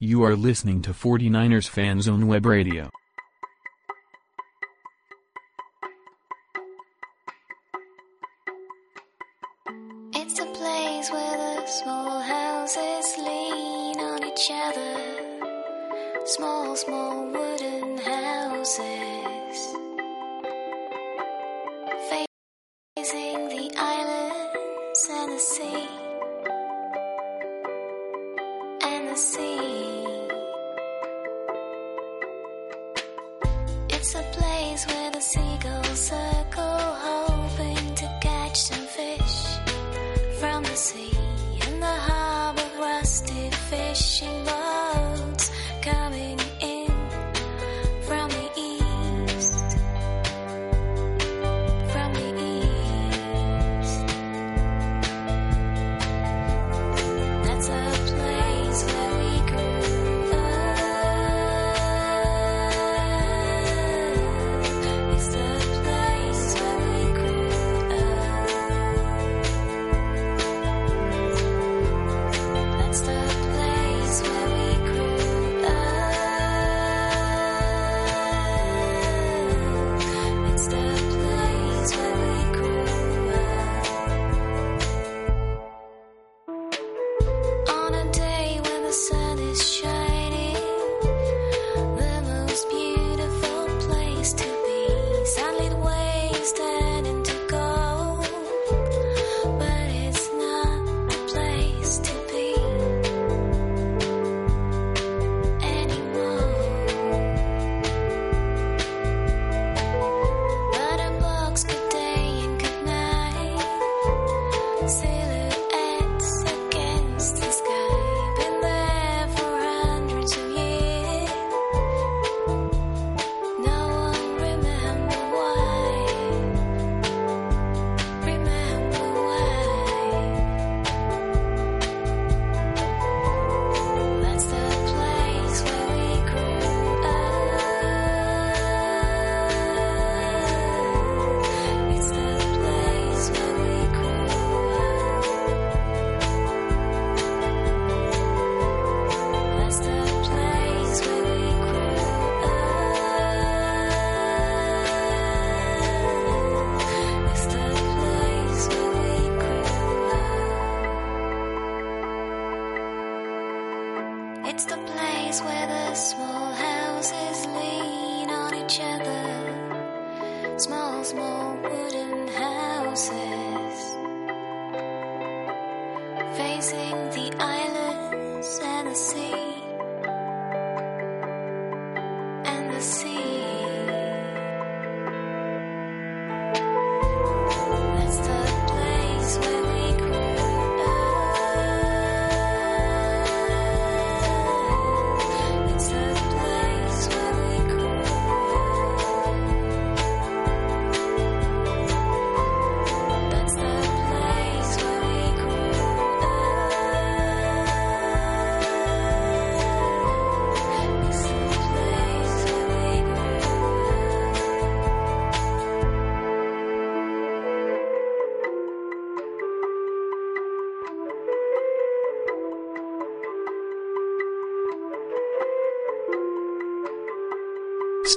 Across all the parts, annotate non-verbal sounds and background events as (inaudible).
You are listening to 49ers Fan Zone Web Radio.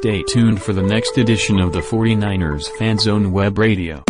Stay tuned for the next edition of the 49ers Fan Zone Web Radio.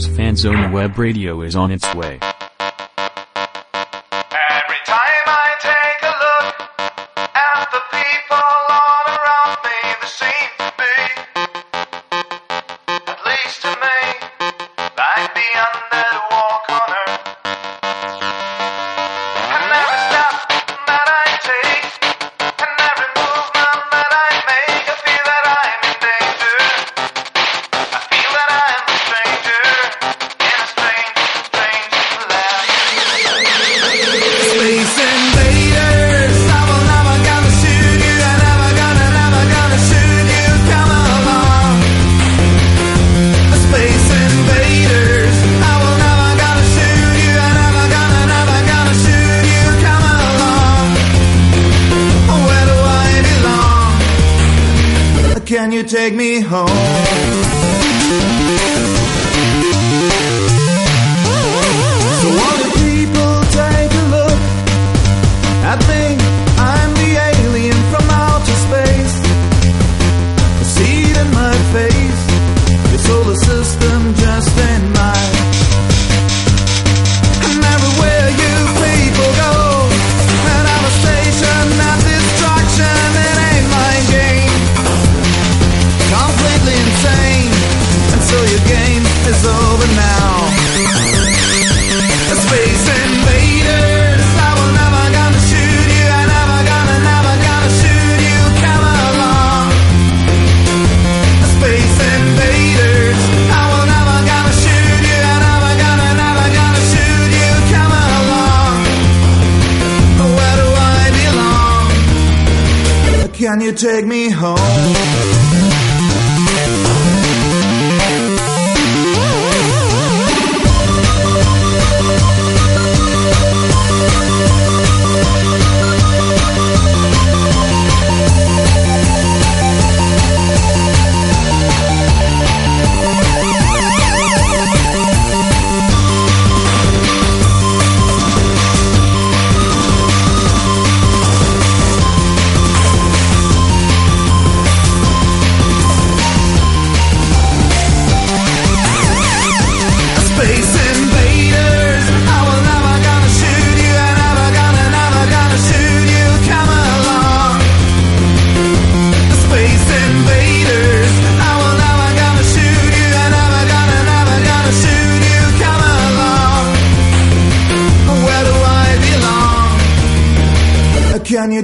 49ers Fan Zone Web Radio is on its way.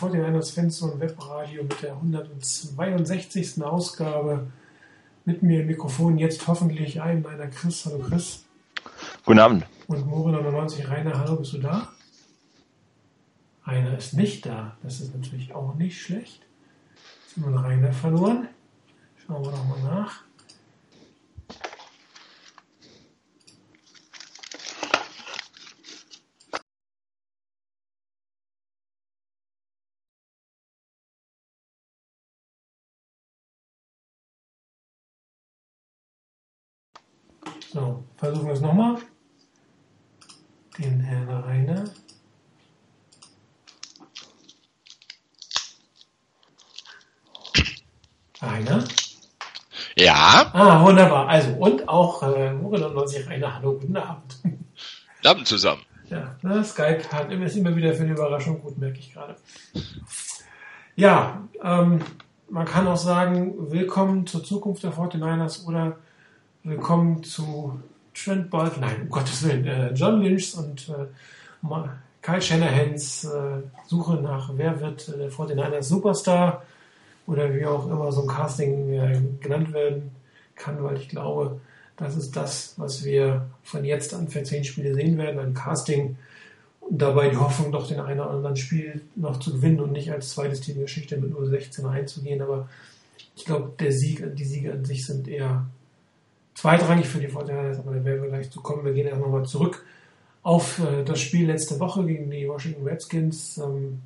Hört euer 49ers Fanzone Webradio mit der 162. Ausgabe. Mit mir im Mikrofon jetzt hoffentlich ein meiner Chris. Hallo Chris. Guten Abend. Und More99 Rainer. Hallo, bist du da? Rainer ist nicht da. Das ist natürlich auch nicht schlecht. Jetzt haben wir Rainer verloren. Schauen wir doch mal nach. So, versuchen wir es nochmal. Den Herrn Rainer. Rainer? Ja, Ah, wunderbar. Also, und auch äh, Murin 90 Rainer. Hallo, guten Abend. guten Abend zusammen. Ja, ne, Skype hat immer, ist immer wieder für eine Überraschung gut, merke ich gerade. Ja, ähm, man kann auch sagen, willkommen zur Zukunft der 49ers oder willkommen zu Trent Bolt, nein, um Gottes Willen, äh, John Lynch und äh, Kyle Shanahans äh, Suche nach, wer wird äh, der 49ers Superstar oder wie auch immer so ein Casting äh, genannt werden kann, weil ich glaube, das ist das, was wir von jetzt an für zehn Spiele sehen werden, ein Casting und dabei die Hoffnung, doch den einen oder anderen Spiel noch zu gewinnen und nicht als zweites Team Geschichte mit 0-16 einzugehen. Aber ich glaube, der Sieg, die Siege an sich sind eher zweitrangig für die Fortinanders, aber da werden wir gleich zu kommen. Wir gehen erst nochmal zurück auf äh, das Spiel letzte Woche gegen die Washington Redskins. Ähm,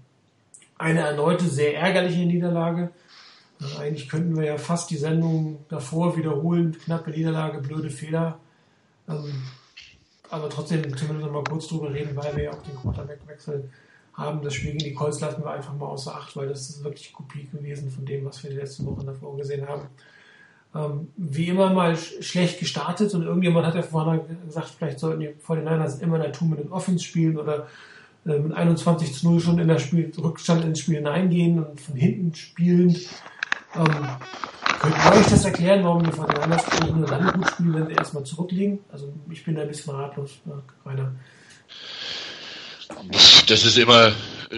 eine erneute sehr ärgerliche Niederlage. Äh, eigentlich könnten wir ja fast die Sendung davor wiederholen. Knappe Niederlage, blöde Fehler. Ähm, aber trotzdem zumindest noch mal kurz drüber reden, weil wir ja auch den Quarterback-Wechsel haben. Das Spiel gegen die Colts lassen wir einfach mal außer Acht, weil das ist wirklich Kopie gewesen von dem, was wir die letzten Wochen davor gesehen haben. Ähm, wie immer mal sch schlecht gestartet und irgendjemand hat ja vorhin gesagt, vielleicht sollten die 49ers immer in der Two-Minute-Offense spielen oder mit 21 zu 0 schon in der Spiel, Rückstand ins Spiel hineingehen und von hinten spielen. Ähm, könnt ihr euch das erklären, warum die 49ers eigentlich nur dann gut spielen, wenn sie erstmal zurückliegen? Also ich bin da ein bisschen ratlos, äh, Rainer. Das ist immer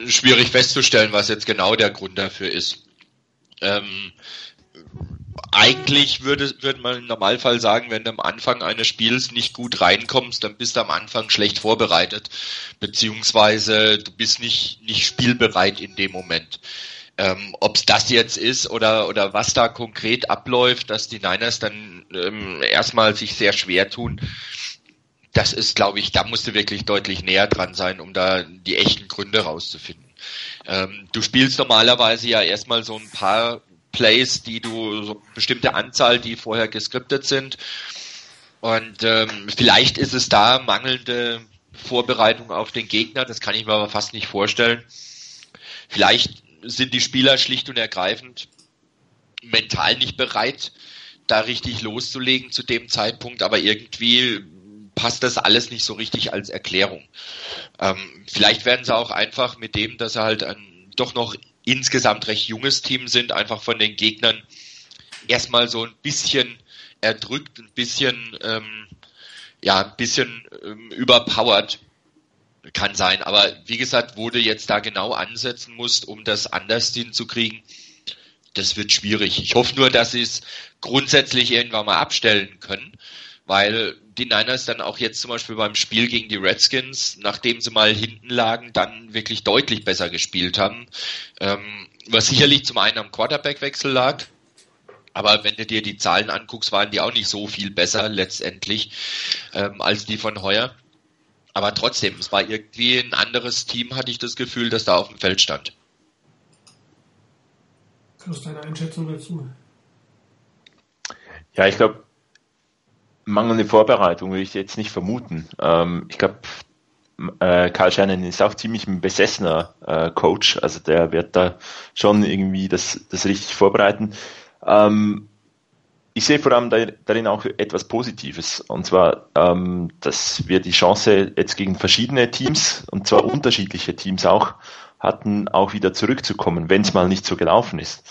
schwierig festzustellen, was jetzt genau der Grund dafür ist. Ähm, eigentlich würde, würde man im Normalfall sagen, wenn du am Anfang eines Spiels nicht gut reinkommst, dann bist du am Anfang schlecht vorbereitet, beziehungsweise du bist nicht, nicht spielbereit in dem Moment. Ähm, Ob es das jetzt ist oder, oder was da konkret abläuft, dass die Niners dann ähm, erstmal sich sehr schwer tun, das ist, glaube ich, da musst du wirklich deutlich näher dran sein, um da die echten Gründe rauszufinden. Ähm, du spielst normalerweise ja erstmal so ein paar Plays, die du, so bestimmte Anzahl, die vorher geskriptet sind. Und ähm, vielleicht ist es da mangelnde Vorbereitung auf den Gegner, das kann ich mir aber fast nicht vorstellen. Vielleicht sind die Spieler schlicht und ergreifend mental nicht bereit, da richtig loszulegen zu dem Zeitpunkt, aber irgendwie passt das alles nicht so richtig als Erklärung. Ähm, vielleicht werden sie auch einfach mit dem, dass sie halt ein doch noch insgesamt recht junges Team sind, einfach von den Gegnern erstmal so ein bisschen erdrückt, ein bisschen, ähm, ja, ein bisschen ähm, überpowered kann sein. Aber wie gesagt, wo du jetzt da genau ansetzen musst, um das anders hinzukriegen, das wird schwierig. Ich hoffe nur, dass sie es grundsätzlich irgendwann mal abstellen können, weil die Niners dann auch jetzt zum Beispiel beim Spiel gegen die Redskins, nachdem sie mal hinten lagen, dann wirklich deutlich besser gespielt haben. Ähm, was sicherlich zum einen am Quarterback-Wechsel lag, aber wenn du dir die Zahlen anguckst, waren die auch nicht so viel besser letztendlich ähm, als die von heuer. Aber trotzdem, es war irgendwie ein anderes Team, hatte ich das Gefühl, das da auf dem Feld stand. Chris, deine Einschätzung dazu? Ja, ich glaube, mangelnde Vorbereitung würde ich jetzt nicht vermuten. Ähm, ich glaube, äh, Karl Shannon ist auch ziemlich ein besessener äh, Coach, also der wird da schon irgendwie das, das richtig vorbereiten. Ähm, ich sehe vor allem darin auch etwas Positives. Und zwar, ähm, dass wir die Chance jetzt gegen verschiedene Teams, und zwar (laughs) unterschiedliche Teams auch, hatten, auch wieder zurückzukommen, wenn es mal nicht so gelaufen ist.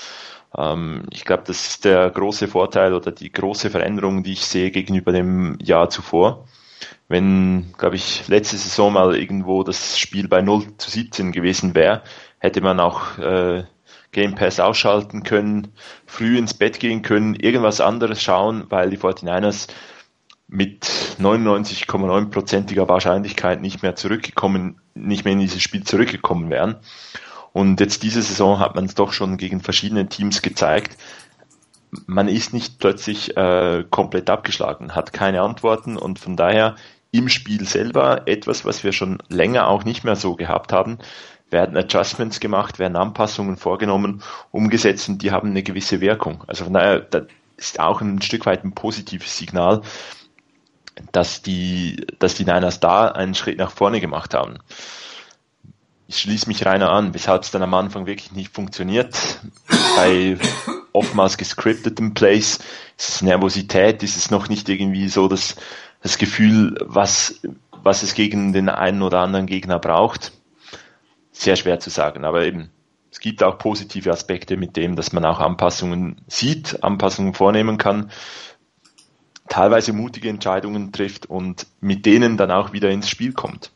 Ähm, ich glaube, das ist der große Vorteil oder die große Veränderung, die ich sehe gegenüber dem Jahr zuvor. Wenn, glaube ich, letzte Saison mal irgendwo das Spiel bei 0 zu 17 gewesen wäre, hätte man auch äh, Game Pass ausschalten können, früh ins Bett gehen können, irgendwas anderes schauen, weil die 49ers mit 99,9%iger Wahrscheinlichkeit nicht mehr zurückgekommen, nicht mehr in dieses Spiel zurückgekommen wären. Und jetzt diese Saison hat man es doch schon gegen verschiedene Teams gezeigt. Man ist nicht plötzlich äh, komplett abgeschlagen, hat keine Antworten und von daher im Spiel selber etwas, was wir schon länger auch nicht mehr so gehabt haben, werden Adjustments gemacht, werden Anpassungen vorgenommen, umgesetzt und die haben eine gewisse Wirkung. Also von daher, das ist auch ein Stück weit ein positives Signal, dass die, dass die Niners da einen Schritt nach vorne gemacht haben. Ich schließe mich reiner an, weshalb es dann am Anfang wirklich nicht funktioniert. (coughs) Bei oftmals gescripteten Plays ist es Nervosität, ist es noch nicht irgendwie so das, das Gefühl, was, was es gegen den einen oder anderen Gegner braucht sehr schwer zu sagen. Aber eben, es gibt auch positive Aspekte mit dem, dass man auch Anpassungen sieht, Anpassungen vornehmen kann, teilweise mutige Entscheidungen trifft und mit denen dann auch wieder ins Spiel kommt.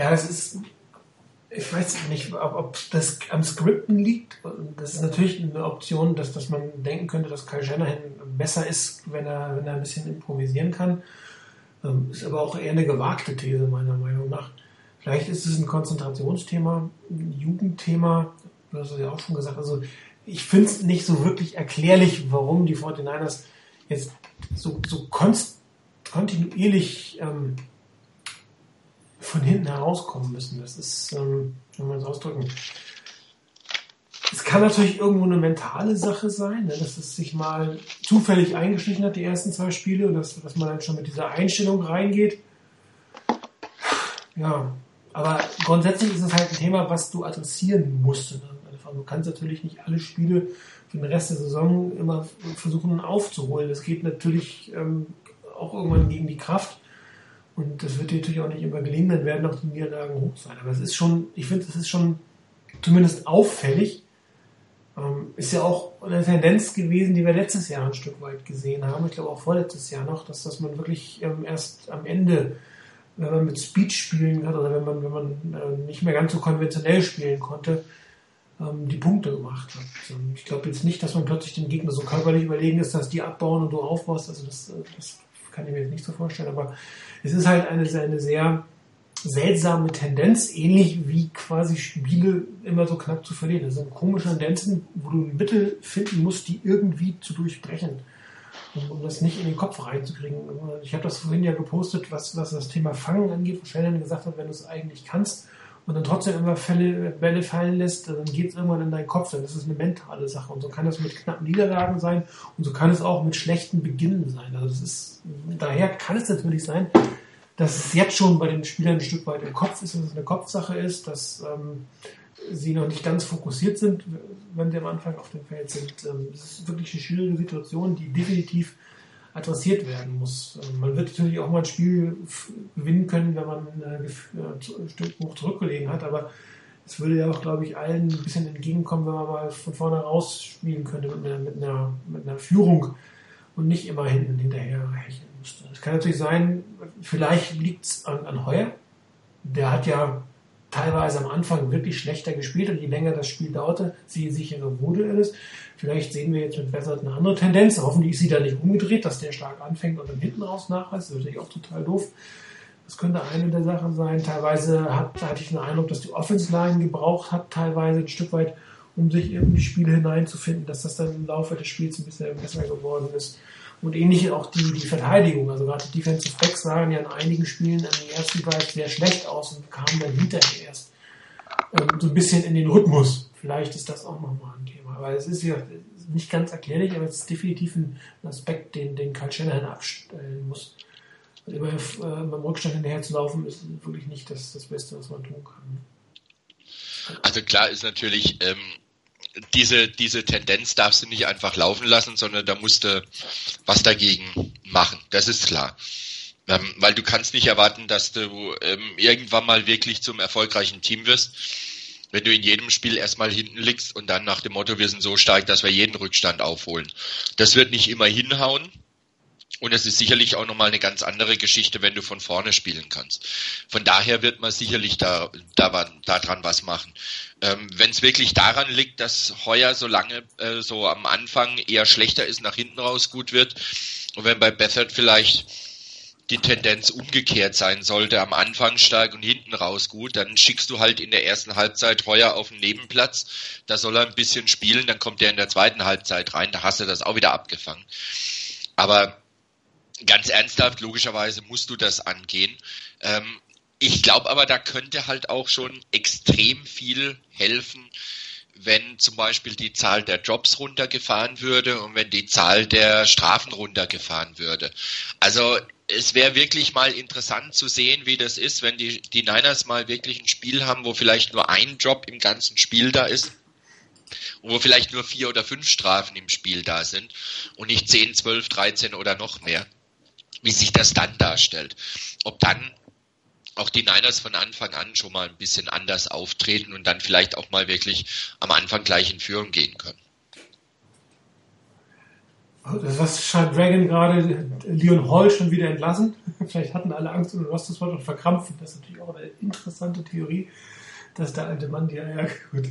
Ja, das ist, ich weiß nicht, ob, ob das am Skripten liegt. Das ist natürlich eine Option, dass, dass man denken könnte, dass Kyle Shanahan besser ist, wenn er, wenn er ein bisschen improvisieren kann. Ähm, ist aber auch eher eine gewagte These, meiner Meinung nach. Vielleicht ist es ein Konzentrationsthema, ein Jugendthema, du hast es ja auch schon gesagt. Also ich finde es nicht so wirklich erklärlich, warum die 49ers jetzt so, so kontinuierlich ähm, von hinten herauskommen müssen. Das ist, ähm, wenn man es ausdrücken. Es kann natürlich irgendwo eine mentale Sache sein, ne, dass es sich mal zufällig eingeschlichen hat, die ersten zwei Spiele, und dass, dass man dann schon mit dieser Einstellung reingeht. Ja, aber grundsätzlich ist es halt ein Thema, was du adressieren musst. Ne? Du kannst natürlich nicht alle Spiele für den Rest der Saison immer versuchen aufzuholen. Das geht natürlich ähm, auch irgendwann gegen die Kraft. Und das wird dir natürlich auch nicht immer gelingen, dann werden auch die Niederlagen hoch sein. Aber es ist schon, ich finde, es ist schon zumindest auffällig. Ähm, ist ja auch eine Tendenz gewesen, die wir letztes Jahr ein Stück weit gesehen haben. Ich glaube auch vorletztes Jahr noch, dass, dass man wirklich ähm, erst am Ende wenn man mit Speed spielen kann oder wenn man, wenn man äh, nicht mehr ganz so konventionell spielen konnte, ähm, die Punkte gemacht hat. Ich glaube jetzt nicht, dass man plötzlich dem Gegner so körperlich überlegen ist, dass die abbauen und du aufbaust. Also das, äh, das kann ich mir jetzt nicht so vorstellen. Aber es ist halt eine, eine sehr seltsame Tendenz, ähnlich wie quasi Spiele immer so knapp zu verlieren. Das sind komische Tendenzen, wo du Mittel finden musst, die irgendwie zu durchbrechen um, um das nicht in den Kopf reinzukriegen. Ich habe das vorhin ja gepostet, was, was das Thema Fangen angeht, wo Shannon gesagt hat, wenn du es eigentlich kannst und dann trotzdem immer Fälle, Bälle fallen lässt, dann geht es irgendwann in deinen Kopf. Dann ist es eine mentale Sache. Und so kann es mit knappen Niederlagen sein und so kann es auch mit schlechten Beginnen sein. Also das ist, daher kann es natürlich sein, dass es jetzt schon bei den Spielern ein Stück weit im Kopf ist, dass es eine Kopfsache ist, dass ähm, sie noch nicht ganz fokussiert sind, wenn sie am Anfang auf dem Feld sind. Ähm, es ist wirklich eine schwierige Situation, die definitiv adressiert werden muss. Ähm, Man wird natürlich auch mal ein Spiel gewinnen können, wenn man äh, gef- äh, ein Stück hoch zurückgelegen hat, aber es würde ja auch, glaube ich, allen ein bisschen entgegenkommen, wenn man mal von vorne raus spielen könnte mit einer, mit einer, mit einer Führung und nicht immer hinten hinterher hecheln müsste. Es kann natürlich sein, vielleicht liegt es an, an Heuer. Der hat ja teilweise am Anfang wirklich schlechter gespielt und je länger das Spiel dauerte, je sicherer wurde er es. Vielleicht sehen wir jetzt mit Bessert eine andere Tendenz. Hoffentlich ist sie da nicht umgedreht, dass der stark anfängt und dann hinten raus nachreißt. Das ist natürlich auch total doof. Das könnte eine der Sachen sein. Teilweise hat, hatte ich den Eindruck, dass die Offense Line gebraucht hat, teilweise ein Stück weit, um sich in die Spiele hineinzufinden, dass das dann im Laufe des Spiels ein bisschen besser geworden ist. Und ähnlich auch die, die Verteidigung. Also gerade die Defensive Backs sahen ja in einigen Spielen an den ersten Drive sehr schlecht aus und kamen dann hinterher erst ähm, so ein bisschen in den Rhythmus. Vielleicht ist das auch nochmal ein Thema. Aber es ist ja nicht ganz erklärlich, aber es ist definitiv ein Aspekt, den, den Karl Shanahan abstellen muss. Und immer äh, beim Rückstand hinterher zu laufen, ist wirklich nicht das, das Beste, was man tun kann. Also klar ist natürlich, ähm, diese, diese Tendenz darfst du nicht einfach laufen lassen, sondern da musst du was dagegen machen. Das ist klar. Ähm, weil du kannst nicht erwarten, dass du ähm, irgendwann mal wirklich zum erfolgreichen Team wirst, wenn du in jedem Spiel erstmal hinten liegst und dann nach dem Motto, wir sind so stark, dass wir jeden Rückstand aufholen. Das wird nicht immer hinhauen. Und es ist sicherlich auch nochmal eine ganz andere Geschichte, wenn du von vorne spielen kannst. Von daher wird man sicherlich da, da, daran was machen. Ähm, wenn es wirklich daran liegt, dass Heuer so lange äh, so am Anfang eher schlechter ist, nach hinten raus gut wird, und wenn bei Bethard vielleicht die Tendenz umgekehrt sein sollte, am Anfang stark und hinten raus gut, dann schickst du halt in der ersten Halbzeit Heuer auf den Nebenplatz, da soll er ein bisschen spielen, dann kommt er in der zweiten Halbzeit rein, da hast du das auch wieder abgefangen. Aber ganz ernsthaft, logischerweise musst du das angehen. Ähm, ich glaube aber, da könnte halt auch schon extrem viel helfen, wenn zum Beispiel die Zahl der Jobs runtergefahren würde und wenn die Zahl der Strafen runtergefahren würde. Also es wäre wirklich mal interessant zu sehen, wie das ist, wenn die, die Niners mal wirklich ein Spiel haben, wo vielleicht nur ein Job im ganzen Spiel da ist und wo vielleicht nur vier oder fünf Strafen im Spiel da sind und nicht 10, 12, 13 oder noch mehr wie sich das dann darstellt. Ob dann auch die Niners von Anfang an schon mal ein bisschen anders auftreten und dann vielleicht auch mal wirklich am Anfang gleich in Führung gehen können. Was scheint Dragon gerade Leon Hall schon wieder entlassen? (laughs) Vielleicht hatten alle Angst um das Wort und verkrampfen. Das ist natürlich auch eine interessante Theorie, dass der alte Mann, ja, (laughs) ja, gut,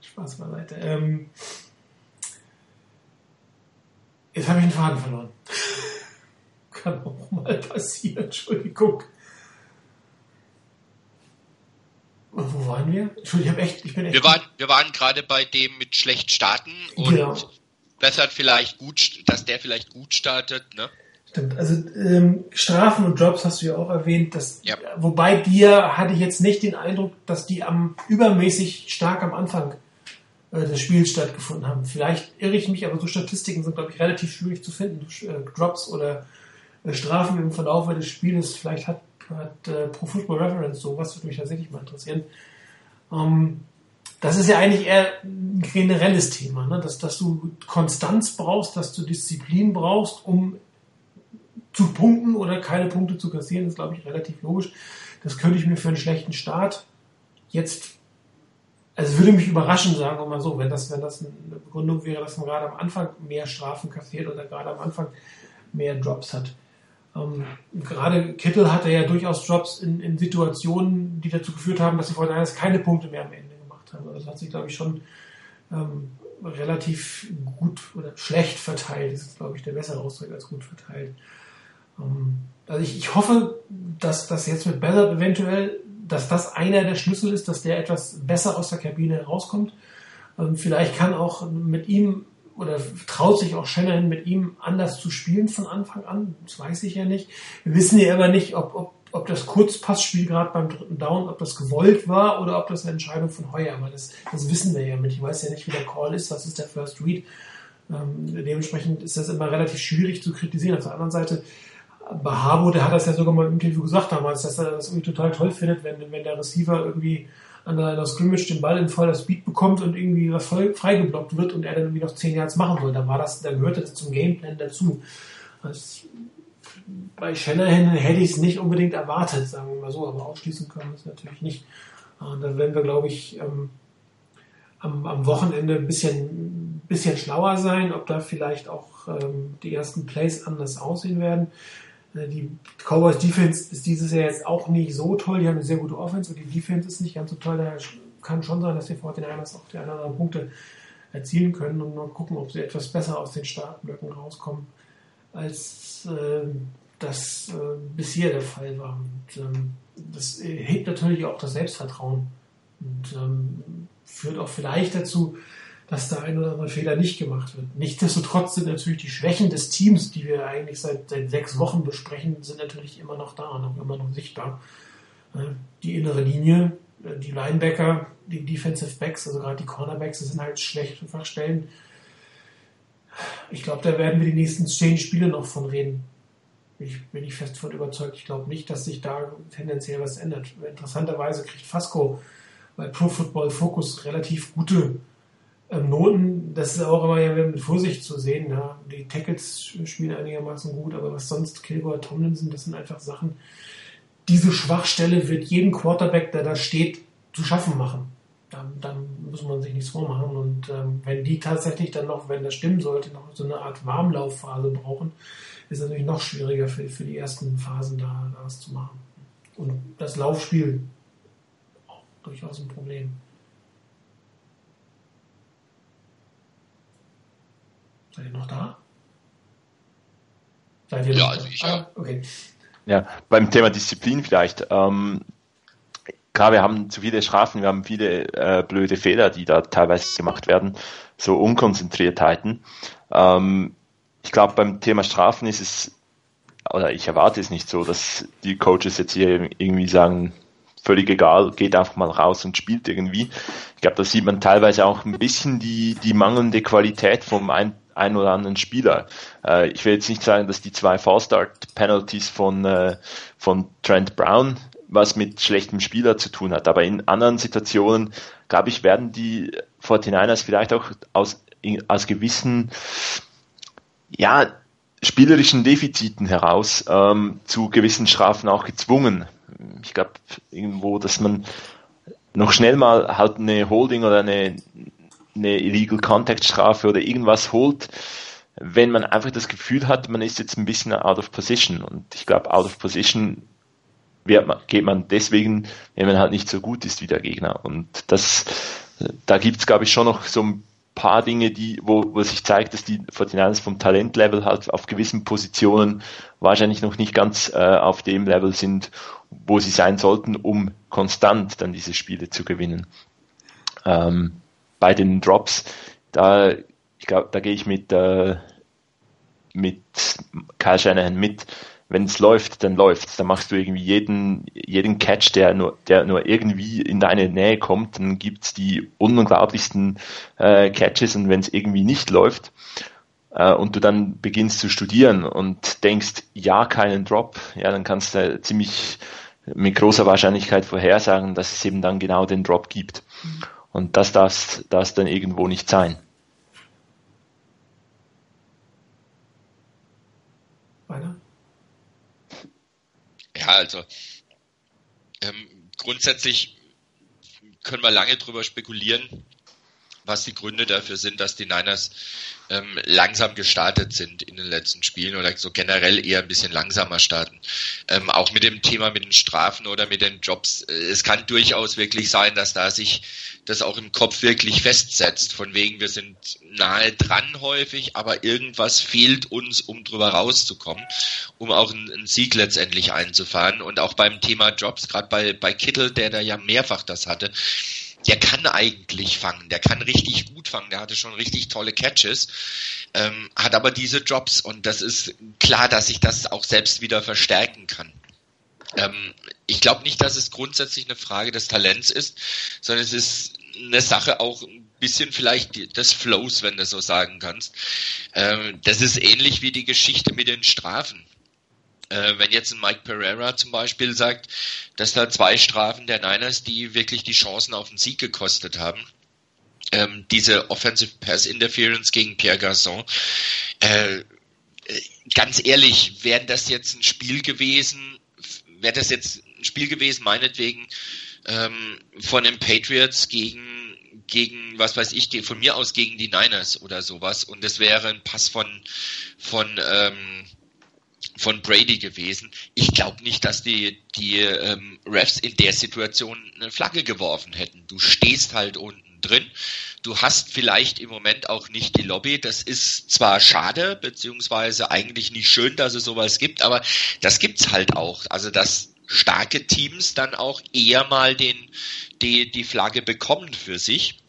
Spaß beiseite. Ähm, jetzt habe ich den Faden verloren (laughs) kann auch mal passieren, Entschuldigung. Und wo waren wir? Entschuldigung, ich, echt, ich bin echt. Wir waren, wir waren gerade bei dem mit schlecht starten und Genau. bessert vielleicht gut, dass der vielleicht gut startet, ne? Stimmt, also ähm, Strafen und Jobs hast du ja auch erwähnt. Dass, Ja. Wobei dir hatte ich jetzt nicht den Eindruck, dass die am übermäßig stark am Anfang äh, des Spiels stattgefunden haben. Vielleicht irre ich mich, aber so Statistiken sind, glaube ich, relativ schwierig zu finden. Äh, Drops oder äh, Strafen im Verlauf des Spieles. Vielleicht hat, hat äh, Pro Football Reference sowas, würde mich tatsächlich mal interessieren. Ähm, das ist ja eigentlich eher ein generelles Thema, ne? dass, dass du Konstanz brauchst, dass du Disziplin brauchst, um zu punkten oder keine Punkte zu kassieren, ist, glaube ich, relativ logisch. Das könnte ich mir für einen schlechten Start jetzt, also würde mich überraschen, sagen wir mal so, wenn das, wenn das eine Begründung wäre, dass man gerade am Anfang mehr Strafen kassiert oder gerade am Anfang mehr Drops hat. Ähm, gerade Kittel hatte ja durchaus Drops in, in Situationen, die dazu geführt haben, dass die Fortinanders keine Punkte mehr am Ende gemacht haben. Also das hat sich, glaube ich, schon ähm, relativ gut oder schlecht verteilt. Das ist, glaube ich, der bessere Ausdruck als gut verteilt. Ähm, also ich, ich hoffe, dass das jetzt mit Ballard eventuell, dass das einer der Schlüssel ist, dass der etwas besser aus der Kabine herauskommt. Ähm, vielleicht kann auch mit ihm oder traut sich auch Shannon mit ihm anders zu spielen von Anfang an. Das weiß ich ja nicht. Wir wissen ja aber nicht, ob, ob, ob das Kurzpassspiel gerade beim dritten Down, ob das gewollt war oder ob das eine Entscheidung von Heuer war. Das, das wissen wir ja nicht. Ich weiß ja nicht, wie der Call ist. Das ist der First Read. Ähm, dementsprechend ist das immer relativ schwierig zu kritisieren. Auf der anderen Seite, bei Harbo, der hat das ja sogar mal im Interview gesagt damals, dass er das irgendwie total toll findet, wenn, wenn der Receiver irgendwie an der, Scrimmage den Ball in voller Speed bekommt und irgendwie was freigeblockt wird und er dann irgendwie noch 10 Yards machen soll. Dann war das, dann gehörte das zum Gameplan dazu. Das, bei Shanahan hätte ich es nicht unbedingt erwartet, sagen wir mal so, aber ausschließen können wir es natürlich nicht. Und dann werden wir, glaube ich, ähm, am, am Wochenende ein bisschen, bisschen schlauer sein, ob da vielleicht auch ähm, die ersten Plays anders aussehen werden. Äh, Die Cowboys Defense ist dieses Jahr jetzt auch nicht so toll. Die haben eine sehr gute Offense und die Defense ist nicht ganz so toll. Daher kann schon sein, dass die 49ers auch die anderen Punkte erzielen können und mal gucken, ob sie etwas besser aus den Startblöcken rauskommen, als äh, das äh, bisher der Fall war. Und ähm, das äh, hebt natürlich auch das Selbstvertrauen und ähm, führt auch vielleicht dazu, dass der ein oder andere Fehler nicht gemacht wird. Nichtsdestotrotz sind natürlich die Schwächen des Teams, die wir eigentlich seit, seit sechs Wochen besprechen, sind natürlich immer noch da und immer noch sichtbar. Äh, Die innere Linie, äh, die Linebacker, die Defensive Backs, also gerade die Cornerbacks, das sind halt schlechte Fachstellen. Ich glaube, da werden wir die nächsten zehn Spiele noch von reden. Ich bin ich fest von überzeugt. Ich glaube nicht, dass sich da tendenziell was ändert. Interessanterweise kriegt Fasco bei Pro Football Focus relativ gute Noten. Das ist auch immer mit Vorsicht zu sehen. Ja. Die Tackles spielen einigermaßen gut, aber was sonst Kilgore, Tomlinson, das sind einfach Sachen. Diese Schwachstelle wird jedem Quarterback, der da steht, zu schaffen machen. Dann, dann muss man sich nichts vormachen. Und ähm, wenn die tatsächlich dann noch, wenn das stimmen sollte, noch so eine Art Warmlaufphase brauchen, ist es natürlich noch schwieriger für, für die ersten Phasen da was zu machen. Und das Laufspiel auch durchaus ein Problem. Seid ihr noch da? Seid ihr Ja, noch also da? ich, ah. Okay. Ja, beim Thema Disziplin vielleicht. Ähm, klar, wir haben zu viele Strafen, wir haben viele äh, blöde Fehler, die da teilweise gemacht werden, so Unkonzentriertheiten. Ähm, ich glaube, beim Thema Strafen ist es, oder ich erwarte es nicht so, dass die Coaches jetzt hier irgendwie sagen, völlig egal, geht einfach mal raus und spielt irgendwie. Ich glaube, da sieht man teilweise auch ein bisschen die, die mangelnde Qualität vom ein, ein oder anderen Spieler. Äh, ich will jetzt nicht sagen, dass die zwei Fall-Start-Penalties von, äh, von Trent Brown was mit schlechtem Spieler zu tun hat. Aber in anderen Situationen, glaube ich, werden die 49ers vielleicht auch aus, aus gewissen, ja, spielerischen Defiziten heraus ähm, zu gewissen Strafen auch gezwungen. Ich glaube irgendwo, dass man noch schnell mal halt eine Holding oder eine, eine Illegal Contact Strafe oder irgendwas holt, wenn man einfach das Gefühl hat, man ist jetzt ein bisschen out of position. Und ich glaube, out of position man, geht man deswegen, wenn man halt nicht so gut ist wie der Gegner. Und das, da gibt's glaube ich, schon noch so ein paar Dinge, die, wo, wo sich zeigt, dass die 49ers vom Talentlevel halt auf gewissen Positionen wahrscheinlich noch nicht ganz äh, auf dem Level sind, wo sie sein sollten, um konstant dann diese Spiele zu gewinnen. Ähm, bei den Drops, da, ich glaube, da gehe ich mit, äh, mit Kyle Shanahan mit. Wenn es läuft, dann läuft's. Dann machst du irgendwie jeden, jeden Catch, der nur, der nur irgendwie in deine Nähe kommt, dann gibt's die unglaublichsten äh, Catches und wenn es irgendwie nicht läuft, äh, und du dann beginnst zu studieren und denkst, ja, keinen Drop, ja, dann kannst du ziemlich mit großer Wahrscheinlichkeit vorhersagen, dass es eben dann genau den Drop gibt. Und das darf das dann irgendwo nicht sein. Weiter? Ja, also ähm, grundsätzlich können wir lange drüber spekulieren, was die Gründe dafür sind, dass die Niners ähm, langsam gestartet sind in den letzten Spielen oder so generell eher ein bisschen langsamer starten. Ähm, auch mit dem Thema mit den Strafen oder mit den Jobs. Äh, es kann durchaus wirklich sein, dass da sich das auch im Kopf wirklich festsetzt. Von wegen, wir sind nahe dran häufig, aber irgendwas fehlt uns, um drüber rauszukommen, um auch einen, einen Sieg letztendlich einzufahren. Und auch beim Thema Jobs, gerade bei, bei Kittel, der da ja mehrfach das hatte, der kann eigentlich fangen, der kann richtig gut fangen, der hatte schon richtig tolle Catches, ähm, hat aber diese Jobs und das ist klar, dass sich das auch selbst wieder verstärken kann. Ähm, ich glaube nicht, dass es grundsätzlich eine Frage des Talents ist, sondern es ist eine Sache auch ein bisschen vielleicht des Flows, wenn du so sagen kannst. Ähm, das ist ähnlich wie die Geschichte mit den Strafen äh, wenn jetzt ein Mike Pereira zum Beispiel sagt, dass da zwei Strafen der Niners, die wirklich die Chancen auf den Sieg gekostet haben, ähm, diese Offensive Pass Interference gegen Pierre Garçon, äh, ganz ehrlich, wäre das jetzt ein Spiel gewesen, wäre das jetzt ein Spiel gewesen, meinetwegen, ähm, von den Patriots gegen gegen, was weiß ich, von mir aus gegen die Niners oder sowas. Und es wäre ein Pass von, von, ähm, von Brady gewesen. Ich glaube nicht, dass die, die ähm, Refs in der Situation eine Flagge geworfen hätten. Du stehst halt unten drin. Du hast vielleicht im Moment auch nicht die Lobby. Das ist zwar schade, beziehungsweise eigentlich nicht schön, dass es sowas gibt, aber das gibt's halt auch. Also dass starke Teams dann auch eher mal den, die, die Flagge bekommen für sich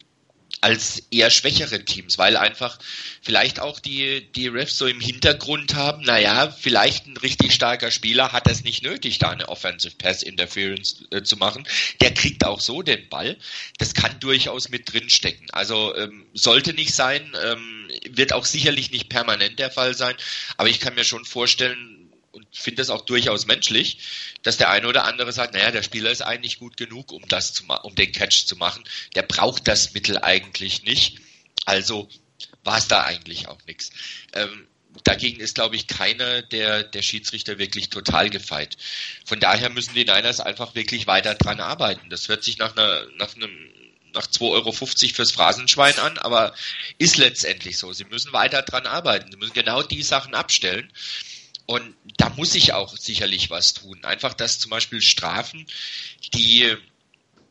als eher schwächere Teams, weil einfach vielleicht auch die, die Refs so im Hintergrund haben, naja, vielleicht ein richtig starker Spieler hat es nicht nötig, da eine Offensive Pass Interference äh, zu machen. Der kriegt auch so den Ball. Das kann durchaus mit drin stecken. Also ähm, sollte nicht sein, ähm, wird auch sicherlich nicht permanent der Fall sein, aber ich kann mir schon vorstellen, und finde das auch durchaus menschlich, dass der eine oder andere sagt, naja, der Spieler ist eigentlich gut genug, um das zu um den Catch zu machen. Der braucht das Mittel eigentlich nicht. Also war es da eigentlich auch nichts. Ähm, dagegen ist, glaube ich, keiner der, der Schiedsrichter wirklich total gefeit. Von daher müssen die Niners einfach wirklich weiter dran arbeiten. Das hört sich nach einer, nach einem nach 2,50 Euro fürs Phrasenschwein an, aber ist letztendlich so. Sie müssen weiter dran arbeiten. Sie müssen genau die Sachen abstellen. Und da muss ich auch sicherlich was tun. Einfach, dass zum Beispiel Strafen, die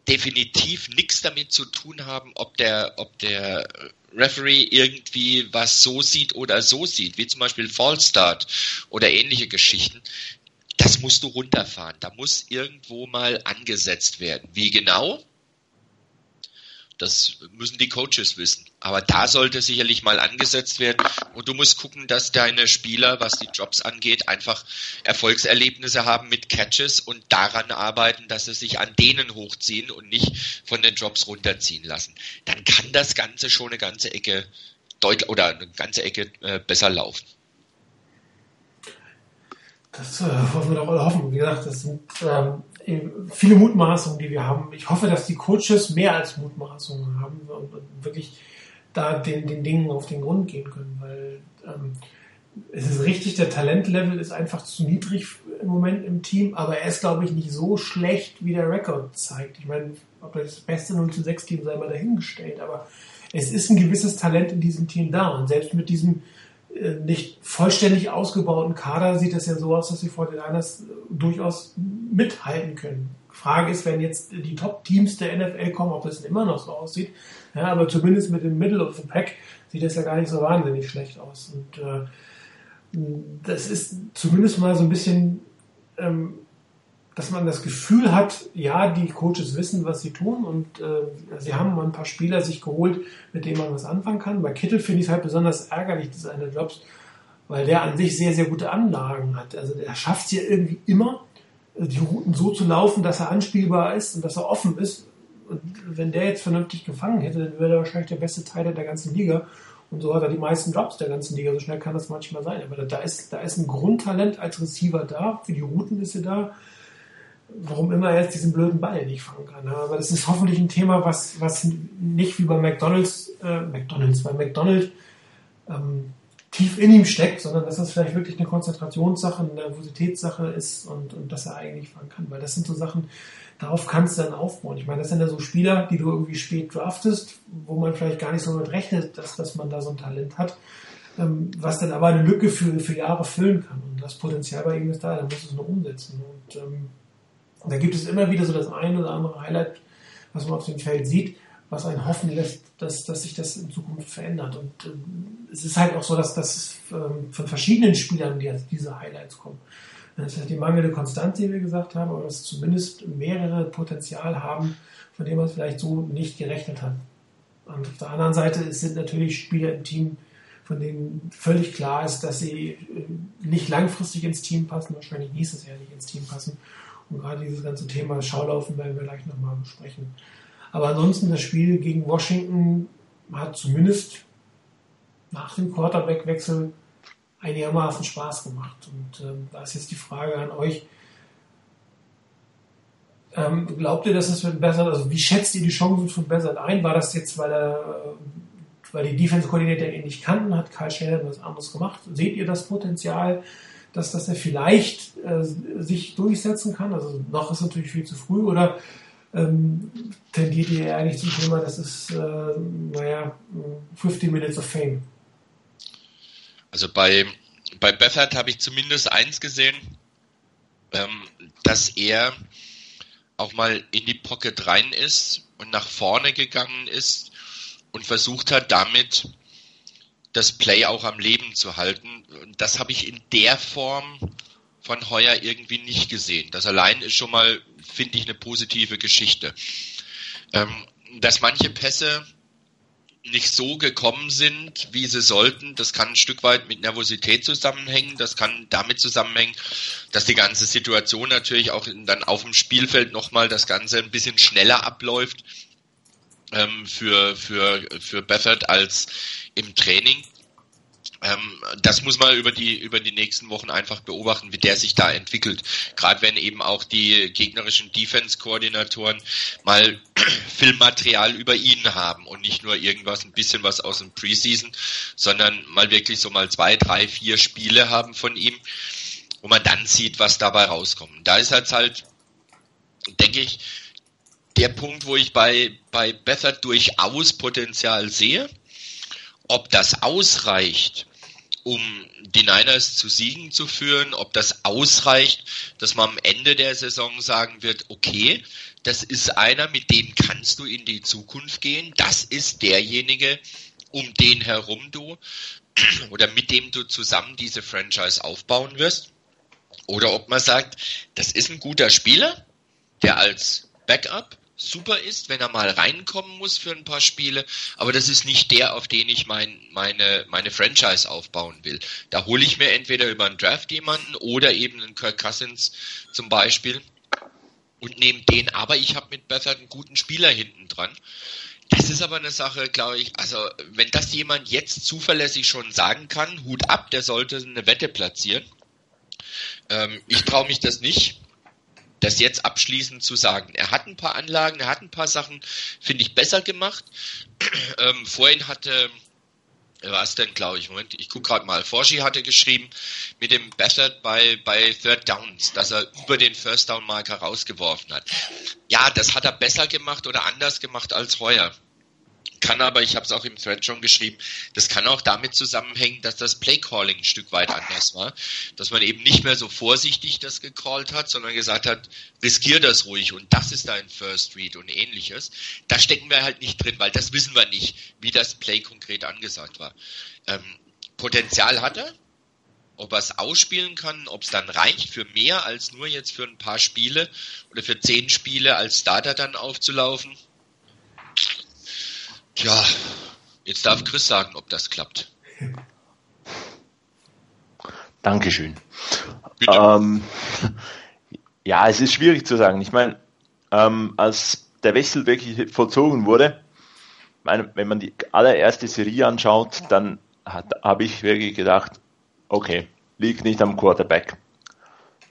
definitiv nichts damit zu tun haben, ob der, ob der Referee irgendwie was so sieht oder so sieht, wie zum Beispiel Fallstart oder ähnliche Geschichten. Das musst du runterfahren. Da muss irgendwo mal angesetzt werden. Wie genau? Das müssen die Coaches wissen. Aber da sollte sicherlich mal angesetzt werden. Und du musst gucken, dass deine Spieler, was die Jobs angeht, einfach Erfolgserlebnisse haben mit Catches und daran arbeiten, dass sie sich an denen hochziehen und nicht von den Jobs runterziehen lassen. Dann kann das Ganze schon eine ganze Ecke deutlich oder eine ganze Ecke äh, besser laufen. Das äh, wollen wir doch alle hoffen. Wie gesagt, das sind ähm, viele Mutmaßungen, die wir haben. Ich hoffe, dass die Coaches mehr als Mutmaßungen haben und, wirklich da den, den Dingen auf den Grund gehen können, weil ähm, es ist richtig, der Talentlevel ist einfach zu niedrig im Moment im Team, aber er ist, glaube ich, nicht so schlecht, wie der Rekord zeigt. Ich meine, ob das beste 0 zu 6 Team sei mal dahingestellt, aber es ist ein gewisses Talent in diesem Team da und selbst mit diesem äh, nicht vollständig ausgebauten Kader sieht es ja so aus, dass vor den Niners durchaus mithalten können. Frage ist, wenn jetzt die Top-Teams der NFL kommen, ob das immer noch so aussieht. Ja, aber zumindest mit dem Middle of the Pack sieht das ja gar nicht so wahnsinnig schlecht aus. Und äh, das ist zumindest mal so ein bisschen, ähm, dass man das Gefühl hat, ja, die Coaches wissen, was sie tun und äh, sie haben mal ein paar Spieler sich geholt, mit denen man was anfangen kann. Bei Kittel finde ich es halt besonders ärgerlich, dass eine Jobs, weil der an sich sehr, sehr gute Anlagen hat. Also der schafft es ja irgendwie immer, die Routen so zu laufen, dass er anspielbar ist und dass er offen ist. Und wenn der jetzt vernünftig gefangen hätte, dann wäre er wahrscheinlich der beste Teil der ganzen Liga. Und so hat er die meisten Jobs der ganzen Liga. So schnell kann das manchmal sein. Aber da ist, da ist ein Grundtalent als Receiver da. Für die Routen ist er da. Warum immer er jetzt diesen blöden Ball nicht fangen kann. Aber das ist hoffentlich ein Thema, was, was nicht wie bei McDonalds, äh, McDonalds, bei McDonalds ähm, tief in ihm steckt, sondern dass das vielleicht wirklich eine Konzentrationssache, eine Nervositätssache ist und, und dass er eigentlich fahren kann. Weil das sind so Sachen, darauf kannst du dann aufbauen. Ich meine, das sind ja so Spieler, die du irgendwie spät draftest, wo man vielleicht gar nicht so mit rechnet, dass, dass man da so ein Talent hat, ähm, was dann aber eine Lücke für, für Jahre füllen kann. Und das Potenzial bei ihm ist da, dann muss es nur umsetzen. Und ähm, da gibt es immer wieder so das eine oder andere Highlight, was man auf dem Feld sieht was einen hoffen lässt, dass, dass sich das in Zukunft verändert. Und ähm, es ist halt auch so, dass das ähm, von verschiedenen Spielern die, diese Highlights kommen. Das ist halt die mangelnde Konstanz, die wir gesagt haben, aber dass zumindest mehrere Potenzial haben, von dem man vielleicht so nicht gerechnet hat. Und auf der anderen Seite sind natürlich Spieler im Team, von denen völlig klar ist, dass sie äh, nicht langfristig ins Team passen, wahrscheinlich nächstes Jahr nicht ins Team passen. Und gerade dieses ganze Thema Schaulaufen werden wir gleich nochmal besprechen. Aber ansonsten das Spiel gegen Washington hat zumindest nach dem Quarterback-Wechsel einigermaßen Spaß gemacht. Und ähm, da ist jetzt die Frage an euch. Ähm, glaubt ihr, dass es wird besser? Also wie schätzt ihr die Chancen von Bessert ein? War das jetzt, weil er, weil die Defense-Koordinator ihn nicht kannten, hat Kyle Shanahan was anderes gemacht. Seht ihr das Potenzial, dass, dass er vielleicht äh, sich durchsetzen kann? Also noch ist natürlich viel zu früh oder ähm, tendiert ihr eigentlich zum Thema, das ist, äh, naja, 50 Minutes of Fame? Also bei, bei Bethard habe ich zumindest eins gesehen, ähm, dass er auch mal in die Pocket rein ist und nach vorne gegangen ist und versucht hat, damit das Play auch am Leben zu halten. Das habe ich in der Form von Heuer irgendwie nicht gesehen. Das allein ist schon mal, finde ich, eine positive Geschichte. Ähm, dass manche Pässe nicht so gekommen sind, wie sie sollten. Das kann ein Stück weit mit Nervosität zusammenhängen. Das kann damit zusammenhängen, dass die ganze Situation natürlich auch dann auf dem Spielfeld nochmal das Ganze ein bisschen schneller abläuft ähm, für, für, für Beffert als im Training. Ähm, das muss man über die, über die nächsten Wochen einfach beobachten, wie der sich da entwickelt. Gerade wenn eben auch die gegnerischen Defense-Koordinatoren mal (clears throat) Filmmaterial über ihn haben und nicht nur irgendwas, ein bisschen was aus dem Preseason, sondern mal wirklich so mal zwei, drei, vier Spiele haben von ihm, wo man dann sieht, was dabei rauskommt. Da ist jetzt halt, denke ich, der Punkt, wo ich bei, bei Bethard durchaus Potenzial sehe. Ob das ausreicht, um die Niners zu Siegen zu führen, ob das ausreicht, dass man am Ende der Saison sagen wird, okay, das ist einer, mit dem kannst du in die Zukunft gehen, das ist derjenige, um den herum du (clears throat) oder mit dem du zusammen diese Franchise aufbauen wirst. Oder ob man sagt, das ist ein guter Spieler, der als Backup super ist, wenn er mal reinkommen muss für ein paar Spiele, aber das ist nicht der, auf den ich mein, meine, meine Franchise aufbauen will. Da hole ich mir entweder über einen Draft jemanden oder eben einen Kirk Cousins zum Beispiel und nehme den, aber ich habe mit Bethard einen guten Spieler hinten dran. Das ist aber eine Sache, glaube ich, also wenn das jemand jetzt zuverlässig schon sagen kann, Hut ab, der sollte eine Wette platzieren. Ähm, ich traue mich das nicht das jetzt abschließend zu sagen. Er hat ein paar Anlagen, er hat ein paar Sachen, finde ich, besser gemacht. (clears throat) ähm, vorhin hatte, was denn, glaube ich, Moment, ich gucke gerade mal, Forschi hatte geschrieben mit dem Bethard bei, bei Third Downs, dass er über den First Down Marker rausgeworfen hat. Ja, das hat er besser gemacht oder anders gemacht als Heuer kann aber, ich habe es auch im Thread schon geschrieben, das kann auch damit zusammenhängen, dass das Playcalling ein Stück weit anders war. Dass man eben nicht mehr so vorsichtig das gecallt hat, sondern gesagt hat, riskier das ruhig und das ist dein First Read und ähnliches. Da stecken wir halt nicht drin, weil das wissen wir nicht, wie das Play konkret angesagt war. Ähm, Potenzial hat er, ob er es ausspielen kann, ob es dann reicht für mehr als nur jetzt für ein paar Spiele oder für zehn Spiele als Starter dann aufzulaufen, Tja, jetzt darf Chris sagen, ob das klappt. Dankeschön. Ähm, ja, es ist schwierig zu sagen. Ich meine, ähm, als der Wechsel wirklich vollzogen wurde, meine, wenn man die allererste Serie anschaut, dann habe ich wirklich gedacht, okay, liegt nicht am Quarterback.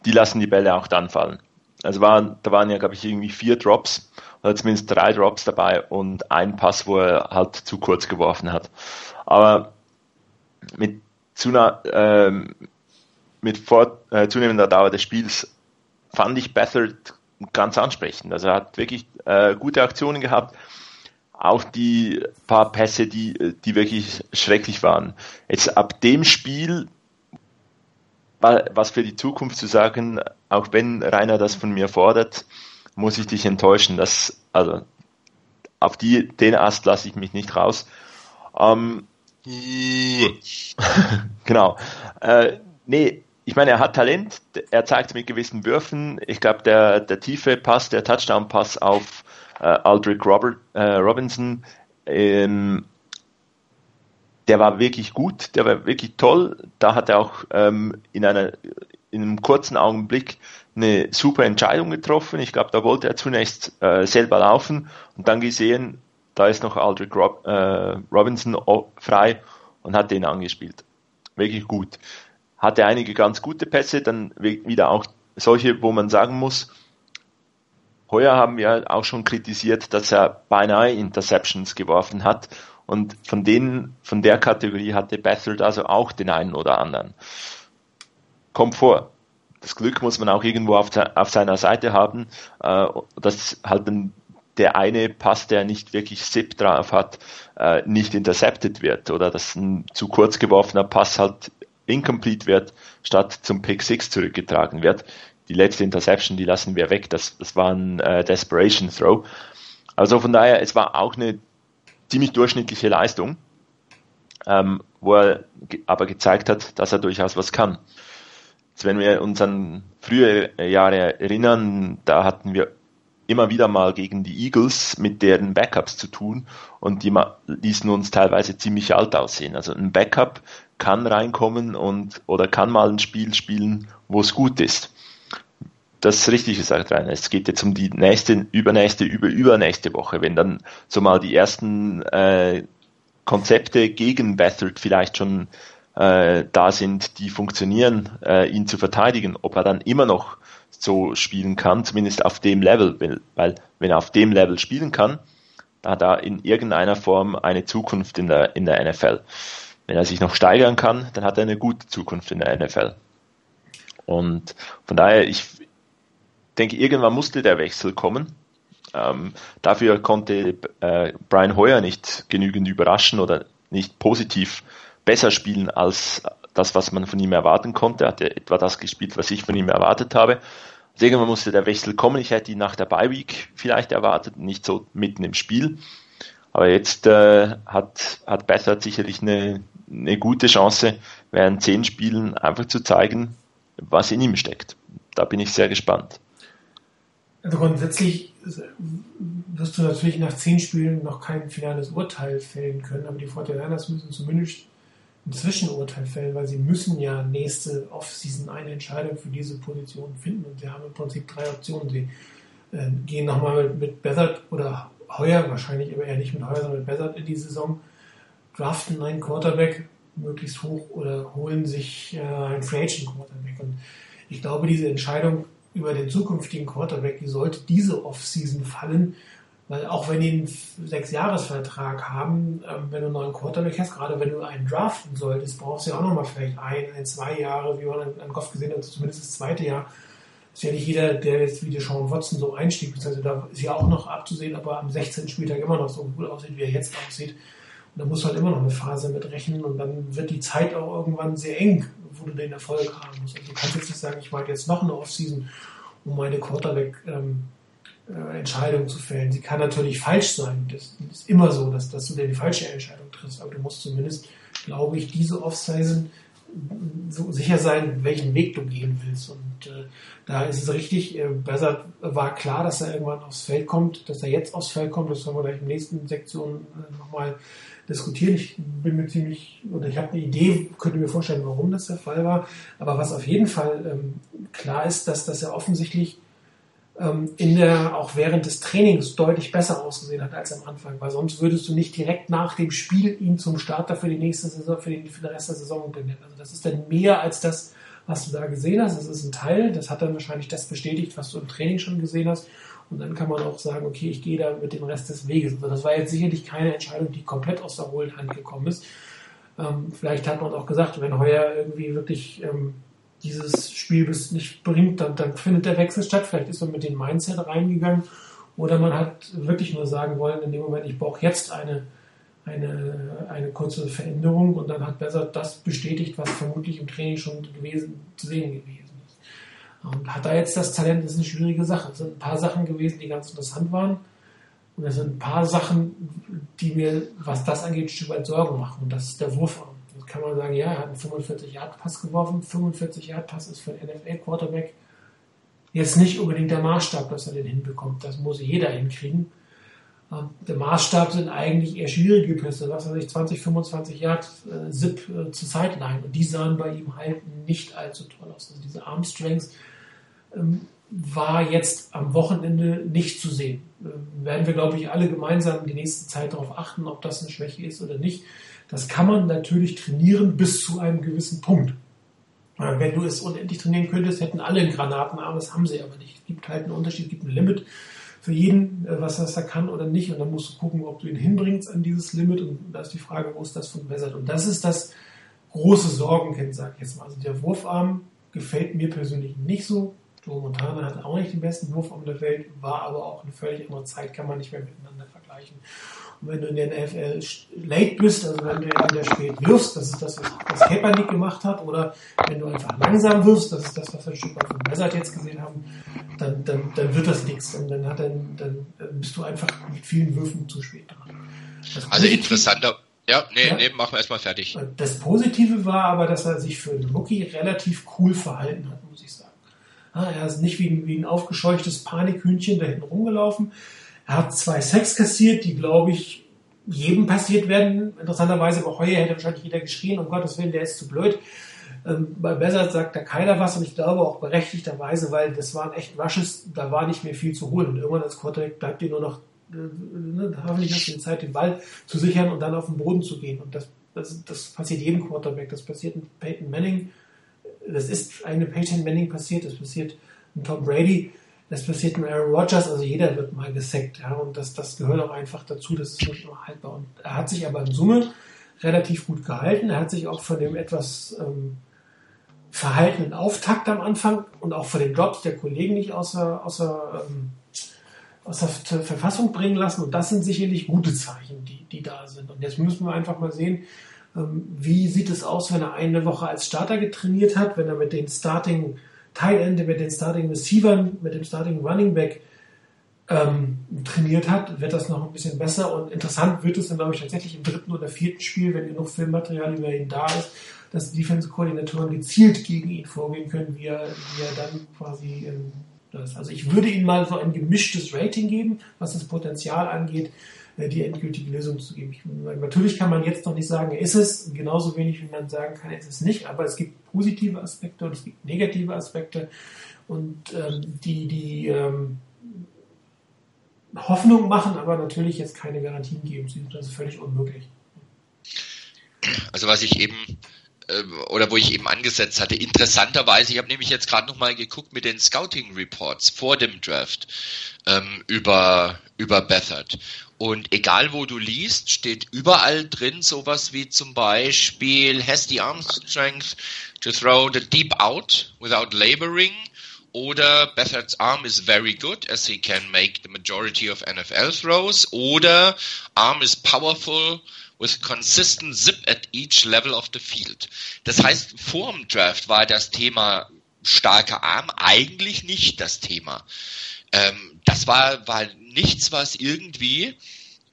Die lassen die Bälle auch dann fallen. Also waren, da waren ja, glaube ich, irgendwie vier Drops oder zumindest drei Drops dabei und ein Pass, wo er halt zu kurz geworfen hat. Aber mit, zuna, ähm, mit vor, äh, zunehmender Dauer des Spiels fand ich Bethard ganz ansprechend. Also er hat wirklich äh, gute Aktionen gehabt. Auch die paar Pässe, die, die wirklich schrecklich waren. Jetzt ab dem Spiel was für die Zukunft zu sagen, auch wenn Rainer das von mir fordert, muss ich dich enttäuschen. Das, also, auf die, den Ast lasse ich mich nicht raus. Ähm, (laughs) genau. Äh, nee, ich meine, er hat Talent, er zeigt es mit gewissen Würfen. Ich glaube, der, der tiefe Pass, der Touchdown-Pass auf äh, Aldrich Robert, äh, Robinson, ähm, der war wirklich gut, der war wirklich toll. Da hat er auch ähm, in, einer, in einem kurzen Augenblick eine super Entscheidung getroffen. Ich glaube, da wollte er zunächst äh, selber laufen und dann gesehen, da ist noch Aldrich Rob, äh, Robinson frei und hat den angespielt. Wirklich gut. Hatte einige ganz gute Pässe, dann wieder auch solche, wo man sagen muss, heuer haben wir auch schon kritisiert, dass er beinahe Interceptions geworfen hat Und von denen, von der Kategorie hatte Bethard also auch den einen oder anderen. Kommt vor. Das Glück muss man auch irgendwo auf, auf seiner Seite haben, äh, dass halt ein, der eine Pass, der nicht wirklich SIP drauf hat, äh, nicht intercepted wird oder dass ein zu kurz geworfener Pass halt incomplete wird, statt zum Pick 6 zurückgetragen wird. Die letzte Interception, die lassen wir weg. Das, das war ein äh, Desperation Throw. Also von daher, es war auch eine ziemlich durchschnittliche Leistung, ähm, wo er ge aber gezeigt hat, dass er durchaus was kann. Jetzt, wenn wir uns an frühe Jahre erinnern, da hatten wir immer wieder mal gegen die Eagles mit deren Backups zu tun und die ließen uns teilweise ziemlich alt aussehen. Also ein Backup kann reinkommen und oder kann mal ein Spiel spielen, wo es gut ist. Das richtig gesagt, Rainer. Es geht jetzt um die nächste, übernächste, über, übernächste Woche, wenn dann so mal die ersten äh, Konzepte gegen Bethard vielleicht schon äh, da sind, die funktionieren, äh, ihn zu verteidigen, ob er dann immer noch so spielen kann, zumindest auf dem Level, weil, weil wenn er auf dem Level spielen kann, dann hat er in irgendeiner Form eine Zukunft in der, in der NFL. Wenn er sich noch steigern kann, dann hat er eine gute Zukunft in der NFL. Und von daher, ich denke, irgendwann musste der Wechsel kommen. Ähm, dafür konnte äh, Brian Hoyer nicht genügend überraschen oder nicht positiv besser spielen als das, was man von ihm erwarten konnte. Er hatte etwa das gespielt, was ich von ihm erwartet habe. Also irgendwann musste der Wechsel kommen. Ich hätte ihn nach der Bye Week vielleicht erwartet, nicht so mitten im Spiel. Aber jetzt äh, hat, hat Bethard sicherlich eine, eine gute Chance, während zehn Spielen einfach zu zeigen, was in ihm steckt. Da bin ich sehr gespannt. Also grundsätzlich wirst du natürlich nach zehn Spielen noch kein finales Urteil fällen können, aber die 49ers müssen zumindest ein Zwischenurteil fällen, weil sie müssen ja nächste Offseason eine Entscheidung für diese Position finden und sie haben im Prinzip drei Optionen. Sie äh, gehen nochmal mit, mit Bethard oder Heuer, wahrscheinlich aber eher nicht mit Heuer, sondern mit Bethard in die Saison, draften einen Quarterback möglichst hoch oder holen sich äh, einen Free Agent Quarterback. Und ich glaube, diese Entscheidung über den zukünftigen Quarterback, die sollte diese Offseason fallen, weil auch wenn die einen Sechsjahresvertrag haben, ähm, wenn du einen neuen Quarterback hast, gerade wenn du einen draften solltest, brauchst du ja auch nochmal vielleicht ein, zwei Jahre, wie man an, an Goff gesehen hat, zumindest das zweite Jahr. Ist ja nicht jeder, der jetzt wie der Sean Watson so einstieg, also da ist ja auch noch abzusehen, ob er am 16. Spieltag immer noch so gut aussieht, wie er jetzt aussieht. Und da musst du halt immer noch eine Phase mit rechnen und dann wird die Zeit auch irgendwann sehr eng, wo du den Erfolg haben musst. Also du kannst jetzt nicht sagen, ich warte jetzt noch eine Offseason, um meine Quarterback ähm, äh, zu fällen. Sie kann natürlich falsch sein. Das ist immer so, dass, dass du dir die falsche Entscheidung triffst. Aber du musst zumindest, glaube ich, diese Offseason so sicher sein, welchen Weg du gehen willst. Und äh, da ist es richtig, äh, Bessert war klar, dass er irgendwann aufs Feld kommt, dass er jetzt aufs Feld kommt. Das werden wir gleich in der nächsten Sektion äh, nochmal diskutieren. Ich bin mir ziemlich, oder ich habe eine Idee, könnte mir vorstellen, warum das der Fall war. Aber was auf jeden Fall ähm, klar ist, dass, dass er offensichtlich ähm, in der, auch während des Trainings deutlich besser ausgesehen hat als am Anfang, weil sonst würdest du nicht direkt nach dem Spiel ihn zum Starter für die nächste Saison, für, den, für den Rest der Saison benennen. Also das ist dann mehr als das, was du da gesehen hast. Das ist ein Teil, das hat dann wahrscheinlich das bestätigt, was du im Training schon gesehen hast. Und dann kann man auch sagen, okay, ich gehe da mit dem Rest des Weges. Also das war jetzt sicherlich keine Entscheidung, die komplett aus der hohlen Hand gekommen ist. Ähm, vielleicht hat man auch gesagt, wenn Heuer irgendwie wirklich ähm, dieses Spiel bis nicht bringt, dann, dann findet der Wechsel statt. Vielleicht ist man mit dem Mindset reingegangen oder man hat wirklich nur sagen wollen, in dem Moment, ich brauche jetzt eine, eine, eine kurze Veränderung und dann hat besser das bestätigt, was vermutlich im Training schon gewesen, zu sehen gewesen ist. Und hat er jetzt das Talent, das ist eine schwierige Sache. Es sind ein paar Sachen gewesen, die ganz interessant waren. Und es sind ein paar Sachen, die mir, was das angeht, ein Stück weit Sorgen machen. Und das ist der Wurfarm. Jetzt kann man sagen, ja, er hat einen 45-Yard-Pass geworfen. 45-Yard-Pass ist für einen NFL-Quarterback jetzt nicht unbedingt der Maßstab, dass er den hinbekommt. Das muss jeder hinkriegen. Ähm, Der Maßstab sind eigentlich eher schwierige Pässe, was weiß ich, 20, 25 Yard äh, Zip äh, zur Sideline. Und die sahen bei ihm halt nicht allzu toll aus. Also diese Arm Strengths ähm, war jetzt am Wochenende nicht zu sehen. Ähm, werden wir, glaube ich, alle gemeinsam die nächste Zeit darauf achten, ob das eine Schwäche ist oder nicht. Das kann man natürlich trainieren bis zu einem gewissen Punkt. Äh, Wenn du es unendlich trainieren könntest, hätten alle einen Granatenarm, das haben sie aber nicht. Es gibt halt einen Unterschied, es gibt ein Limit für jeden, äh, was das da kann oder nicht. Und dann musst du gucken, ob du ihn hinbringst an dieses Limit. Und da ist die Frage, wo ist das verbessert? Und das ist das große Sorgenkind, sag ich jetzt mal. Also der Wurfarm gefällt mir persönlich nicht so. Montana hat auch nicht den besten Wurfarm der Welt, war aber auch eine völlig andere Zeit, kann man nicht mehr miteinander vergleichen. Und wenn du in der NFL late bist, also wenn du entweder spät wirfst, das ist das, was, Kaepernick gemacht hat, oder wenn du einfach langsam wirfst, das ist das, was wir ein Stück weit von Blizzard jetzt gesehen haben, dann, dann, dann wird das nichts. Und dann, hat dann, dann bist du einfach mit vielen Würfen zu spät dran. Das Also interessanter. Ja, nee, Ja. nee, machen wir erstmal fertig. das Positive war aber, dass er sich für einen Rookie relativ cool verhalten hat, muss ich sagen. Ja, er ist nicht wie ein, wie ein aufgescheuchtes Panikhühnchen da hinten rumgelaufen. Er hat zwei Sacks kassiert, die, glaube ich, jedem passiert werden. Interessanterweise, aber heuer hätte wahrscheinlich jeder geschrien, um Gottes Willen, der ist zu blöd. Ähm, bei Bessert sagt da keiner was und ich glaube auch berechtigterweise, weil das waren echt Rushes, da war nicht mehr viel zu holen. Und irgendwann als Quarterback bleibt dir nur noch, äh, ne, hoffentlich hast du die Zeit, den Ball zu sichern und dann auf den Boden zu gehen. Und das, das, das passiert jedem Quarterback. Das passiert Peyton Manning. Das ist eine Peyton Manning passiert. Das passiert mit Tom Brady. Das passiert mit Aaron Rodgers. Also jeder wird mal gesackt. Ja, und das, das gehört auch einfach dazu. Das ist nicht immer haltbar. Und er hat sich aber in Summe relativ gut gehalten. Er hat sich auch von dem etwas ähm, verhaltenen Auftakt am Anfang und auch von den Drops der Kollegen nicht außer, außer, ähm, außer Ver- Verfassung bringen lassen. Und das sind sicherlich gute Zeichen, die, die da sind. Und jetzt müssen wir einfach mal sehen, wie sieht es aus, wenn er eine Woche als Starter getrainiert hat, wenn er mit den Starting Tight End, mit den Starting Receivern, mit dem Starting Running Back ähm, trainiert hat, wird das noch ein bisschen besser und interessant wird es dann, glaube ich, tatsächlich im dritten oder vierten Spiel, wenn genug Filmmaterial über ihn da ist, dass Defense-Koordinatoren gezielt gegen ihn vorgehen können, wie er, wie er dann quasi ähm, das. Also ich würde ihm mal so ein gemischtes Rating geben, was das Potenzial angeht, die endgültige Lösung zu geben. Ich, natürlich kann man jetzt noch nicht sagen, ist es, genauso wenig wie man sagen kann, ist es nicht, aber es gibt positive Aspekte und es gibt negative Aspekte und ähm, die, die ähm, Hoffnung machen, aber natürlich jetzt keine Garantien geben. Das ist völlig unmöglich. Also was ich eben äh, oder wo ich eben angesetzt hatte, interessanterweise, ich habe nämlich jetzt gerade noch mal geguckt mit den Scouting Reports vor dem Draft ähm, über über Bethard und egal wo du liest, steht überall drin sowas wie zum Beispiel has the arm strength to throw the deep out without laboring oder Bethard's arm is very good as he can make the majority of NFL throws oder arm is powerful with consistent zip at each level of the field. Das heißt, vor dem Draft war das Thema starker Arm eigentlich nicht das Thema. Ähm, das war, war nichts, was irgendwie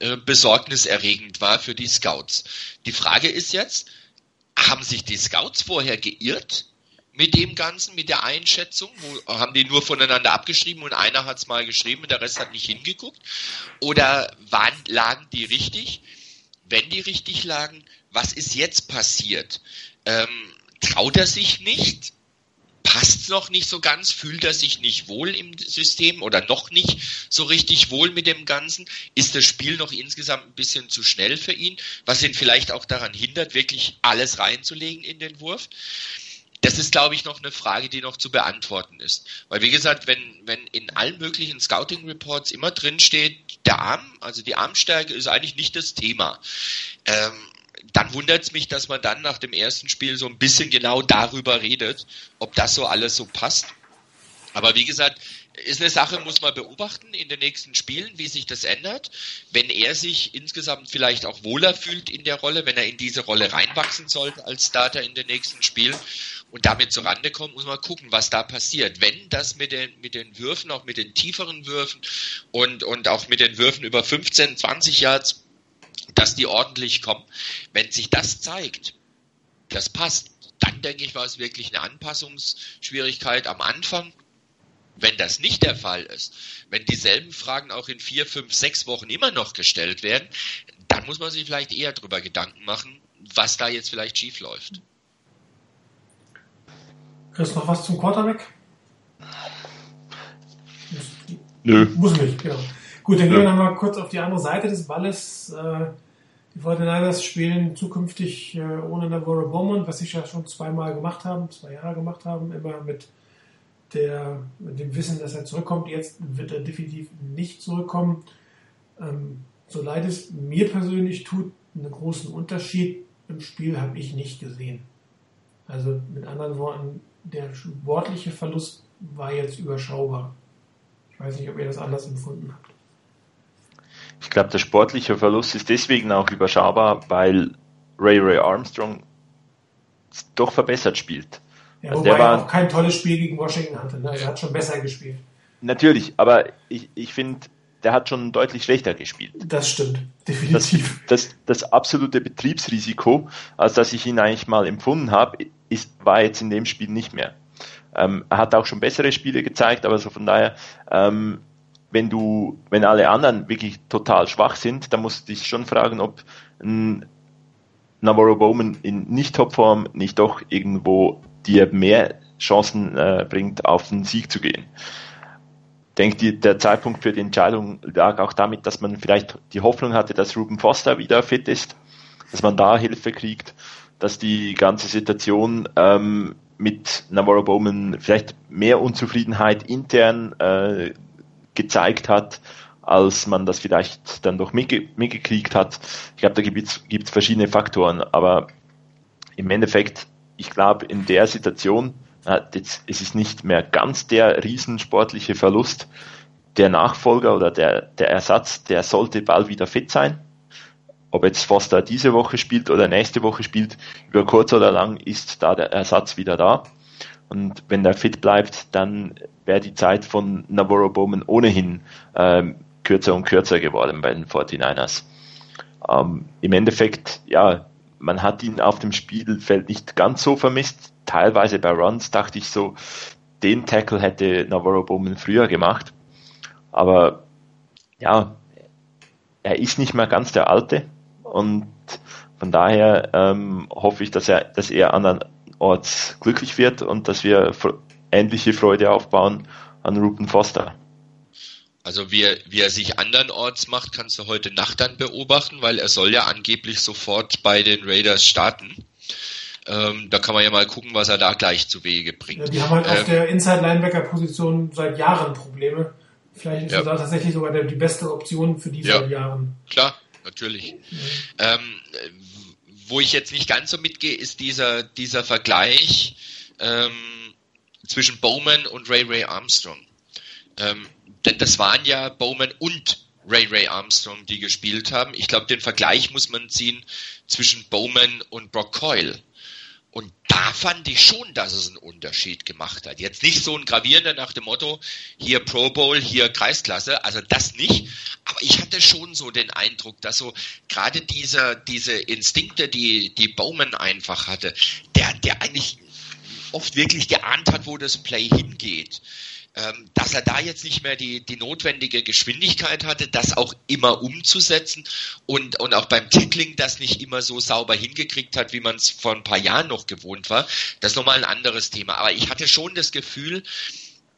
äh, besorgniserregend war für die Scouts. Die Frage ist jetzt, haben sich die Scouts vorher geirrt? mit dem Ganzen, mit der Einschätzung? Wo, haben die nur voneinander abgeschrieben und einer hat es mal geschrieben und der Rest hat nicht hingeguckt? Oder waren, lagen die richtig? Wenn die richtig lagen, was ist jetzt passiert? Ähm, traut er sich nicht? Passt noch nicht so ganz? Fühlt er sich nicht wohl im System oder noch nicht so richtig wohl mit dem Ganzen? Ist das Spiel noch insgesamt ein bisschen zu schnell für ihn, was ihn vielleicht auch daran hindert, wirklich alles reinzulegen in den Wurf? Das ist, glaube ich, noch eine Frage, die noch zu beantworten ist. Weil, wie gesagt, wenn, wenn in allen möglichen Scouting-Reports immer drin steht, der Arm, also die Armstärke ist eigentlich nicht das Thema, ähm, dann wundert es mich, dass man dann nach dem ersten Spiel so ein bisschen genau darüber redet, ob das so alles so passt. Aber wie gesagt, ist eine Sache, muss man beobachten in den nächsten Spielen, wie sich das ändert. Wenn er sich insgesamt vielleicht auch wohler fühlt in der Rolle, wenn er in diese Rolle reinwachsen sollte als Starter in den nächsten Spielen und damit zurande kommt, muss man gucken, was da passiert. Wenn das mit den, mit den Würfen, auch mit den tieferen Würfen und, und auch mit den Würfen über 15, 20 Yards, dass die ordentlich kommen, wenn sich das zeigt, das passt, dann denke ich, war es wirklich eine Anpassungsschwierigkeit am Anfang. Wenn das nicht der Fall ist, wenn dieselben Fragen auch in vier, fünf, sechs Wochen immer noch gestellt werden, dann muss man sich vielleicht eher darüber Gedanken machen, was da jetzt vielleicht schief läuft. Chris, noch was zum Quarterback? Nö. Muss nicht, genau. Gut, dann Ja. gehen wir nochmal kurz auf die andere Seite des Balles. Äh, Die 49ers spielen zukünftig äh, ohne Navarro Bowman, was sie ja schon zweimal gemacht haben, zwei Jahre gemacht haben, immer mit der, mit dem Wissen, dass er zurückkommt. Jetzt wird er definitiv nicht zurückkommen. Ähm, so leid es mir persönlich tut, einen großen Unterschied im Spiel habe ich nicht gesehen. Also mit anderen Worten, der sportliche Verlust war jetzt überschaubar. Ich weiß nicht, ob ihr das anders empfunden habt. Ich glaube, der sportliche Verlust ist deswegen auch überschaubar, weil Ray Ray Armstrong doch verbessert spielt. Ja, Also wobei der er war- auch kein tolles Spiel gegen Washington hatte. Ne? Er hat schon besser gespielt. Natürlich, aber ich, ich finde, der hat schon deutlich schlechter gespielt. Das stimmt, Das, definitiv. das, das absolute Betriebsrisiko, als dass ich ihn eigentlich mal empfunden habe, ist, war jetzt in dem Spiel nicht mehr. Ähm, er hat auch schon bessere Spiele gezeigt, aber so von daher, ähm, wenn du, wenn alle anderen wirklich total schwach sind, dann musst du dich schon fragen, ob ein Navarro Bowman in Nicht-Topform nicht doch irgendwo dir mehr Chancen äh, bringt, auf den Sieg zu gehen. Ich denke, der Zeitpunkt für die Entscheidung lag auch damit, dass man vielleicht die Hoffnung hatte, dass Ruben Foster wieder fit ist, dass man da Hilfe kriegt, dass die ganze Situation ähm, mit Navarro Bowman vielleicht mehr Unzufriedenheit intern äh, gezeigt hat, als man das vielleicht dann doch mitge mitgekriegt hat. Ich glaube, da gibt es verschiedene Faktoren, aber im Endeffekt, ich glaube, in der Situation, jetzt, es ist nicht mehr ganz der riesensportliche Verlust. Der Nachfolger oder der, der Ersatz, der sollte bald wieder fit sein. Ob jetzt Foster diese Woche spielt oder nächste Woche spielt, über kurz oder lang ist da der Ersatz wieder da. Und wenn der fit bleibt, dann wäre die Zeit von Navarro Bowman ohnehin ähm, kürzer und kürzer geworden bei den 49ers. Ähm, Im Endeffekt, ja, man hat ihn auf dem Spielfeld nicht ganz so vermisst. Teilweise bei Runs dachte ich so, den Tackle hätte Navarro Bowman früher gemacht. Aber ja, er ist nicht mehr ganz der Alte und von daher ähm, hoffe ich, dass er, dass er andernorts glücklich wird und dass wir ähnliche Freude aufbauen an Ruben Foster. Also wie er, wie er sich andernorts macht, kannst du heute Nacht dann beobachten, weil er soll ja angeblich sofort bei den Raiders starten. Ähm, da kann man ja mal gucken, was er da gleich zu Wege bringt. Ja, die haben halt auf Ähm, der Inside-Linebacker-Position seit Jahren Probleme. Vielleicht ist Ja. er da tatsächlich sogar der, die beste Option für die Ja. seit Jahren. Klar, natürlich. Ähm, äh, wo ich jetzt nicht ganz so mitgehe, ist dieser, dieser Vergleich ähm, zwischen Bowman und Ray Ray Armstrong. Ähm, denn das waren ja Bowman und Ray Ray Armstrong, die gespielt haben. Ich glaube, den Vergleich muss man ziehen zwischen Bowman und Brock Coyle. Und da fand ich schon, dass es einen Unterschied gemacht hat. Jetzt nicht so ein gravierender nach dem Motto, hier Pro Bowl, hier Kreisklasse, also das nicht. Aber ich hatte schon so den Eindruck, dass so gerade diese, diese Instinkte, die, die Bowman einfach hatte, der, der eigentlich oft wirklich geahnt hat, wo das Play hingeht. Ähm, dass er da jetzt nicht mehr die, die notwendige Geschwindigkeit hatte, das auch immer umzusetzen und, und auch beim Tackling das nicht immer so sauber hingekriegt hat, wie man es vor ein paar Jahren noch gewohnt war. Das ist nochmal ein anderes Thema. Aber ich hatte schon das Gefühl,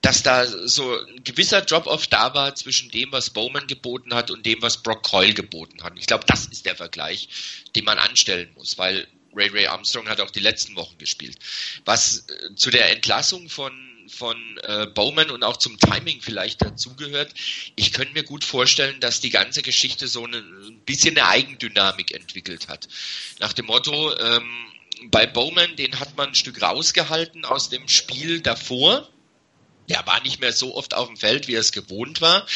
dass da so ein gewisser Drop-off da war zwischen dem, was Bowman geboten hat und dem, was Brock Coyle geboten hat. Ich glaube, das ist der Vergleich, den man anstellen muss, weil Ray Ray Armstrong hat auch die letzten Wochen gespielt. Was äh, zu der Entlassung von von äh, Bowman und auch zum Timing vielleicht dazugehört. Ich könnte mir gut vorstellen, dass die ganze Geschichte so eine, ein bisschen eine Eigendynamik entwickelt hat. Nach dem Motto, ähm, bei Bowman, den hat man ein Stück rausgehalten aus dem Spiel davor. Der war nicht mehr so oft auf dem Feld, wie er es gewohnt war.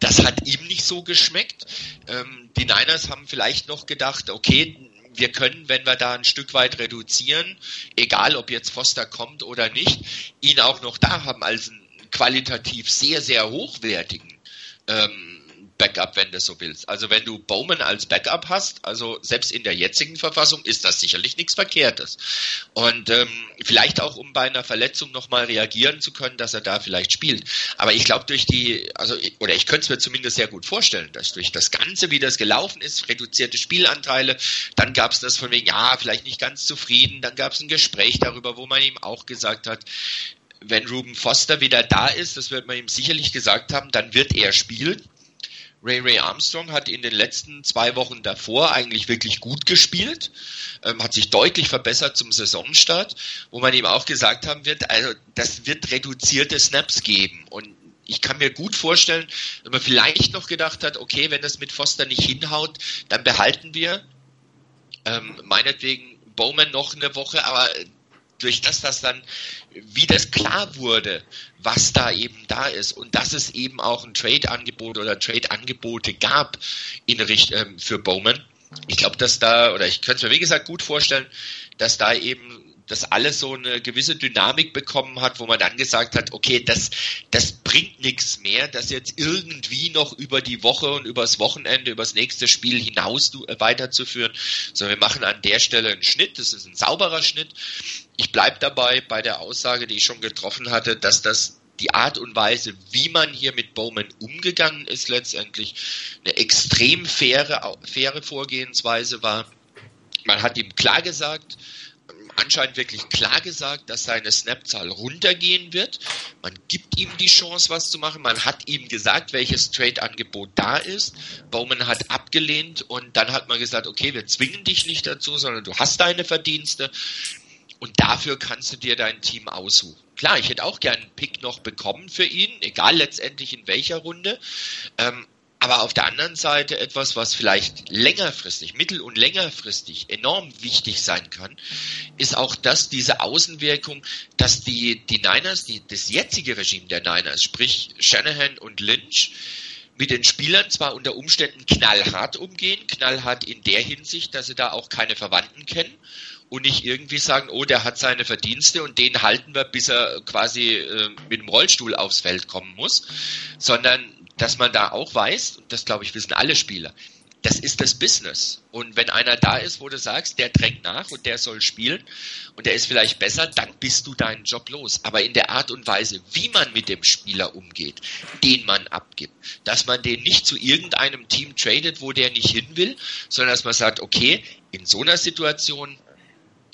Das hat ihm nicht so geschmeckt. Ähm, die Niners haben vielleicht noch gedacht, okay, wir können, wenn wir da ein Stück weit reduzieren, egal ob jetzt Foster kommt oder nicht, ihn auch noch da haben als einen qualitativ sehr, sehr hochwertigen ähm, Backup, wenn du so willst. Also wenn du Bowman als Backup hast, also selbst in der jetzigen Verfassung ist das sicherlich nichts Verkehrtes. Und ähm, vielleicht auch, um bei einer Verletzung nochmal reagieren zu können, dass er da vielleicht spielt. Aber ich glaube, durch die, also oder ich könnte es mir zumindest sehr gut vorstellen, dass durch das Ganze, wie das gelaufen ist, reduzierte Spielanteile, dann gab es das von wegen, ja, vielleicht nicht ganz zufrieden, dann gab es ein Gespräch darüber, wo man ihm auch gesagt hat, wenn Ruben Foster wieder da ist, das wird man ihm sicherlich gesagt haben, dann wird er spielen. Ray Ray Armstrong hat in den letzten zwei Wochen davor eigentlich wirklich gut gespielt, ähm, hat sich deutlich verbessert zum Saisonstart, wo man ihm auch gesagt haben wird, also das wird reduzierte Snaps geben. Und ich kann mir gut vorstellen, wenn man vielleicht noch gedacht hat, okay, wenn das mit Foster nicht hinhaut, dann behalten wir ähm, meinetwegen Bowman noch eine Woche, aber durch das, dass dann, wie das klar wurde, was da eben da ist und dass es eben auch ein Trade-Angebot oder Trade-Angebote gab in Richt ähm, für Bowman. Ich glaube, dass da, oder ich könnte es mir wie gesagt gut vorstellen, dass da eben das alles so eine gewisse Dynamik bekommen hat, wo man dann gesagt hat, okay, das, das bringt nichts mehr, das jetzt irgendwie noch über die Woche und übers Wochenende, übers nächste Spiel hinaus äh, weiterzuführen, sondern wir machen an der Stelle einen Schnitt, das ist ein sauberer Schnitt. Ich bleib dabei bei der Aussage, die ich schon getroffen hatte, dass das die Art und Weise, wie man hier mit Bowman umgegangen ist, letztendlich eine extrem faire, faire Vorgehensweise war. Man hat ihm klar gesagt, anscheinend wirklich klar gesagt, dass seine Snapzahl runtergehen wird. Man gibt ihm die Chance, was zu machen. Man hat ihm gesagt, welches Trade-Angebot da ist. Bowman hat abgelehnt und dann hat man gesagt, okay, wir zwingen dich nicht dazu, sondern du hast deine Verdienste und dafür kannst du dir dein Team aussuchen. Klar, ich hätte auch gern einen Pick noch bekommen für ihn, egal letztendlich in welcher Runde. Ähm, aber auf der anderen Seite etwas, was vielleicht längerfristig, mittel- und längerfristig enorm wichtig sein kann, ist auch das, diese Außenwirkung, dass die, die Niners, die, das jetzige Regime der Niners, sprich Shanahan und Lynch, mit den Spielern zwar unter Umständen knallhart umgehen, knallhart in der Hinsicht, dass sie da auch keine Verwandten kennen und nicht irgendwie sagen, oh, der hat seine Verdienste und den halten wir, bis er quasi äh, mit dem Rollstuhl aufs Feld kommen muss, sondern dass man da auch weiß, und das glaube ich wissen alle Spieler, das ist das Business. Und wenn einer da ist, wo du sagst, der drängt nach und der soll spielen und der ist vielleicht besser, dann bist du deinen Job los. Aber in der Art und Weise, wie man mit dem Spieler umgeht, den man abgibt, dass man den nicht zu irgendeinem Team tradet, wo der nicht hin will, sondern dass man sagt, okay, in so einer Situation,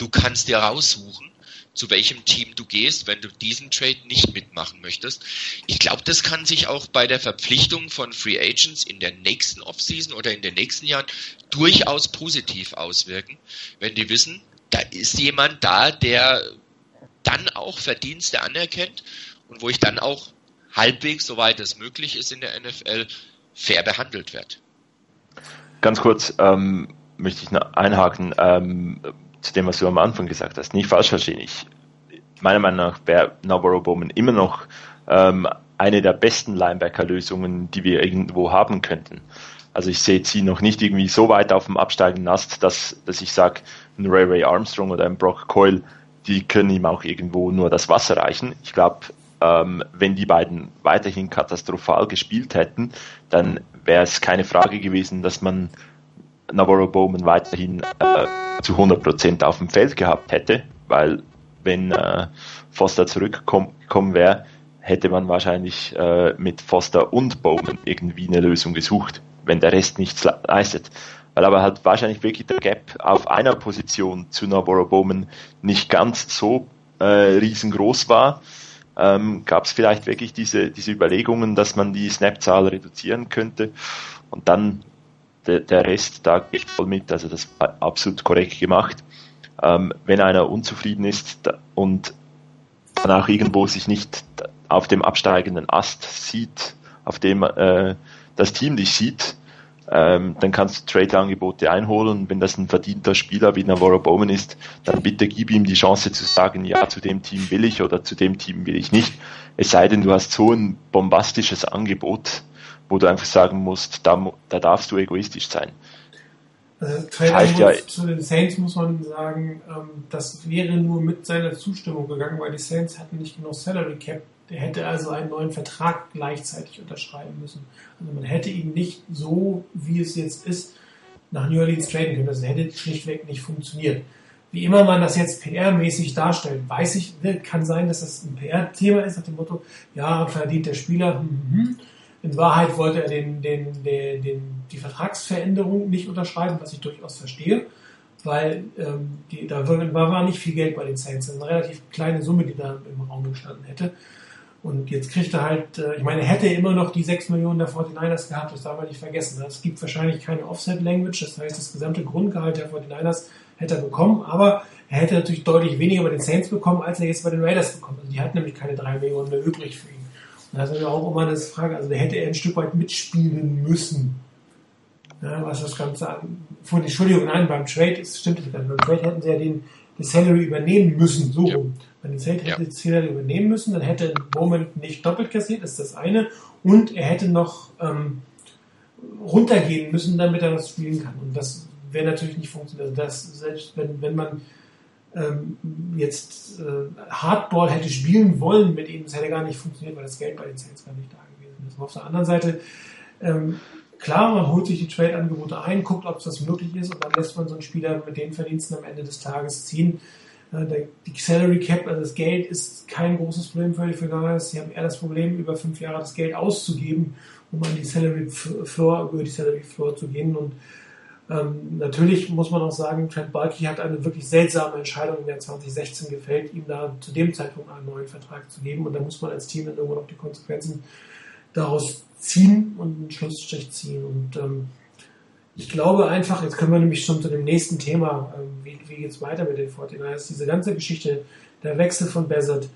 du kannst dir raussuchen, zu welchem Team du gehst, wenn du diesen Trade nicht mitmachen möchtest. Ich glaube, das kann sich auch bei der Verpflichtung von Free Agents in der nächsten Offseason oder in den nächsten Jahren durchaus positiv auswirken, wenn die wissen, da ist jemand da, der dann auch Verdienste anerkennt und wo ich dann auch halbwegs, soweit es möglich ist in der NFL, fair behandelt werde. Ganz kurz ähm, möchte ich einhaken ähm, zu dem, was du am Anfang gesagt hast. Nicht falsch verstehen. Ich, meiner Meinung nach wäre Navarro Bowman immer noch ähm, eine der besten Linebacker-Lösungen, die wir irgendwo haben könnten. Also ich sehe sie noch nicht irgendwie so weit auf dem absteigenden Ast, dass, dass ich sage, ein Ray Ray Armstrong oder ein Brock Coyle, die können ihm auch irgendwo nur das Wasser reichen. Ich glaube, ähm, wenn die beiden weiterhin katastrophal gespielt hätten, dann wäre es keine Frage gewesen, dass man Navarro Bowman weiterhin äh, zu 100% auf dem Feld gehabt hätte, weil wenn äh, Foster zurückgekommen wäre, hätte man wahrscheinlich äh, mit Foster und Bowman irgendwie eine Lösung gesucht, wenn der Rest nichts leistet. Weil aber halt wahrscheinlich wirklich der Gap auf einer Position zu Navarro Bowman nicht ganz so äh, riesengroß war, ähm, gab es vielleicht wirklich diese, diese Überlegungen, dass man die Snapzahl reduzieren könnte. Und dann der, der Rest, da gehe ich voll mit, also das war absolut korrekt gemacht. Ähm, wenn einer unzufrieden ist und dann auch irgendwo sich nicht auf dem absteigenden Ast sieht, auf dem äh, das Team dich sieht, ähm, dann kannst du Trade-Angebote einholen. Wenn das ein verdienter Spieler wie Navarro Bowman ist, dann bitte gib ihm die Chance zu sagen, ja, zu dem Team will ich oder zu dem Team will ich nicht. Es sei denn, du hast so ein bombastisches Angebot, wo du einfach sagen musst, da, da darfst du egoistisch sein. Also Trade heißt ja- zu den Saints muss man sagen, ähm, das wäre nur mit seiner Zustimmung gegangen, weil die Saints hatten nicht genug Salary Cap. Der hätte also einen neuen Vertrag gleichzeitig unterschreiben müssen. Also man hätte ihn nicht so, wie es jetzt ist, nach New Orleans traden können. Das hätte schlichtweg nicht funktioniert. Wie immer man das jetzt PR-mäßig darstellt, weiß ich, ne, kann sein, dass das ein PR-Thema ist, nach dem Motto, ja, verdient der Spieler, hm, hm, hm. In Wahrheit wollte er den, den, den, den, die Vertragsveränderung nicht unterschreiben, was ich durchaus verstehe, weil ähm, die, da war, nicht viel Geld bei den Saints. Eine relativ kleine Summe, die da im Raum gestanden hätte. Und jetzt kriegt er halt, äh, ich meine, er hätte immer noch die 6 Millionen der 49ers gehabt, das darf man nicht vergessen. Es gibt wahrscheinlich keine Offset-Language, das heißt, das gesamte Grundgehalt der 49ers hätte er bekommen, aber er hätte natürlich deutlich weniger bei den Saints bekommen, als er jetzt bei den Raiders bekommt. Also die hatten nämlich keine 3 Millionen mehr übrig für ihn. Das ist ja auch immer eine Frage, also da hätte er ein Stück weit mitspielen müssen. Ja, was das Ganze an. Von, Entschuldigung, nein, beim Trade ist, stimmt das gar nicht. Beim Trade hätten sie ja den, den Salary übernehmen müssen, so Ja. rum. Bei den Trade hätte Ja. sie den Salary übernehmen müssen, dann hätte Moment nicht doppelt kassiert, ist das eine. Und er hätte noch ähm, runtergehen müssen, damit er das spielen kann. Und das wäre natürlich nicht funktioniert. Also das, selbst wenn, wenn man jetzt äh, Hardball hätte spielen wollen mit ihm, das hätte gar nicht funktioniert, weil das Geld bei den Saints gar nicht da gewesen ist. Und auf der anderen Seite, ähm, klar, man holt sich die Trade-Angebote ein, guckt, ob das möglich ist und dann lässt man so einen Spieler mit den Verdiensten am Ende des Tages ziehen. Äh, die Salary Cap, also das Geld ist kein großes Problem für die Fortinanders. Sie haben eher das Problem, über fünf Jahre das Geld auszugeben, um an die Salary Floor, über die Salary Floor zu gehen und ähm, natürlich muss man auch sagen, Trent Balky hat eine wirklich seltsame Entscheidung im Jahr 2016 gefällt, ihm da zu dem Zeitpunkt einen neuen Vertrag zu geben. Und da muss man als Team dann irgendwann auch die Konsequenzen daraus ziehen und einen Schlussstrich ziehen. Und ähm, ich glaube einfach, jetzt können wir nämlich schon zu dem nächsten Thema, ähm, wie, wie geht es weiter mit den 49ers, diese ganze Geschichte, der Wechsel von Bassett,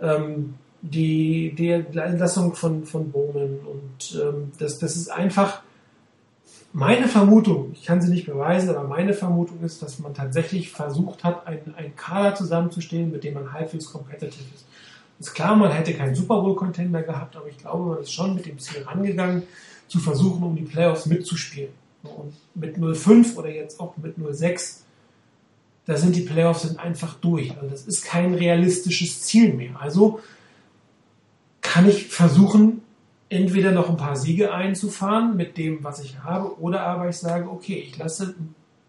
ähm, die, die Entlassung von, von Bowman und ähm, das, das ist einfach meine Vermutung, ich kann sie nicht beweisen, aber meine Vermutung ist, dass man tatsächlich versucht hat, einen, einen Kader zusammenzustellen, mit dem man halbwegs competitive ist. Ist klar, man hätte keinen Super Bowl-Contender gehabt, aber ich glaube, man ist schon mit dem Ziel rangegangen, zu versuchen, um die Playoffs mitzuspielen. Und mit 0,5 oder jetzt auch mit 0,6, da sind die Playoffs sind einfach durch. Also das ist kein realistisches Ziel mehr. Also kann ich versuchen, entweder noch ein paar Siege einzufahren mit dem, was ich habe, oder aber ich sage, okay, ich lasse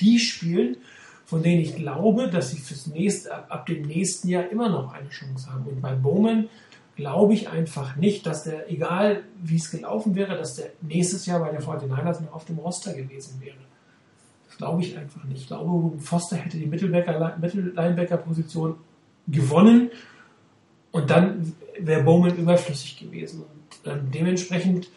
die spielen, von denen ich glaube, dass sie fürs nächste, ab, ab dem nächsten Jahr immer noch eine Chance haben. Und bei Bowman glaube ich einfach nicht, dass der, egal wie es gelaufen wäre, dass der nächstes Jahr bei der 49ers noch auf dem Roster gewesen wäre. Das glaube ich einfach nicht. Ich glaube, Foster hätte die Mittellinebacker-Position gewonnen und dann wäre Bowman überflüssig gewesen. Und dementsprechend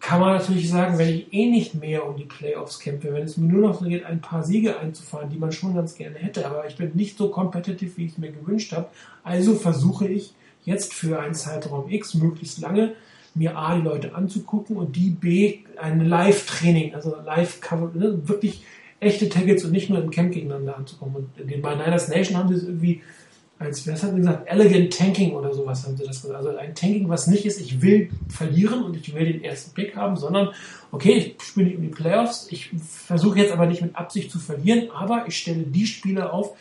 kann man natürlich sagen, wenn ich eh nicht mehr um die Playoffs kämpfe, wenn es mir nur noch so geht, ein paar Siege einzufahren, die man schon ganz gerne hätte, aber ich bin nicht so competitive, wie ich es mir gewünscht habe, also versuche ich jetzt für einen Zeitraum X möglichst lange mir A, die Leute anzugucken und die B, ein Live-Training, also Live-Cover, ne, wirklich echte Tackles und nicht nur im Camp gegeneinander anzukommen. Und bei Niners Nation haben sie es irgendwie als, was hat man gesagt, elegant Tanking oder sowas haben sie das gesagt. Also ein Tanking, was nicht ist, ich will verlieren und ich will den ersten Pick haben, sondern, okay, ich spiele um die Playoffs, ich versuche jetzt aber nicht mit Absicht zu verlieren, aber ich stelle die Spieler auf,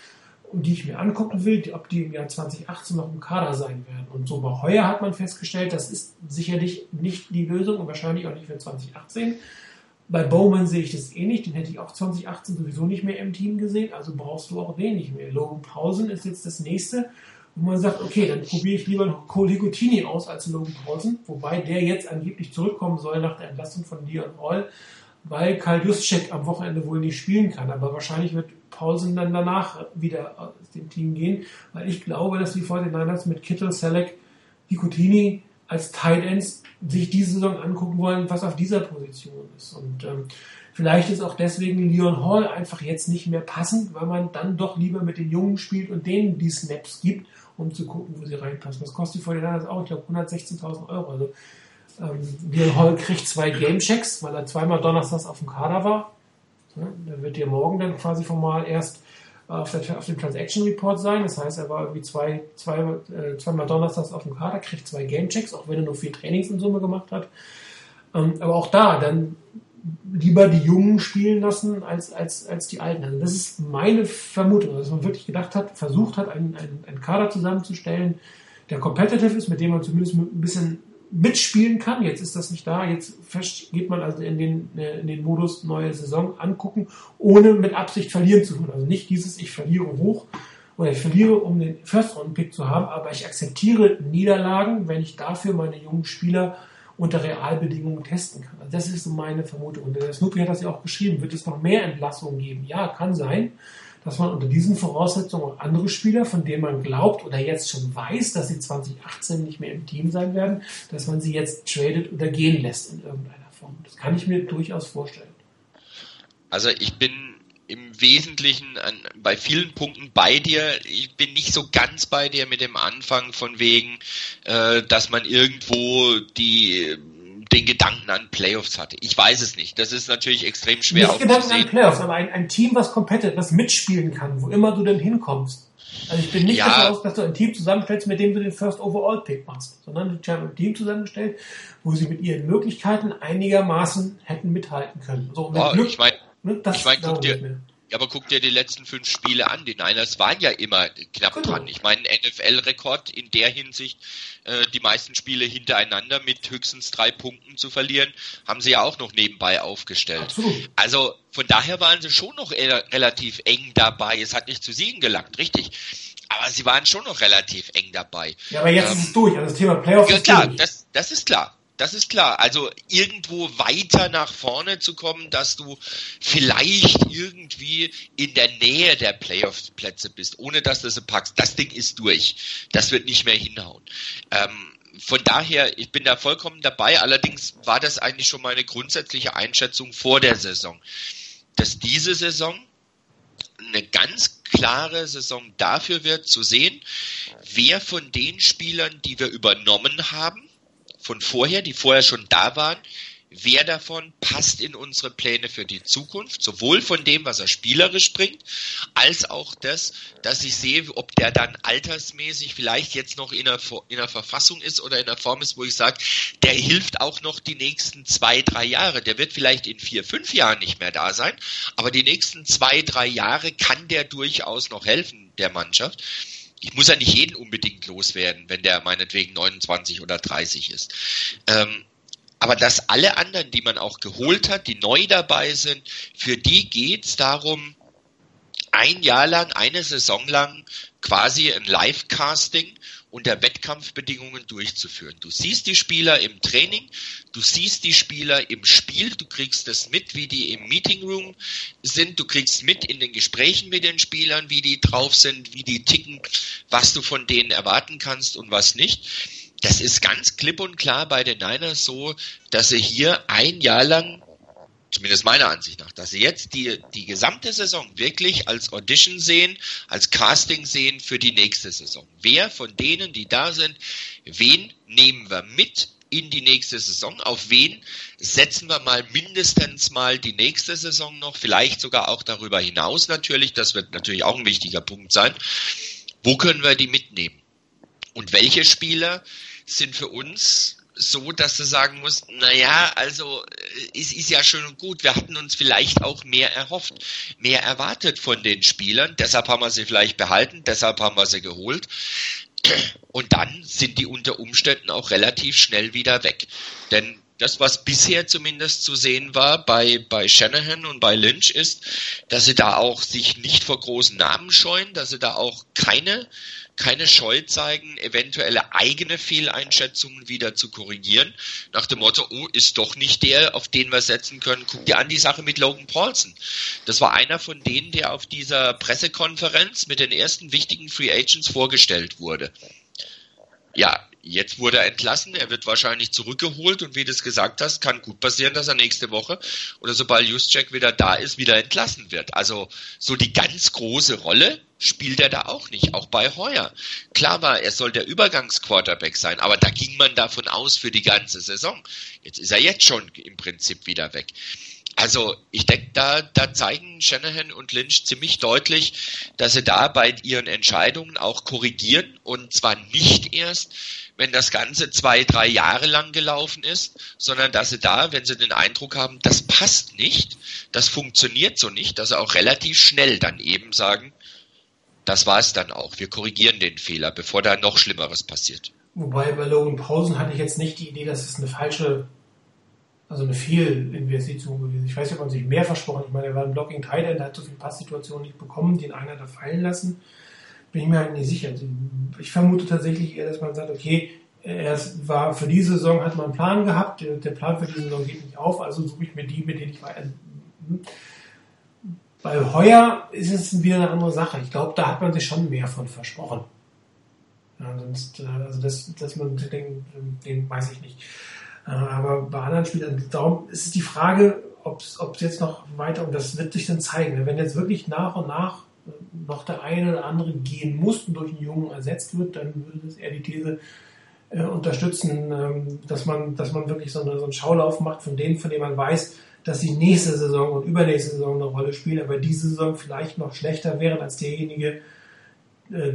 die ich mir angucken will, ob die im Jahr 2018 noch im Kader sein werden. Und so bei Heuer hat man festgestellt, das ist sicherlich nicht die Lösung und wahrscheinlich auch nicht für 2018. Bei Bowman sehe ich das eh nicht, den hätte ich auch 2018 sowieso nicht mehr im Team gesehen, also brauchst du auch nicht mehr. Logan Paulsen ist jetzt das nächste, wo man sagt, okay, dann probiere ich lieber noch Cole Higotini aus als Logan Paulsen, wobei der jetzt angeblich zurückkommen soll nach der Entlassung von Dion Hall, weil Karl Juszczyk am Wochenende wohl nicht spielen kann, aber wahrscheinlich wird Paulsen dann danach wieder aus dem Team gehen, weil ich glaube, dass die 49ers mit Kittel, Selleck, Higotini als Tight Ends sich diese Saison angucken wollen, was auf dieser Position ist. Und ähm, vielleicht ist auch deswegen Leon Hall einfach jetzt nicht mehr passend, weil man dann doch lieber mit den Jungen spielt und denen die Snaps gibt, um zu gucken, wo sie reinpassen. Das kostet die Fortinanders auch, ich glaube, 116.000 Euro. Also ähm, Leon Hall kriegt zwei Gamechecks, weil er zweimal donnerstags auf dem Kader war. Ja, der wird dir morgen dann quasi formal erst auf, der, auf dem Transaction Report sein. Das heißt, er war irgendwie zwei, zwei, äh, zweimal donnerstags auf dem Kader, kriegt zwei Gamechecks, auch wenn er nur vier Trainings in Summe gemacht hat. Ähm, aber auch da dann lieber die Jungen spielen lassen als, als, als die Alten. Also das ist meine Vermutung, dass man wirklich gedacht hat, versucht hat, einen, einen, einen Kader zusammenzustellen, der competitive ist, mit dem man zumindest ein bisschen mitspielen kann. Jetzt ist das nicht da. Jetzt geht man also in den, äh, in den Modus neue Saison angucken, ohne mit Absicht verlieren zu können. Also nicht dieses, ich verliere hoch oder ich verliere, um den First-Round-Pick zu haben, aber ich akzeptiere Niederlagen, wenn ich dafür meine jungen Spieler unter Realbedingungen testen kann. Also das ist so meine Vermutung. Und der Snoopy hat das ja auch geschrieben. Wird es noch mehr Entlassungen geben? Ja, kann sein. Dass man unter diesen Voraussetzungen auch andere Spieler, von denen man glaubt oder jetzt schon weiß, dass sie 2018 nicht mehr im Team sein werden, dass man sie jetzt tradet oder gehen lässt in irgendeiner Form. Das kann ich mir durchaus vorstellen. Also ich bin im Wesentlichen an, bei vielen Punkten bei dir. Ich bin nicht so ganz bei dir mit dem Anfang von wegen, äh, dass man irgendwo die den Gedanken an Playoffs hatte. Ich weiß es nicht. Das ist natürlich extrem schwer Nicht Gedanken an. Playoffs, aber ein, ein Team, was kompetent, was mitspielen kann, wo immer du denn hinkommst. Also ich bin nicht Ja. davon aus, dass du ein Team zusammenstellst, mit dem du den First Overall Pick machst, sondern du hast ein Team zusammengestellt, wo sie mit ihren Möglichkeiten einigermaßen hätten mithalten können. So, mit Oh, Glück, ich meine, ne, das ich mein, guck dir-. Ja, aber guck dir die letzten fünf Spiele an. Die Niners waren ja immer knapp Genau. dran. Ich meine, NFL-Rekord in der Hinsicht, äh, die meisten Spiele hintereinander mit höchstens drei Punkten zu verlieren, haben sie ja auch noch nebenbei aufgestellt. Absolut. Also von daher waren sie schon noch relativ eng dabei. Es hat nicht zu Siegen gelangt, richtig. Aber sie waren schon noch relativ eng dabei. Ja, aber jetzt Ähm, ist es durch. Also das Thema Playoffs Ja ist klar, durch. das, das ist klar. Das ist klar. Also irgendwo weiter nach vorne zu kommen, dass du vielleicht irgendwie in der Nähe der Playoff-Plätze bist, ohne dass du sie packst. Das Ding ist durch. Das wird nicht mehr hinhauen. Ähm, von daher, ich bin da vollkommen dabei. Allerdings war das eigentlich schon meine grundsätzliche Einschätzung vor der Saison, dass diese Saison eine ganz klare Saison dafür wird zu sehen, wer von den Spielern, die wir übernommen haben, von vorher, die vorher schon da waren, wer davon passt in unsere Pläne für die Zukunft, sowohl von dem, was er spielerisch bringt, als auch das, dass ich sehe, ob der dann altersmäßig vielleicht jetzt noch in der, Ver- in der Verfassung ist oder in der Form ist, wo ich sage, der hilft auch noch die nächsten zwei, drei Jahre. Der wird vielleicht in vier, fünf Jahren nicht mehr da sein, aber die nächsten zwei, drei Jahre kann der durchaus noch helfen, der Mannschaft. Ich muss ja nicht jeden unbedingt loswerden, wenn der meinetwegen 29 oder 30 ist. Ähm, aber dass alle anderen, die man auch geholt hat, die neu dabei sind, für die geht's darum, ein Jahr lang, eine Saison lang quasi ein Live-Casting unter Wettkampfbedingungen durchzuführen. Du siehst die Spieler im Training, du siehst die Spieler im Spiel, du kriegst das mit, wie die im Meeting Room sind, du kriegst mit in den Gesprächen mit den Spielern, wie die drauf sind, wie die ticken, was du von denen erwarten kannst und was nicht. Das ist ganz klipp und klar bei den Niners so, dass sie hier ein Jahr lang zumindest meiner Ansicht nach, dass sie jetzt die, die gesamte Saison wirklich als Audition sehen, als Casting sehen für die nächste Saison. Wer von denen, die da sind, wen nehmen wir mit in die nächste Saison? Auf wen setzen wir mal mindestens mal die nächste Saison noch? Vielleicht sogar auch darüber hinaus natürlich. Das wird natürlich auch ein wichtiger Punkt sein. Wo können wir die mitnehmen? Und welche Spieler sind für uns so, dass du sagen musst, naja, also äh, es ist ja schön und gut, wir hatten uns vielleicht auch mehr erhofft, mehr erwartet von den Spielern, deshalb haben wir sie vielleicht behalten, deshalb haben wir sie geholt. Und dann sind die unter Umständen auch relativ schnell wieder weg. Denn das, was bisher zumindest zu sehen war bei, bei Shanahan und bei Lynch, ist, dass sie da auch sich nicht vor großen Namen scheuen, dass sie da auch keine, keine Scheu zeigen, eventuelle eigene Fehleinschätzungen wieder zu korrigieren. Nach dem Motto, oh, ist doch nicht der, auf den wir setzen können. Guck dir an die Sache mit Logan Paulson. Das war einer von denen, der auf dieser Pressekonferenz mit den ersten wichtigen Free Agents vorgestellt wurde. Ja, jetzt wurde er entlassen, er wird wahrscheinlich zurückgeholt und wie du es gesagt hast, kann gut passieren, dass er nächste Woche oder sobald Juszczyk wieder da ist, wieder entlassen wird. Also so die ganz große Rolle spielt er da auch nicht, auch bei Heuer. Klar war, er soll der Übergangsquarterback sein, aber da ging man davon aus für die ganze Saison. Jetzt ist er jetzt schon im Prinzip wieder weg. Also ich denke, da, da zeigen Shanahan und Lynch ziemlich deutlich, dass sie da bei ihren Entscheidungen auch korrigieren und zwar nicht erst, wenn das Ganze zwei, drei Jahre lang gelaufen ist, sondern dass sie da, wenn sie den Eindruck haben, das passt nicht, das funktioniert so nicht, dass sie auch relativ schnell dann eben sagen, das war es dann auch, wir korrigieren den Fehler, bevor da noch Schlimmeres passiert. Wobei bei Logan Pausen hatte ich jetzt nicht die Idee, dass es eine falsche, also eine Fehlinvestition gewesen ist. Ich weiß nicht, ob man sich mehr versprochen hat. Ich meine, er war ein Blocking Tight End, hat so viele Passsituationen nicht bekommen, den einer da fallen lassen. Bin ich mir halt nicht sicher. Also ich vermute tatsächlich eher, dass man sagt, okay, er war für diese Saison hat man einen Plan gehabt, der, der Plan für diese Saison geht nicht auf, also suche ich mir die, mit denen ich weiter. Bei Heuer ist es wieder eine andere Sache. Ich glaube, da hat man sich schon mehr von versprochen. Ja, sonst, äh, also das, dass man den, den weiß ich nicht. Äh, Aber bei anderen Spielern, darum ist es die Frage, ob es jetzt noch weiter, und das wird sich dann zeigen. Wenn jetzt wirklich nach und nach äh, noch der eine oder andere gehen muss und durch einen Jungen ersetzt wird, dann würde das eher die These äh, unterstützen, ähm, dass man, dass man wirklich so, eine, so einen Schaulauf macht von denen, von denen man weiß, dass sie nächste Saison und übernächste Saison eine Rolle spielen, aber diese Saison vielleicht noch schlechter wären als derjenige, äh,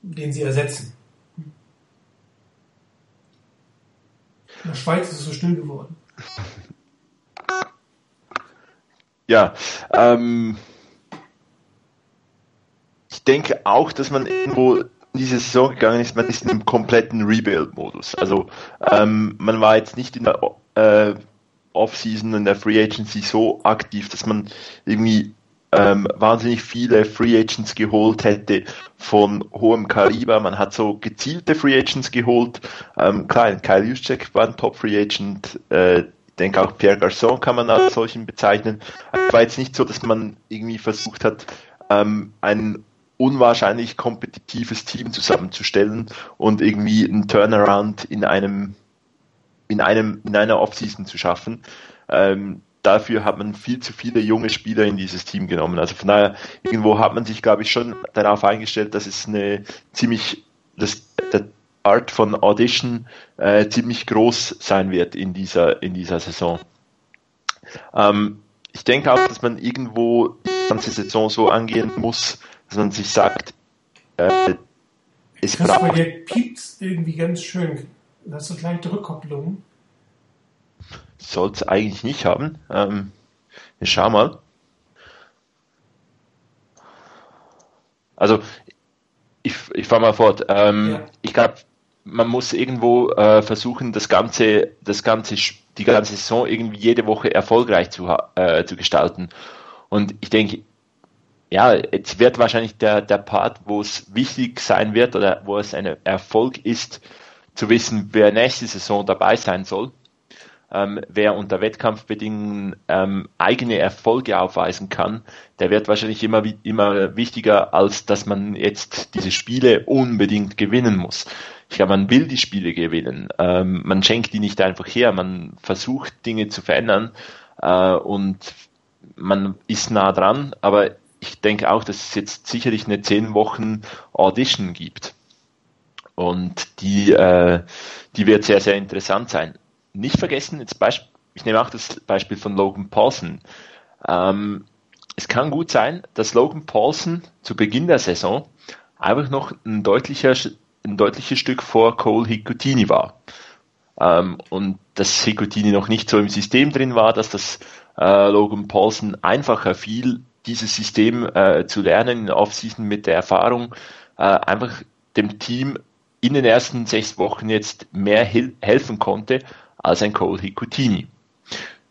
den sie ersetzen. In der Schweiz ist es so still geworden. (laughs) Ja, ähm, ich denke auch, dass man irgendwo in diese Saison gegangen ist, man ist in einem kompletten Rebuild-Modus. Also ähm, man war jetzt nicht in der äh, Off-Season und der Free Agency so aktiv, dass man irgendwie ähm, wahnsinnig viele Free Agents geholt hätte von hohem Kaliber. Man hat so gezielte Free Agents geholt. Ähm, klar, Kyle Juszczyk war ein Top Free Agent. Äh, ich denke auch Pierre Garçon kann man als solchen bezeichnen. Es war jetzt nicht so, dass man irgendwie versucht hat, ähm, ein unwahrscheinlich kompetitives Team zusammenzustellen und irgendwie einen Turnaround in einem in einem in einer Offseason zu schaffen. Ähm, dafür hat man viel zu viele junge Spieler in dieses Team genommen. Also von daher, irgendwo hat man sich, glaube ich, schon darauf eingestellt, dass es eine ziemlich, das, der Art von Audition äh, ziemlich groß sein wird in dieser, in dieser Saison. Ähm, ich denke auch, dass man irgendwo die ganze Saison so angehen muss, dass man sich sagt, äh, es Das bei braucht dir piept irgendwie ganz schön. Das ist gleich Rückkopplung. sollte es eigentlich nicht haben. Ähm, ich schau mal. Also, ich, ich fahre mal fort. Ähm, Ja. Ich glaube, man muss irgendwo äh, versuchen, das ganze, das ganze, die ganze Saison irgendwie jede Woche erfolgreich zu, äh, zu gestalten. Und ich denke, ja, jetzt wird wahrscheinlich der, der Part, wo es wichtig sein wird oder wo es ein Erfolg ist, zu wissen, wer nächste Saison dabei sein soll ähm, wer unter Wettkampfbedingungen ähm, eigene Erfolge aufweisen kann, der wird wahrscheinlich immer, immer wichtiger, als dass man jetzt diese Spiele unbedingt gewinnen muss. Ich glaube, man will die Spiele gewinnen. Ähm, man schenkt die nicht einfach her. Man versucht Dinge zu verändern äh, und man ist nah dran. Aber ich denke auch, dass es jetzt sicherlich eine zehn Wochen Audition gibt. Und die, äh, die wird sehr, sehr interessant sein nicht vergessen, jetzt Beisp ich nehme auch das Beispiel von Logan Paulson. Ähm, es kann gut sein, dass Logan Paulson zu Beginn der Saison einfach noch ein, deutlicher, ein deutliches Stück vor Cole Hikutini war. Ähm, und dass Hikutini noch nicht so im System drin war, dass das äh, Logan Paulson einfacher fiel, dieses System äh, zu lernen in der Offseason mit der Erfahrung, äh, einfach dem Team in den ersten sechs Wochen jetzt mehr hel helfen konnte als ein Cole Hikutini.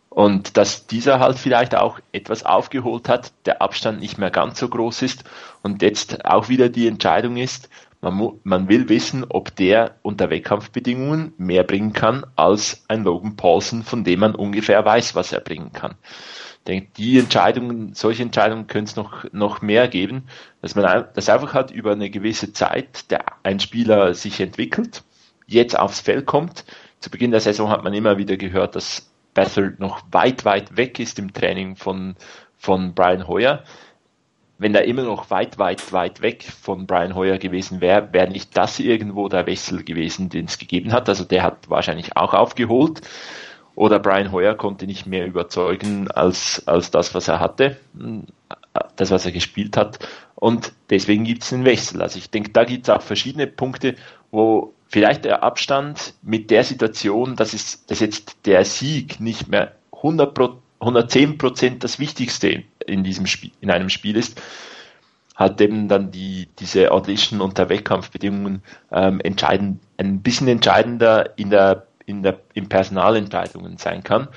Und dass dieser halt vielleicht auch etwas aufgeholt hat, der Abstand nicht mehr ganz so groß ist und jetzt auch wieder die Entscheidung ist, man, man will wissen, ob der unter Wettkampfbedingungen mehr bringen kann als ein Logan Paulson, von dem man ungefähr weiß, was er bringen kann. Denke, die Entscheidungen, solche Entscheidungen können es noch, noch mehr geben, dass man dass einfach halt über eine gewisse Zeit der, ein Spieler sich entwickelt, jetzt aufs Feld kommt. Zu Beginn der Saison hat man immer wieder gehört, dass Bethel noch weit, weit weg ist im Training von, von Brian Hoyer. Wenn er immer noch weit, weit, weit weg von Brian Hoyer gewesen wäre, wäre nicht das irgendwo der Wechsel gewesen, den es gegeben hat. Also der hat wahrscheinlich auch aufgeholt. Oder Brian Hoyer konnte nicht mehr überzeugen als, als das, was er hatte, das, was er gespielt hat. Und deswegen gibt es einen Wechsel. Also ich denke, da gibt es auch verschiedene Punkte, wo vielleicht der Abstand mit der Situation, dass, es, dass jetzt der Sieg nicht mehr 100 Pro, 110 Prozent das Wichtigste in diesem Spiel, in einem Spiel ist, halt eben dann die, diese Audition unter Wettkampfbedingungen ähm, entscheidend, ein bisschen entscheidender in der, in der, in Personalentscheidungen sein kann.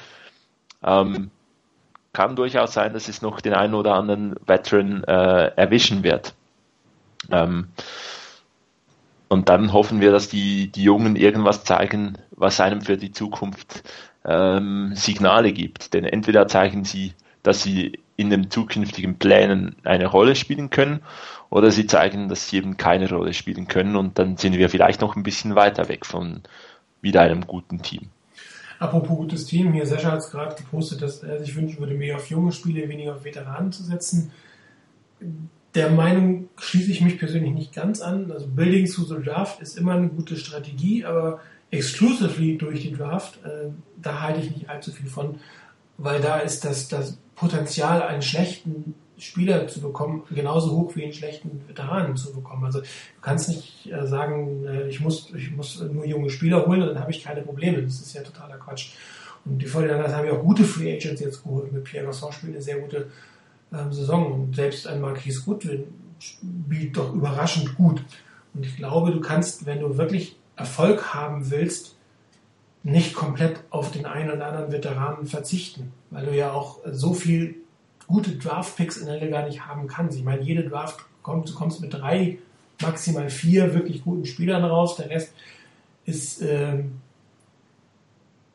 Ähm, kann durchaus sein, dass es noch den einen oder anderen Veteran äh, erwischen wird. Ähm, und dann hoffen wir, dass die, die Jungen irgendwas zeigen, was einem für die Zukunft ähm, Signale gibt. Denn entweder zeigen sie, dass sie in den zukünftigen Plänen eine Rolle spielen können oder sie zeigen, dass sie eben keine Rolle spielen können und dann sind wir vielleicht noch ein bisschen weiter weg von wieder einem guten Team. Apropos gutes Team, hier Sascha hat es gerade gepostet, dass er sich wünschen würde, mehr auf junge Spiele, weniger auf Veteranen zu setzen. Der Meinung schließe ich mich persönlich nicht ganz an. Also Building to the Draft ist immer eine gute Strategie, aber exclusively durch die Draft, äh, da halte ich nicht allzu viel von, weil da ist das, das Potenzial, einen schlechten Spieler zu bekommen, genauso hoch wie einen schlechten Veteranen zu bekommen. Also du kannst nicht äh, sagen, äh, ich, muss, ich muss nur junge Spieler holen und dann habe ich keine Probleme. Das ist ja totaler Quatsch. Und die Fortinanders haben ja auch gute Free Agents jetzt geholt. Mit Pierre Gasson spielt eine sehr gute ähm, Saison und selbst ein Marquis Goodwin spielt doch überraschend gut. Und ich glaube, du kannst, wenn du wirklich Erfolg haben willst, nicht komplett auf den einen oder anderen Veteranen verzichten, weil du ja auch so viel gute Draft-Picks in der Liga nicht haben kannst. Ich meine, jede Draft kommt, du kommst mit drei, maximal vier wirklich guten Spielern raus. Der Rest ist, ähm,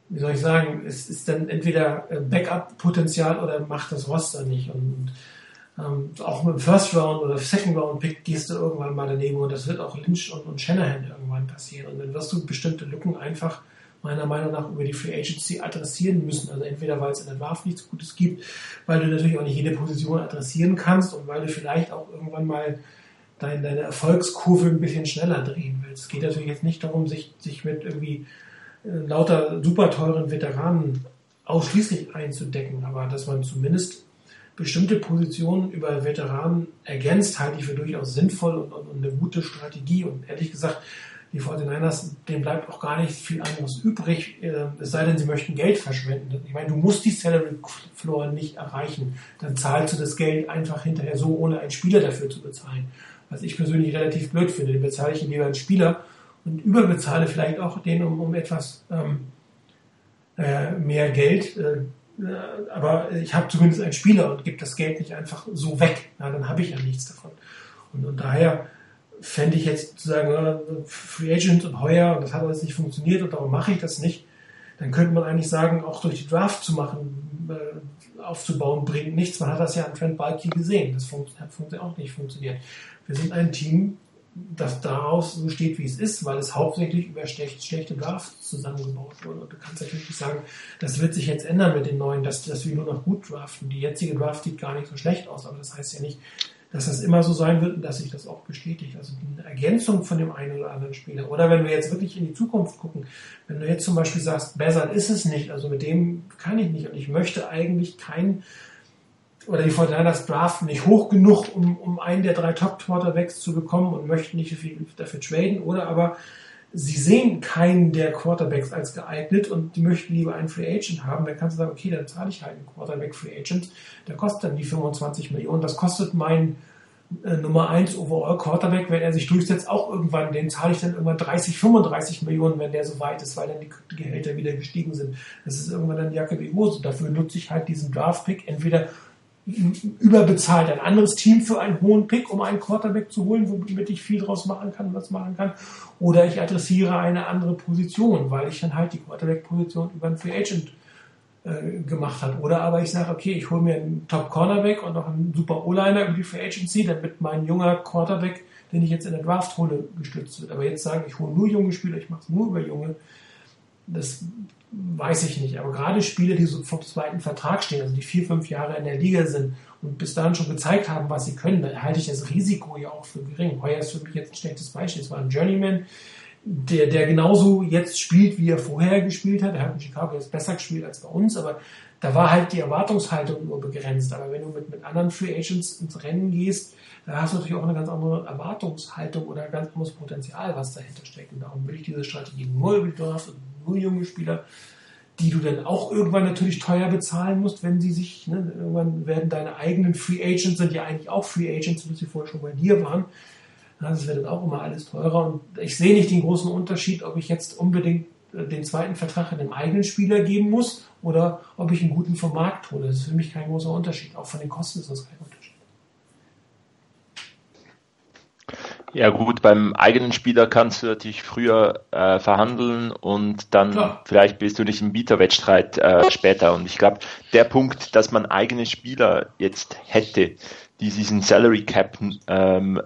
wie soll ich sagen, es ist dann entweder äh, Backup-Potenzial oder macht das Roster nicht. Und ähm, auch mit dem First Round oder Second Round Pick gehst du irgendwann mal daneben und das wird auch Lynch und, und Shanahan irgendwann passieren. Und dann wirst du bestimmte Lücken einfach meiner Meinung nach über die Free Agency adressieren müssen. Also entweder weil es in der Draft nichts Gutes gibt, weil du natürlich auch nicht jede Position adressieren kannst und weil du vielleicht auch irgendwann mal dein, deine Erfolgskurve ein bisschen schneller drehen willst. Es geht natürlich jetzt nicht darum, sich, sich mit irgendwie äh, lauter super teuren Veteranen ausschließlich einzudecken, aber dass man zumindest bestimmte Positionen über Veteranen ergänzt, halte ich für durchaus sinnvoll und, und, und eine gute Strategie. Und ehrlich gesagt, die 49ers, denen bleibt auch gar nicht viel anderes übrig, äh, es sei denn, sie möchten Geld verschwenden. Ich meine, du musst die Salary Floor nicht erreichen. Dann zahlst du das Geld einfach hinterher so, ohne einen Spieler dafür zu bezahlen. Was ich persönlich relativ blöd finde. Den bezahle ich lieber einen Spieler und überbezahle vielleicht auch den um, um etwas ähm, äh, mehr Geld. Äh, aber ich habe zumindest einen Spieler und gebe das Geld nicht einfach so weg. Ja, dann habe ich ja nichts davon. Und, und daher fände ich jetzt zu sagen, äh, Free Agent und heuer und das hat alles nicht funktioniert und darum mache ich das nicht, dann könnte man eigentlich sagen, auch durch die Draft zu machen, äh, aufzubauen, bringt nichts. Man hat das ja an Trent Balky gesehen. Das hat auch nicht funktioniert. Wir sind ein Team, das daraus so steht, wie es ist, weil es hauptsächlich über schlecht, schlechte Drafts zusammengebaut wurde. Und du kannst natürlich nicht sagen, das wird sich jetzt ändern mit den neuen, dass, dass wir nur noch gut draften. Die jetzige Draft sieht gar nicht so schlecht aus, aber das heißt ja nicht, dass das immer so sein wird und dass sich das auch bestätigt. Also eine Ergänzung von dem einen oder anderen Spieler. Oder wenn wir jetzt wirklich in die Zukunft gucken, wenn du jetzt zum Beispiel sagst, besser ist es nicht, also mit dem kann ich nicht und ich möchte eigentlich keinen oder die Fortinanders draften nicht hoch genug, um, um einen der drei Top-Quarterbacks zu bekommen und möchten nicht viel dafür traden. Oder aber sie sehen keinen der Quarterbacks als geeignet und die möchten lieber einen Free Agent haben, dann kannst du sagen, okay, dann zahle ich halt einen Quarterback Free Agent, der kostet dann die 25 Millionen. Das kostet mein äh, Nummer 1 Overall Quarterback, wenn er sich durchsetzt, auch irgendwann, den zahle ich dann irgendwann 30, 35 Millionen, wenn der so weit ist, weil dann die Gehälter wieder gestiegen sind. Das ist irgendwann dann Jacke wie Hose. Dafür nutze ich halt diesen Draft-Pick entweder überbezahlt ein anderes Team für einen hohen Pick, um einen Quarterback zu holen, womit ich viel draus machen kann, was machen kann. Oder ich adressiere eine andere Position, weil ich dann halt die Quarterback-Position über einen Free Agent äh, gemacht habe. Oder aber ich sage, okay, ich hole mir einen Top-Cornerback und noch einen super O-Liner über die Free Agency, damit mein junger Quarterback, den ich jetzt in der Draft hole, gestützt wird. Aber jetzt sagen, ich hole nur junge Spieler, ich mache es nur über junge, das weiß ich nicht. Aber gerade Spieler, die so vom zweiten Vertrag stehen, also die vier, fünf Jahre in der Liga sind und bis dahin schon gezeigt haben, was sie können, da halte ich das Risiko ja auch für gering. Heuer ist für mich jetzt ein schlechtes Beispiel. Es war ein Journeyman, der, der genauso jetzt spielt, wie er vorher gespielt hat. Er hat in Chicago jetzt besser gespielt als bei uns, aber da war halt die Erwartungshaltung nur begrenzt. Aber wenn du mit, mit anderen Free Agents ins Rennen gehst, da hast du natürlich auch eine ganz andere Erwartungshaltung oder ein ganz anderes Potenzial, was dahinter steckt. Und darum will ich diese Strategie nur über die Draft und nur junge Spieler, die du dann auch irgendwann natürlich teuer bezahlen musst, wenn sie sich, ne, irgendwann werden deine eigenen Free Agents, sind ja eigentlich auch Free Agents, die vorher schon bei dir waren. Das wird dann auch immer alles teurer. Und ich sehe nicht den großen Unterschied, ob ich jetzt unbedingt äh, den zweiten Vertrag einem eigenen Spieler geben muss oder ob ich einen guten vom Markt hole. Das ist für mich kein großer Unterschied. Auch von den Kosten ist das kein Unterschied. Ja gut, beim eigenen Spieler kannst du natürlich früher äh, verhandeln und dann Klar. vielleicht bist du nicht im Bieterwettstreit äh, später. Und ich glaube, der Punkt, dass man eigene Spieler jetzt hätte, die diesen Salary Cap ähm,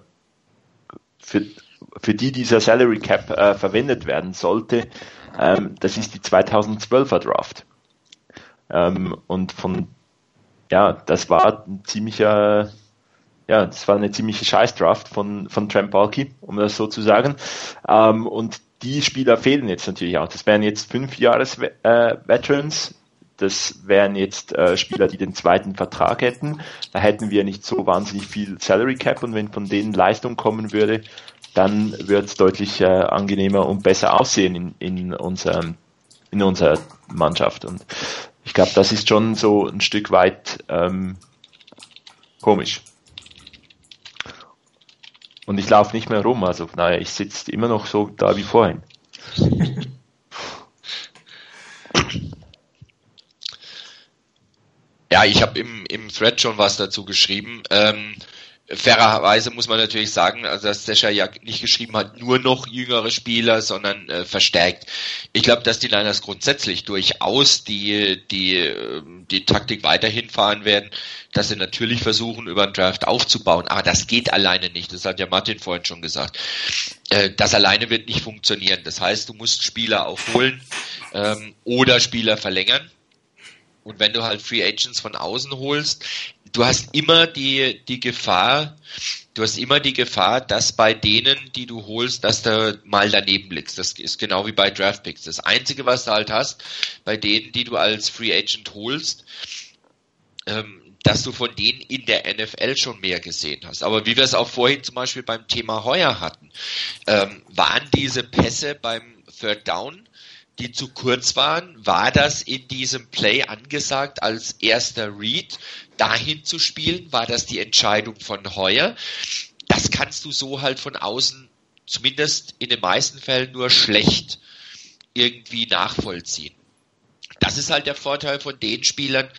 für, für die dieser Salary Cap äh, verwendet werden sollte, ähm, das ist die 2012er Draft. Ähm, und von ja, das war ein ziemlicher ja, das war eine ziemliche Scheißdraft von, von Trent Balky, um das so zu sagen. Ähm, und die Spieler fehlen jetzt natürlich auch. Das wären jetzt fünf Jahres äh, Veterans. Das wären jetzt äh, Spieler, die den zweiten Vertrag hätten. Da hätten wir nicht so wahnsinnig viel Salary Cap und wenn von denen Leistung kommen würde, dann wird es deutlich äh, angenehmer und besser aussehen in, in, unserem, in unserer Mannschaft. Und ich glaube, das ist schon so ein Stück weit ähm, komisch. Und ich laufe nicht mehr rum, also naja, ich sitze immer noch so da wie vorhin. Ja, ich habe im, im Thread schon was dazu geschrieben. Ähm, fairerweise muss man natürlich sagen, also dass Sascha ja nicht geschrieben hat, nur noch jüngere Spieler, sondern äh, verstärkt. Ich glaube, dass die Niners grundsätzlich durchaus die, die, ähm, die Taktik weiterhin fahren werden, dass sie natürlich versuchen, über einen Draft aufzubauen. Aber das geht alleine nicht. Das hat ja Martin vorhin schon gesagt. Äh, das alleine wird nicht funktionieren. Das heißt, du musst Spieler aufholen ähm, oder Spieler verlängern. Und wenn du halt Free Agents von außen holst, du hast immer die, die Gefahr, du hast immer die Gefahr, dass bei denen, die du holst, dass du mal daneben liegst. Das ist genau wie bei Draft Picks. Das Einzige, was du halt hast, bei denen, die du als Free Agent holst, ähm, dass du von denen in der NFL schon mehr gesehen hast. Aber wie wir es auch vorhin zum Beispiel beim Thema Heuer hatten, ähm, waren diese Pässe beim Third Down die zu kurz waren, war das in diesem Play angesagt als erster Read dahin zu spielen? War das die Entscheidung von Heuer? Das kannst du so halt von außen, zumindest in den meisten Fällen, nur schlecht irgendwie nachvollziehen. Das ist halt der Vorteil von den Spielern,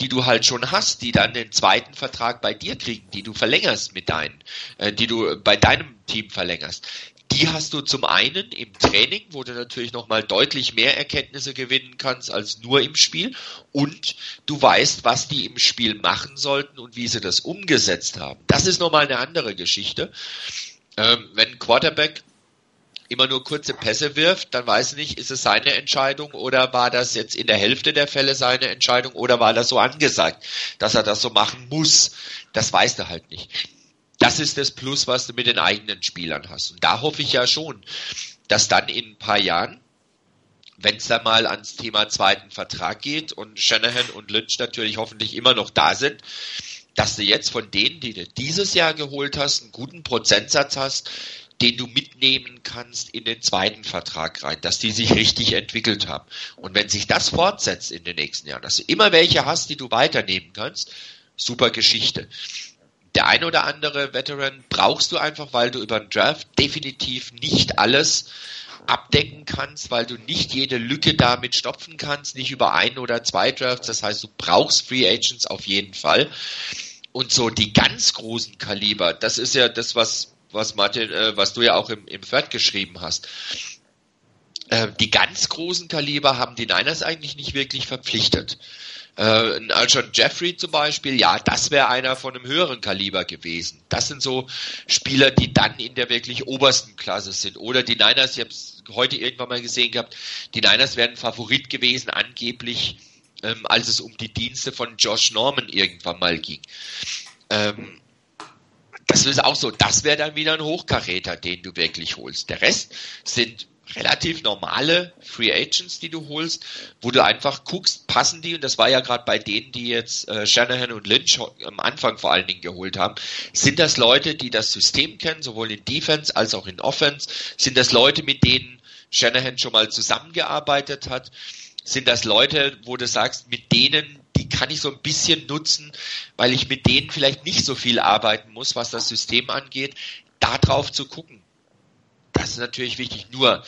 die du halt schon hast, die dann den zweiten Vertrag bei dir kriegen, die du verlängerst mit deinen, äh, die du bei deinem Team verlängerst die hast du zum einen im Training, wo du natürlich nochmal deutlich mehr Erkenntnisse gewinnen kannst als nur im Spiel und du weißt, was die im Spiel machen sollten und wie sie das umgesetzt haben. Das ist nochmal eine andere Geschichte. Ähm, wenn Quarterback immer nur kurze Pässe wirft, dann weiß ich nicht, ist es seine Entscheidung oder war das jetzt in der Hälfte der Fälle seine Entscheidung oder war das so angesagt, dass er das so machen muss. Das weißt du halt nicht das ist das Plus, was du mit den eigenen Spielern hast. Und da hoffe ich ja schon, dass dann in ein paar Jahren, wenn es dann mal ans Thema zweiten Vertrag geht und Shanahan und Lynch natürlich hoffentlich immer noch da sind, dass du jetzt von denen, die du dieses Jahr geholt hast, einen guten Prozentsatz hast, den du mitnehmen kannst in den zweiten Vertrag rein, dass die sich richtig entwickelt haben. Und wenn sich das fortsetzt in den nächsten Jahren, dass du immer welche hast, die du weiternehmen kannst, super Geschichte der ein oder andere Veteran brauchst du einfach, weil du über den Draft definitiv nicht alles abdecken kannst, weil du nicht jede Lücke damit stopfen kannst, nicht über ein oder zwei Drafts. Das heißt, du brauchst Free Agents auf jeden Fall. Und so die ganz großen Kaliber, das ist ja das, was, was Martin, äh, was du ja auch im, im Thread geschrieben hast. Äh, die ganz großen Kaliber haben die Niners eigentlich nicht wirklich verpflichtet. Äh, ein Alshon Jeffrey zum Beispiel, ja, das wäre einer von einem höheren Kaliber gewesen. Das sind so Spieler, die dann in der wirklich obersten Klasse sind. Oder die Niners, ich habe es heute irgendwann mal gesehen gehabt, die Niners wären Favorit gewesen, angeblich, ähm, als es um die Dienste von Josh Norman irgendwann mal ging. Ähm, das ist auch so, das wäre dann wieder ein Hochkaräter, den du wirklich holst. Der Rest sind relativ normale Free Agents, die du holst, wo du einfach guckst, passen die, und das war ja gerade bei denen, die jetzt äh, Shanahan und Lynch am Anfang vor allen Dingen geholt haben, sind das Leute, die das System kennen, sowohl in Defense als auch in Offense, sind das Leute, mit denen Shanahan schon mal zusammengearbeitet hat, sind das Leute, wo du sagst, mit denen, die kann ich so ein bisschen nutzen, weil ich mit denen vielleicht nicht so viel arbeiten muss, was das System angeht, da drauf zu gucken das ist natürlich wichtig. Nur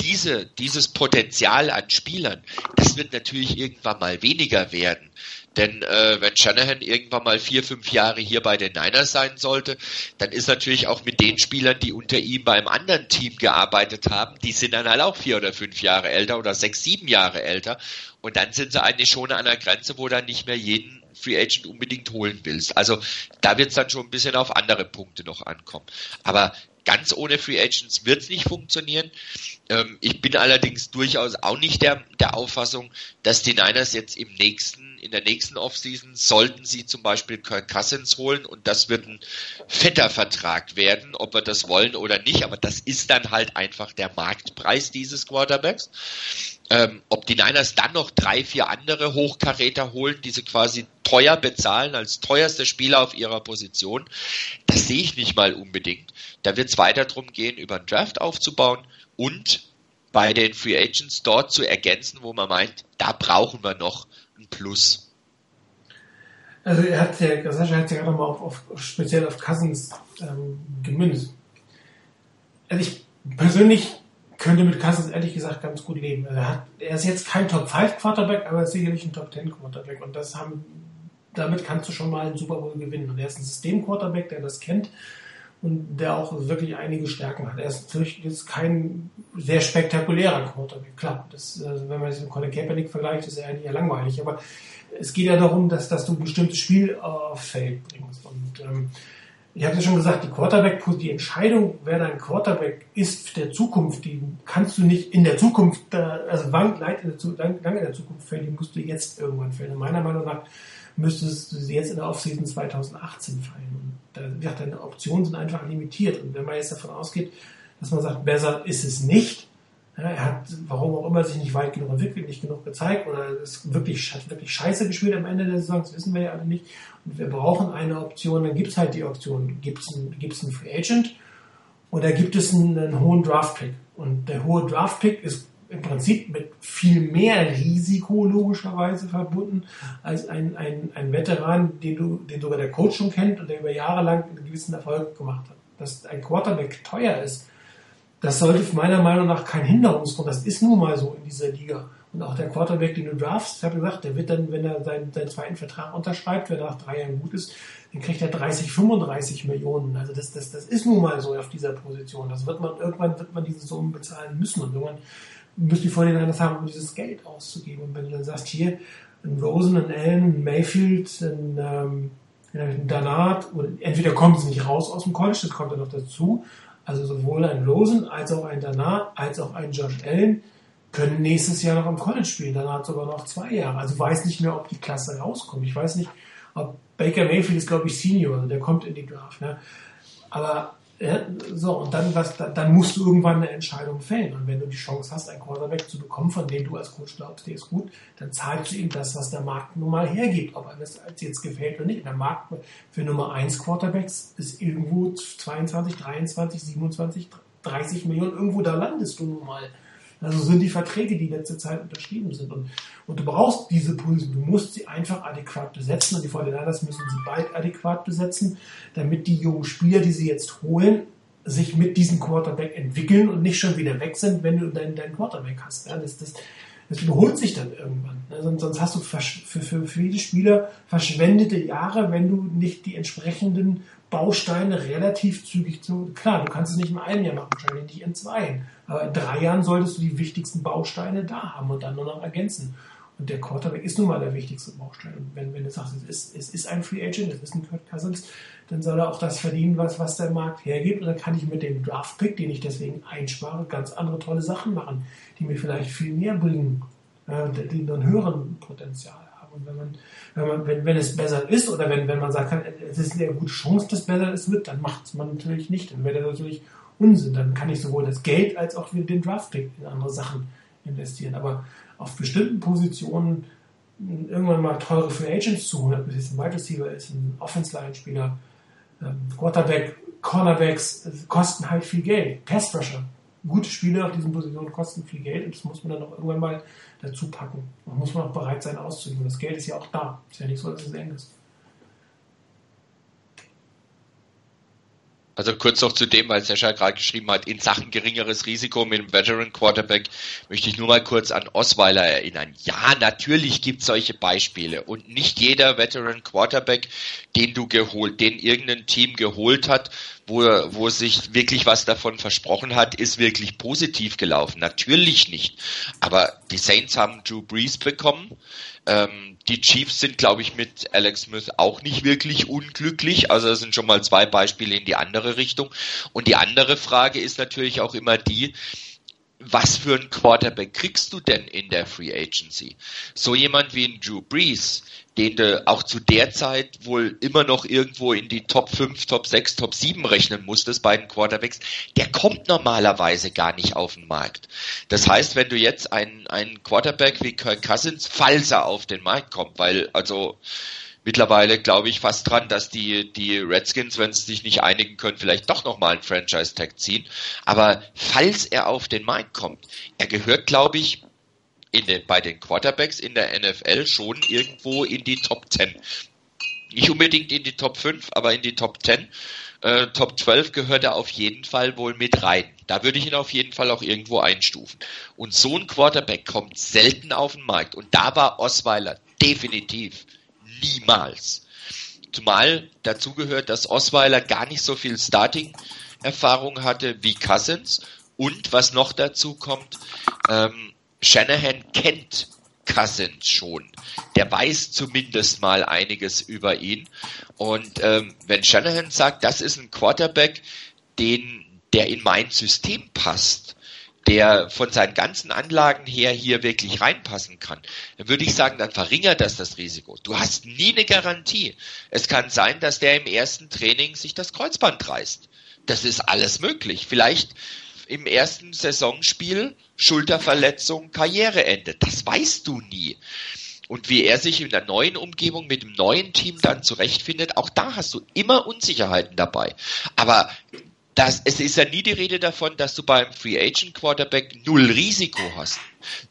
diese, dieses Potenzial an Spielern, das wird natürlich irgendwann mal weniger werden. Denn äh, wenn Shanahan irgendwann mal vier, fünf Jahre hier bei den Niners sein sollte, dann ist natürlich auch mit den Spielern, die unter ihm beim anderen Team gearbeitet haben, die sind dann halt auch vier oder fünf Jahre älter oder sechs, sieben Jahre älter. Und dann sind sie eigentlich schon an der Grenze, wo dann nicht mehr jeden Free Agent unbedingt holen willst. Also da wird es dann schon ein bisschen auf andere Punkte noch ankommen. Aber ganz ohne Free Agents wird es nicht funktionieren. Ähm, ich bin allerdings durchaus auch nicht der, der Auffassung, dass die Niners jetzt im nächsten, in der nächsten Offseason sollten sie zum Beispiel Kirk Cousins holen und das wird ein fetter Vertrag werden, ob wir das wollen oder nicht, aber das ist dann halt einfach der Marktpreis dieses Quarterbacks. Ähm, ob die Niners dann noch drei, vier andere Hochkaräter holen, die sie quasi teuer bezahlen als teuerste Spieler auf ihrer Position, das sehe ich nicht mal unbedingt. Da wird es weiter darum gehen, über einen Draft aufzubauen und bei den Free Agents dort zu ergänzen, wo man meint, da brauchen wir noch ein Plus. Also er hat ja, Sascha hat ja gerade mal auf, auf, speziell auf Cousins ähm, gemünzt. Also ich persönlich könnte mit Cousins ehrlich gesagt ganz gut leben. Also er, hat, er ist jetzt kein Top 5 Quarterback, aber er sicherlich ein Top 10 Quarterback und das haben, damit kannst du schon mal einen Super Bowl gewinnen. Und er ist ein System Quarterback, der das kennt und der auch wirklich einige Stärken hat. Er ist natürlich jetzt kein sehr spektakulärer Quarterback. Klar, das, also wenn man das mit Colin Kaepernick vergleicht, ist er eigentlich eher langweilig. Aber es geht ja darum, dass, dass du ein bestimmtes Spiel aufs Feld bringst. Und ähm, ich habe ja schon gesagt, die Quarterback, die Entscheidung, wer dein Quarterback ist der Zukunft, die kannst du nicht in der Zukunft, äh, also lang, lang, in der, Zukunft fällen, die musst du jetzt irgendwann fällen. Meiner Meinung nach müsstest du sie jetzt in der Offseason 2018 fallen. Und da, gesagt, deine Optionen sind einfach limitiert. Und wenn man jetzt davon ausgeht, dass man sagt, besser ist es nicht, ja, er hat, warum auch immer, sich nicht weit genug entwickelt, nicht genug gezeigt oder ist wirklich, hat wirklich scheiße gespielt am Ende der Saison, das wissen wir ja alle nicht. Und wir brauchen eine Option, dann gibt es halt die Option, gibt es einen Free Agent oder gibt es einen, einen hohen Draft-Pick. Und der hohe Draft-Pick ist im Prinzip mit viel mehr Risiko logischerweise verbunden als ein, ein, ein Veteran, den, du, den sogar der Coach schon kennt und der über Jahre lang einen gewissen Erfolg gemacht hat. Dass ein Quarterback teuer ist, das sollte meiner Meinung nach kein Hinderungsgrund. Das ist nun mal so in dieser Liga. Und auch der Quarterback, den du draftst, ich habe gesagt, der wird dann, wenn er seinen, seinen zweiten Vertrag unterschreibt, wenn er nach drei Jahren gut ist, dann kriegt er 30, 35 Millionen. Also das, das, das ist nun mal so auf dieser Position. Das wird man, irgendwann wird man diese Summen bezahlen müssen. Und irgendwann müssen die Vorhinein haben, um dieses Geld auszugeben. Und wenn du dann sagst, hier, ein Rosen, ein Allen, ein Mayfield, ein, ähm, ein Danat, entweder kommen sie nicht raus aus dem College, das kommt dann noch dazu. Also sowohl ein Rosen als auch ein Danat, als auch ein Josh Allen können nächstes Jahr noch im College spielen. Danach sogar noch zwei Jahre. Also weiß nicht mehr, ob die Klasse rauskommt. Ich weiß nicht, ob Baker Mayfield ist, glaube ich, Senior, also der kommt in die Draft. Ne? Aber so, und dann, was, dann, dann musst du irgendwann eine Entscheidung fällen. Und wenn du die Chance hast, einen Quarterback zu bekommen, von dem du als Coach glaubst, der ist gut, dann zahlst du ihm das, was der Markt nun mal hergibt. Ob einem das jetzt gefällt oder nicht. Der Markt für Nummer 1 Quarterbacks ist irgendwo 22, 23, 27, 30 Millionen. Irgendwo da landest du nun mal. Also sind die Verträge, die letzte Zeit unterschrieben sind. Und, und du brauchst diese Position. Du musst sie einfach adäquat besetzen. Und die Fortinanders müssen sie bald adäquat besetzen, damit die jungen Spieler, die sie jetzt holen, sich mit diesem Quarterback entwickeln und nicht schon wieder weg sind, wenn du deinen, deinen Quarterback hast. Ja, das, das, das überholt sich dann irgendwann. Sonst, sonst hast du versch- für, für viele Spieler verschwendete Jahre, wenn du nicht die entsprechenden Bausteine relativ zügig zu. Klar, du kannst es nicht in einem Jahr machen, wahrscheinlich nicht in zwei. Aber in drei Jahren solltest du die wichtigsten Bausteine da haben und dann nur noch ergänzen. Und der Quarterback ist nun mal der wichtigste Baustein. Und wenn, wenn du sagst, es ist, es ist ein Free Agent, es ist ein Kurt Cousins, dann soll er auch das verdienen, was, was der Markt hergibt. Und dann kann ich mit dem Draft-Pick, den ich deswegen einspare, ganz andere tolle Sachen machen, die mir vielleicht viel mehr bringen, äh, die einen höheren Potenzial. Und wenn man, wenn man, wenn, wenn es besser ist, oder wenn, wenn man sagt, es ist eine gute Chance, dass besser es wird, dann macht es man natürlich nicht. Dann wäre das natürlich Unsinn. Dann kann ich sowohl das Geld als auch den Draft-Pick in andere Sachen investieren. Aber auf bestimmten Positionen irgendwann mal teure Free Agents zu holen, ob es jetzt ein Wide Receiver ist, ein Offense-Line-Spieler, ähm, Quarterback, Cornerbacks, kosten halt viel Geld. Pass Rusher. Gute Spieler auf diesen Positionen kosten viel Geld und das muss man dann auch irgendwann mal dazu packen. Man muss man auch bereit sein auszugeben. Das Geld ist ja auch da. Ist ja nicht so, dass es eng ist. Also kurz noch zu dem, weil Sascha gerade geschrieben hat, in Sachen geringeres Risiko mit dem Veteran Quarterback möchte ich nur mal kurz an Osweiler erinnern. Ja, natürlich gibt es solche Beispiele und nicht jeder Veteran Quarterback, den du geholt, den irgendein Team geholt hat, wo, wo sich wirklich was davon versprochen hat, ist wirklich positiv gelaufen. Natürlich nicht. Aber die Saints haben Drew Brees bekommen. Ähm, die Chiefs sind, glaube ich, mit Alex Smith auch nicht wirklich unglücklich. Also das sind schon mal zwei Beispiele in die andere Richtung. Und die andere Frage ist natürlich auch immer die, was für einen Quarterback kriegst du denn in der Free Agency? So jemand wie ein Drew Brees, den du auch zu der Zeit wohl immer noch irgendwo in die Top 5, Top 6, Top 7 rechnen musstest bei den Quarterbacks, der kommt normalerweise gar nicht auf den Markt. Das heißt, wenn du jetzt einen, einen Quarterback wie Kirk Cousins, falls er auf den Markt kommt, weil also mittlerweile glaube ich fast dran, dass die, die Redskins, wenn sie sich nicht einigen können, vielleicht doch nochmal einen Franchise-Tag ziehen. Aber falls er auf den Markt kommt, er gehört, glaube ich, in den, bei den Quarterbacks in der NFL schon irgendwo in die Top 10. Nicht unbedingt in die Top 5, aber in die Top 10. Äh, Top 12 gehört er auf jeden Fall wohl mit rein. Da würde ich ihn auf jeden Fall auch irgendwo einstufen. Und so ein Quarterback kommt selten auf den Markt. Und da war Osweiler definitiv niemals. Zumal dazu gehört, dass Osweiler gar nicht so viel Starting-Erfahrung hatte wie Cousins. Und was noch dazu kommt, ähm, Shanahan kennt Cousins schon. Der weiß zumindest mal einiges über ihn. Und ähm, wenn Shanahan sagt, das ist ein Quarterback, den, der in mein System passt, der von seinen ganzen Anlagen her hier wirklich reinpassen kann, dann würde ich sagen, dann verringert das das Risiko. Du hast nie eine Garantie. Es kann sein, dass der im ersten Training sich das Kreuzband reißt. Das ist alles möglich. Vielleicht im ersten Saisonspiel Schulterverletzung, Karriereende. Das weißt du nie. Und wie er sich in der neuen Umgebung mit dem neuen Team dann zurechtfindet, auch da hast du immer Unsicherheiten dabei. Aber das, es ist ja nie die Rede davon, dass du beim Free Agent Quarterback null Risiko hast.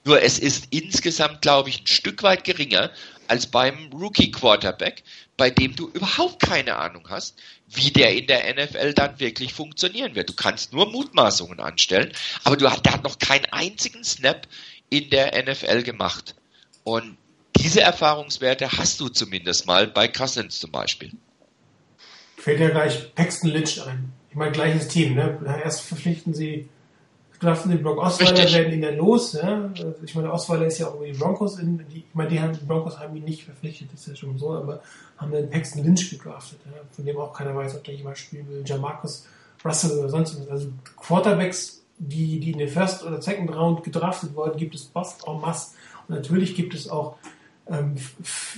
Nur es ist insgesamt, glaube ich, ein Stück weit geringer als beim Rookie Quarterback, bei dem du überhaupt keine Ahnung hast, wie der in der NFL dann wirklich funktionieren wird. Du kannst nur Mutmaßungen anstellen, aber du, der hat noch keinen einzigen Snap in der NFL gemacht. Und diese Erfahrungswerte hast du zumindest mal bei Cousins zum Beispiel. Fällt ja gleich Paxton Lynch ein. Ich meine, gleiches Team. Ne? Erst verpflichten sie, draften den Brock Osweiler, Richtig. werden ihn dann los. Ja? Ich meine, Osweiler ist ja auch über die Broncos. In, die, ich meine, die, haben, die Broncos haben ihn nicht verpflichtet, ist ja schon so, aber haben dann Paxton Lynch gedraftet, ja? von dem auch keiner weiß, ob der jemals spielen will. Jamarcus Russell oder sonst was. Also Quarterbacks, die, die in der First oder Second Round gedraftet wurden, gibt es Bust en masse. Und natürlich gibt es auch ähm,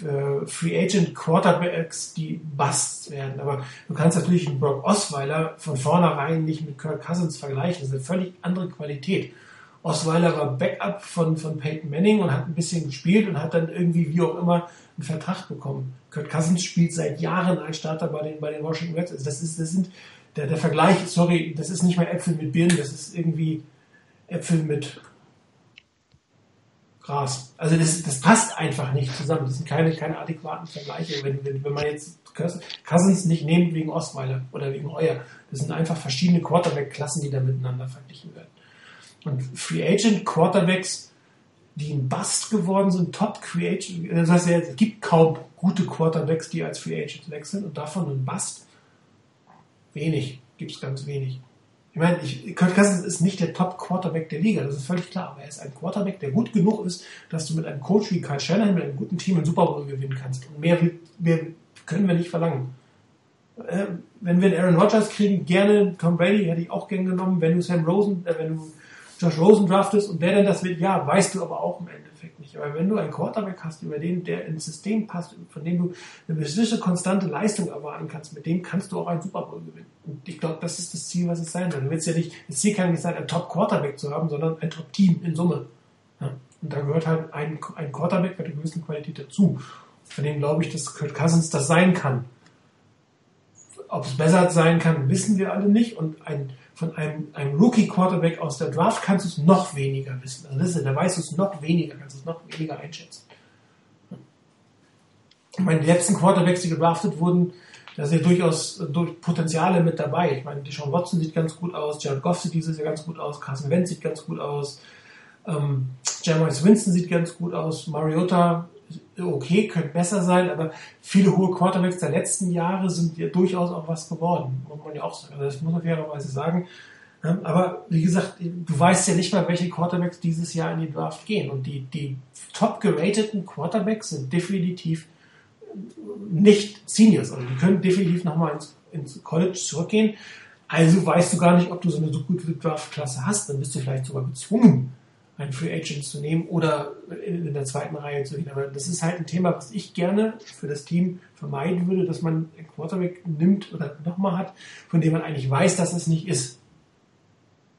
äh, Free Agent Quarterbacks, die Busts werden. Aber du kannst natürlich einen Brock Osweiler von vornherein nicht mit Kirk Cousins vergleichen. Das ist eine völlig andere Qualität. Osweiler war Backup von, von Peyton Manning und hat ein bisschen gespielt und hat dann irgendwie, wie auch immer, einen Vertrag bekommen. Kirk Cousins spielt seit Jahren als Starter bei den, bei den Washington Redskins. Das ist, das sind, der, der Vergleich, sorry, das ist nicht mehr Äpfel mit Birnen, das ist irgendwie Äpfel mit Gras. Also das, das passt einfach nicht zusammen. Das sind keine, keine adäquaten Vergleiche. Wenn, wenn, wenn man jetzt Cousins nicht nimmt wegen Osweiler oder wegen Euer, das sind einfach verschiedene Quarterback-Klassen, die da miteinander verglichen werden. Und Free Agent Quarterbacks, die ein Bust geworden sind, Top Agent, das heißt es gibt kaum gute Quarterbacks, die als Free Agent wechseln und davon ein Bust wenig, gibt es ganz wenig. Ich meine, ich, Kurt Cousins ist nicht der Top-Quarterback der Liga, das ist völlig klar. Aber er ist ein Quarterback, der gut genug ist, dass du mit einem Coach wie Kyle Shanahan, mit einem guten Team einen Super Bowl gewinnen kannst. Und mehr, will, mehr können wir nicht verlangen. Äh, wenn wir einen Aaron Rodgers kriegen, gerne Tom Brady hätte ich auch gern genommen. Wenn du Sam Rosen, äh, wenn du Josh Rosen draftest und der dann das wird, ja, weißt du aber auch im Endeffekt nicht. Aber wenn du einen Quarterback hast, über den, der ins System passt, von dem du eine bestimmte konstante Leistung erwarten kannst, mit dem kannst du auch einen Super Bowl gewinnen. Und ich glaube, das ist das Ziel, was es sein soll. Du willst ja nicht, das Ziel kann nicht sein, ein Top-Quarterback zu haben, sondern ein Top-Team in Summe. Ja. Und da gehört halt ein, ein Quarterback mit einer gewissen Qualität dazu. Von dem glaube ich, dass Kurt Cousins das sein kann. Ob es besser sein kann, wissen wir alle nicht. Und ein, von einem, einem Rookie-Quarterback aus der Draft kannst du es noch weniger wissen. Also ist, da weißt du es noch weniger, kannst du es noch weniger einschätzen. Ich meine, die letzten Quarterbacks, die gedraftet wurden, da sind ja durchaus durch Potenziale mit dabei. Ich meine, Deshaun Watson sieht ganz gut aus, Jared Goff sieht dieses Jahr ganz gut aus, Carson Wentz sieht ganz gut aus, ähm, Jameis Winston sieht ganz gut aus, Mariota okay, könnte besser sein, aber viele hohe Quarterbacks der letzten Jahre sind ja durchaus auch was geworden, muss man ja auch sagen. Also das muss man fairerweise sagen. Ja, Aber wie gesagt, du weißt ja nicht mal, welche Quarterbacks dieses Jahr in die Draft gehen. Und die, die top gerateten Quarterbacks sind definitiv nicht Seniors. Also die können definitiv nochmal ins, ins College zurückgehen. Also weißt du gar nicht, ob du so eine so gute Draftklasse hast. Dann bist du vielleicht sogar gezwungen, einen Free Agent zu nehmen oder in, der zweiten Reihe zu gehen. Aber das ist halt ein Thema, was ich gerne für das Team vermeiden würde, dass man einen Quarterback nimmt oder nochmal hat, von dem man eigentlich weiß, dass es nicht ist.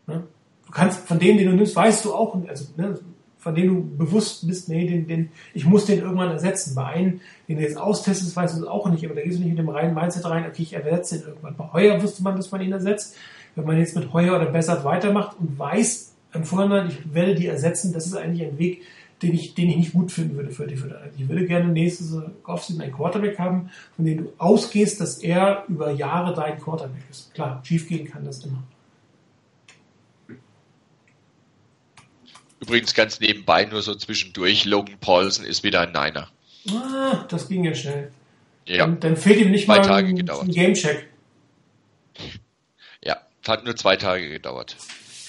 Ne? Du kannst, von dem, den du nimmst, weißt du auch, also, ne, von dem du bewusst bist, nee, den, den, ich muss den irgendwann ersetzen. Bei einem, den du jetzt austestest, weißt du es auch nicht, aber da gehst du nicht mit dem reinen Mindset rein, okay, ich ersetze den irgendwann. Bei Heuer wusste man, dass man ihn ersetzt. Wenn man jetzt mit Heuer oder Bessert weitermacht und weiß im Vorhinein, ich werde die ersetzen, das ist eigentlich ein Weg, den ich, den ich nicht gut finden würde für die die. Ich würde gerne nächste Offseason einen Quarterback haben, von dem du ausgehst, dass er über Jahre dein Quarterback ist. Klar, schiefgehen kann das immer. Übrigens ganz nebenbei, nur so zwischendurch, Logan Paulson ist wieder ein Niner. Ah, das ging ja schnell. Ja, Dann, dann fehlt ihm nicht Zwei mal Tage ein, gedauert. ein Gamecheck. ja, hat nur zwei Tage gedauert.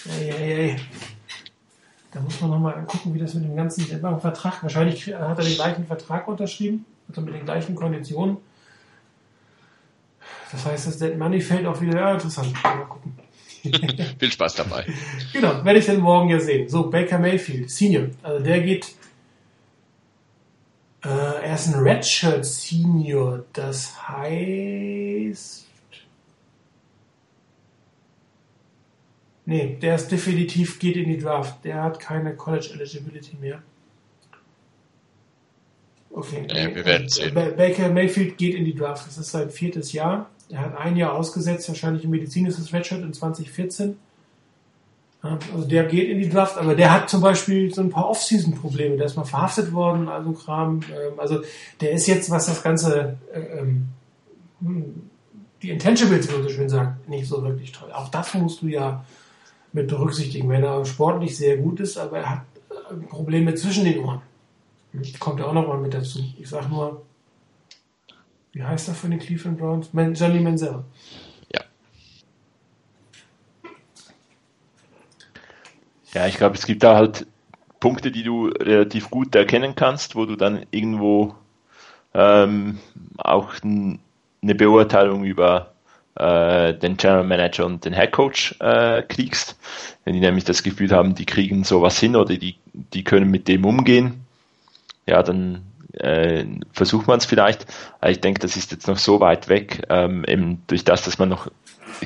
Eieiei. Da muss man nochmal gucken, wie das mit dem ganzen einen Vertrag. Wahrscheinlich hat er den gleichen Vertrag unterschrieben, also mit den gleichen Konditionen. Das heißt, das Dead Money fällt auch wieder. Ja, interessant. Mal gucken. (laughs) Viel Spaß dabei. Genau, werde ich dann morgen ja sehen. So, Baker Mayfield, Senior. Also der geht. Äh, er ist ein Redshirt Senior. Das heißt. Nee, der ist definitiv geht in die Draft. Der hat keine College Eligibility mehr. Okay. Naja, wir werden sehen. Ba- Baker Mayfield geht in die Draft. Das ist sein viertes Jahr. Er hat ein Jahr ausgesetzt, wahrscheinlich ein medizinisches Redshirt in 2014. Ja, Also der geht in die Draft, aber der hat zum Beispiel so ein paar Off-Season-Probleme. Der ist mal verhaftet worden, also Kram. Ähm, Also der ist jetzt, was das Ganze, äh, ähm, hm, die Intangibles, man so schön sagt, nicht so wirklich toll. Auch das musst du ja mit berücksichtigen, wenn er sportlich sehr gut ist, aber er hat äh, Probleme zwischen den Ohren. Kommt ja auch nochmal mit dazu. Ich sag nur, wie heißt er von den Cleveland Browns? Man Johnny Manziel. Ja. Ja, ich glaube, es gibt da halt Punkte, die du relativ gut erkennen kannst, wo du dann irgendwo ähm, auch eine Beurteilung über äh, den General Manager und den Head Coach äh, kriegst. Wenn die nämlich das Gefühl haben, die kriegen sowas hin oder die, die können mit dem umgehen, ja, dann äh, versucht man es vielleicht. Aber ich denke, das ist jetzt noch so weit weg, ähm, eben durch das, dass man noch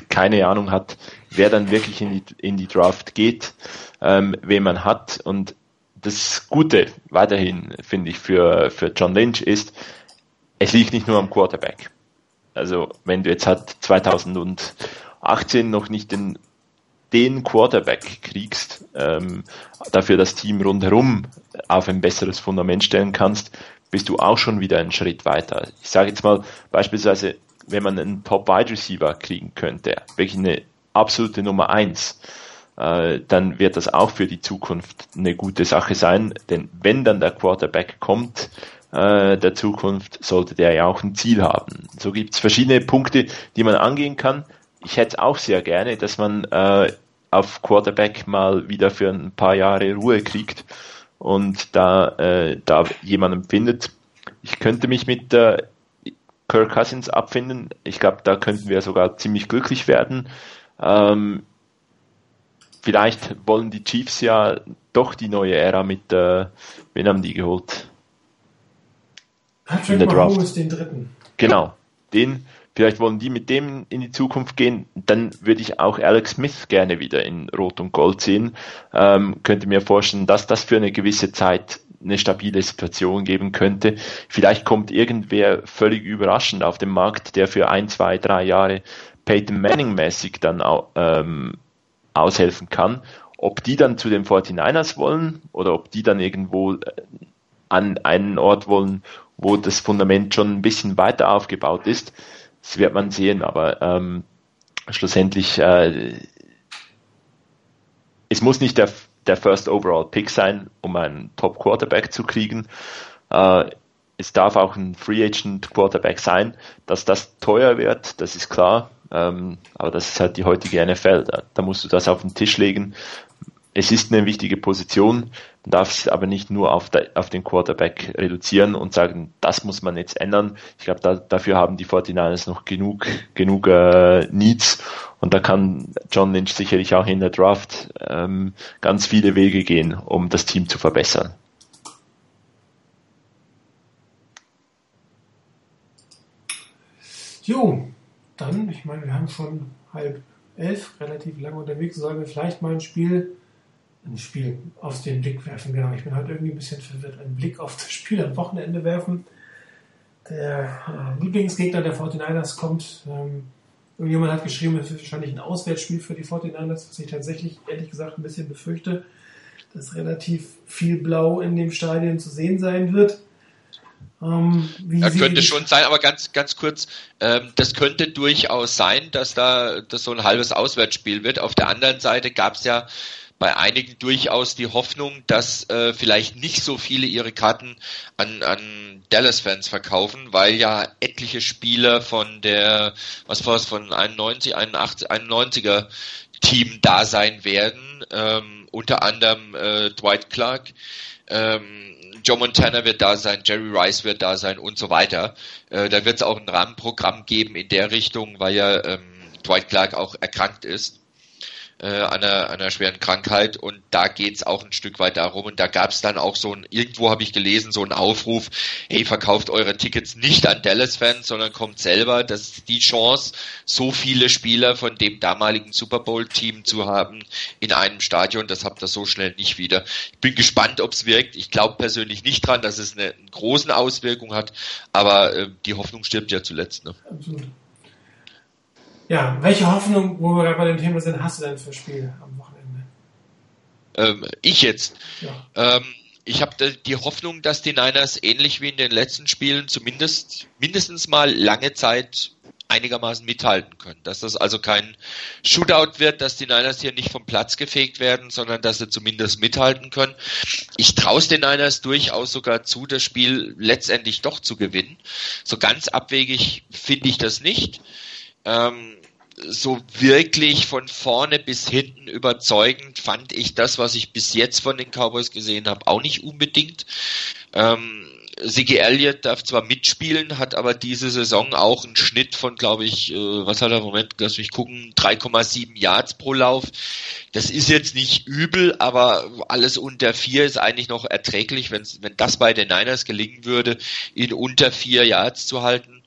keine Ahnung hat, wer dann wirklich in die, in die Draft geht, ähm, wen man hat. Und das Gute weiterhin, finde ich, für, für John Lynch ist, es liegt nicht nur am Quarterback. Also wenn du jetzt halt 2018 noch nicht den, den Quarterback kriegst, ähm, dafür das Team rundherum auf ein besseres Fundament stellen kannst, bist du auch schon wieder einen Schritt weiter. Ich sage jetzt mal beispielsweise, wenn man einen Top-Wide Receiver kriegen könnte, wirklich eine absolute Nummer eins, äh, dann wird das auch für die Zukunft eine gute Sache sein, denn wenn dann der Quarterback kommt, äh, der Zukunft, sollte der ja auch ein Ziel haben. So gibt es verschiedene Punkte, die man angehen kann. Ich hätte auch sehr gerne, dass man äh, auf Quarterback mal wieder für ein paar Jahre Ruhe kriegt und da, äh, da jemanden findet. Ich könnte mich mit äh, Kirk Cousins abfinden. Ich glaube, da könnten wir sogar ziemlich glücklich werden. Ähm, vielleicht wollen die Chiefs ja doch die neue Ära mit, äh, wen haben die geholt? Patrick der Draft. Mahomes den dritten. Genau, den, vielleicht wollen die mit dem in die Zukunft gehen, dann würde ich auch Alex Smith gerne wieder in Rot und Gold sehen. Ähm, könnte mir vorstellen, dass das für eine gewisse Zeit eine stabile Situation geben könnte. Vielleicht kommt irgendwer völlig überraschend auf den Markt, der für ein, zwei, drei Jahre Peyton Manning mäßig dann ähm, aushelfen kann. Ob die dann zu den 49ers wollen oder ob die dann irgendwo äh, an einen Ort wollen, wo das Fundament schon ein bisschen weiter aufgebaut ist, das wird man sehen, aber ähm, schlussendlich, äh, es muss nicht der, der First Overall Pick sein, um einen Top Quarterback zu kriegen. Äh, es darf auch ein Free Agent Quarterback sein. Dass das teuer wird, das ist klar. Ähm, aber das ist halt die heutige NFL. Da, da musst du das auf den Tisch legen. Es ist eine wichtige Position, darf es aber nicht nur auf, der, auf den Quarterback reduzieren und sagen, das muss man jetzt ändern. Ich glaube, da, dafür haben die 49ers noch genug, genug äh, Needs und da kann John Lynch sicherlich auch in der Draft ähm, ganz viele Wege gehen, um das Team zu verbessern. Jo, dann, ich meine, wir haben schon halb elf, relativ lange unterwegs, sollen wir vielleicht mal ein Spiel, ein Spiel aus dem Blick werfen, genau. Ich bin halt irgendwie ein bisschen verwirrt, einen Blick auf das Spiel am Wochenende werfen. Der äh, Lieblingsgegner der 49ers kommt, ähm, irgendjemand hat geschrieben, es ist wahrscheinlich ein Auswärtsspiel für die 49ers, was ich tatsächlich, ehrlich gesagt, ein bisschen befürchte, dass relativ viel Blau in dem Stadion zu sehen sein wird. Ähm, Ja, könnte schon sein, aber ganz, ganz kurz, ähm, das könnte durchaus sein, dass da das so ein halbes Auswärtsspiel wird. Auf der anderen Seite gab es ja bei einigen durchaus die Hoffnung, dass äh, vielleicht nicht so viele ihre Karten an, an Dallas-Fans verkaufen, weil ja etliche Spieler von der, was war es, von 91, 81, 91er Team da sein werden, ähm, unter anderem äh, Dwight Clark, ähm, Joe Montana wird da sein, Jerry Rice wird da sein und so weiter. Äh, da wird es auch ein Rahmenprogramm geben in der Richtung, weil ja ähm, Dwight Clark auch erkrankt ist äh, einer, einer schweren Krankheit und da geht's auch ein Stück weit darum und da gab's dann auch so ein, irgendwo habe ich gelesen, so einen Aufruf, hey, verkauft eure Tickets nicht an Dallas-Fans, sondern kommt selber, das ist die Chance, so viele Spieler von dem damaligen Super Bowl-Team zu haben in einem Stadion, das habt ihr so schnell nicht wieder. Ich bin gespannt, ob's wirkt. Ich glaube persönlich nicht dran, dass es eine, eine große Auswirkung hat, aber äh, die Hoffnung stirbt ja zuletzt. Ne? Absolut. Ja, welche Hoffnung, wo wir gerade bei dem Thema sind, hast du denn für Spiel am Wochenende? Ähm, ich jetzt. Ja. Ähm, ich habe die Hoffnung, dass die Niners ähnlich wie in den letzten Spielen zumindest mindestens mal lange Zeit einigermaßen mithalten können. Dass das also kein Shootout wird, dass die Niners hier nicht vom Platz gefegt werden, sondern dass sie zumindest mithalten können. Ich traue den Niners durchaus sogar zu, das Spiel letztendlich doch zu gewinnen. So ganz abwegig finde ich das nicht. Ähm, so wirklich von vorne bis hinten überzeugend fand ich das, was ich bis jetzt von den Cowboys gesehen habe, auch nicht unbedingt. Ähm, Siggy Elliott darf zwar mitspielen, hat aber diese Saison auch einen Schnitt von, glaube ich, äh, was hat er im Moment, lass mich gucken, 3,7 Yards pro Lauf. Das ist jetzt nicht übel, aber alles unter vier ist eigentlich noch erträglich, wenn, wenn das bei den Niners gelingen würde, ihn unter vier Yards zu halten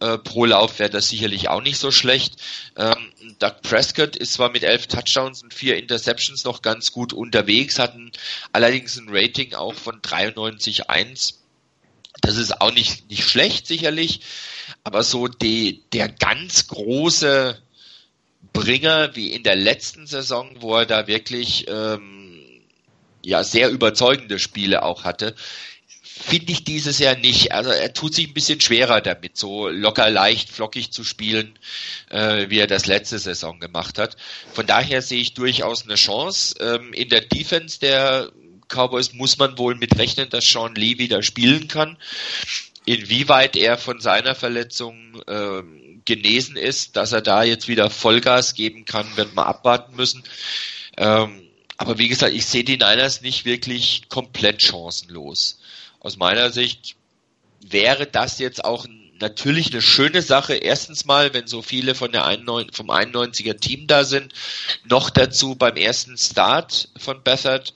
äh, pro Lauf wäre das sicherlich auch nicht so schlecht. Ähm, Doug Prescott ist zwar mit elf Touchdowns und vier Interceptions noch ganz gut unterwegs, hatten allerdings ein Rating auch von 93,1. Das ist auch nicht, nicht schlecht sicherlich, aber so die, der ganz große Bringer wie in der letzten Saison, wo er da wirklich ähm, ja sehr überzeugende Spiele auch hatte, finde ich dieses Jahr nicht. Also er tut sich ein bisschen schwerer damit, so locker, leicht, flockig zu spielen, äh, wie er das letzte Saison gemacht hat. Von daher sehe ich durchaus eine Chance. Ähm, in der Defense der Cowboys muss man wohl mit rechnen, dass Sean Lee wieder spielen kann. Inwieweit er von seiner Verletzung ähm, genesen ist, dass er da jetzt wieder Vollgas geben kann, wird man abwarten müssen. Ähm, aber wie gesagt, ich sehe die Niners nicht wirklich komplett chancenlos aus meiner Sicht wäre das jetzt auch natürlich eine schöne Sache. Erstens mal, wenn so viele von der 91, vom 91er Team da sind, noch dazu beim ersten Start von Bethard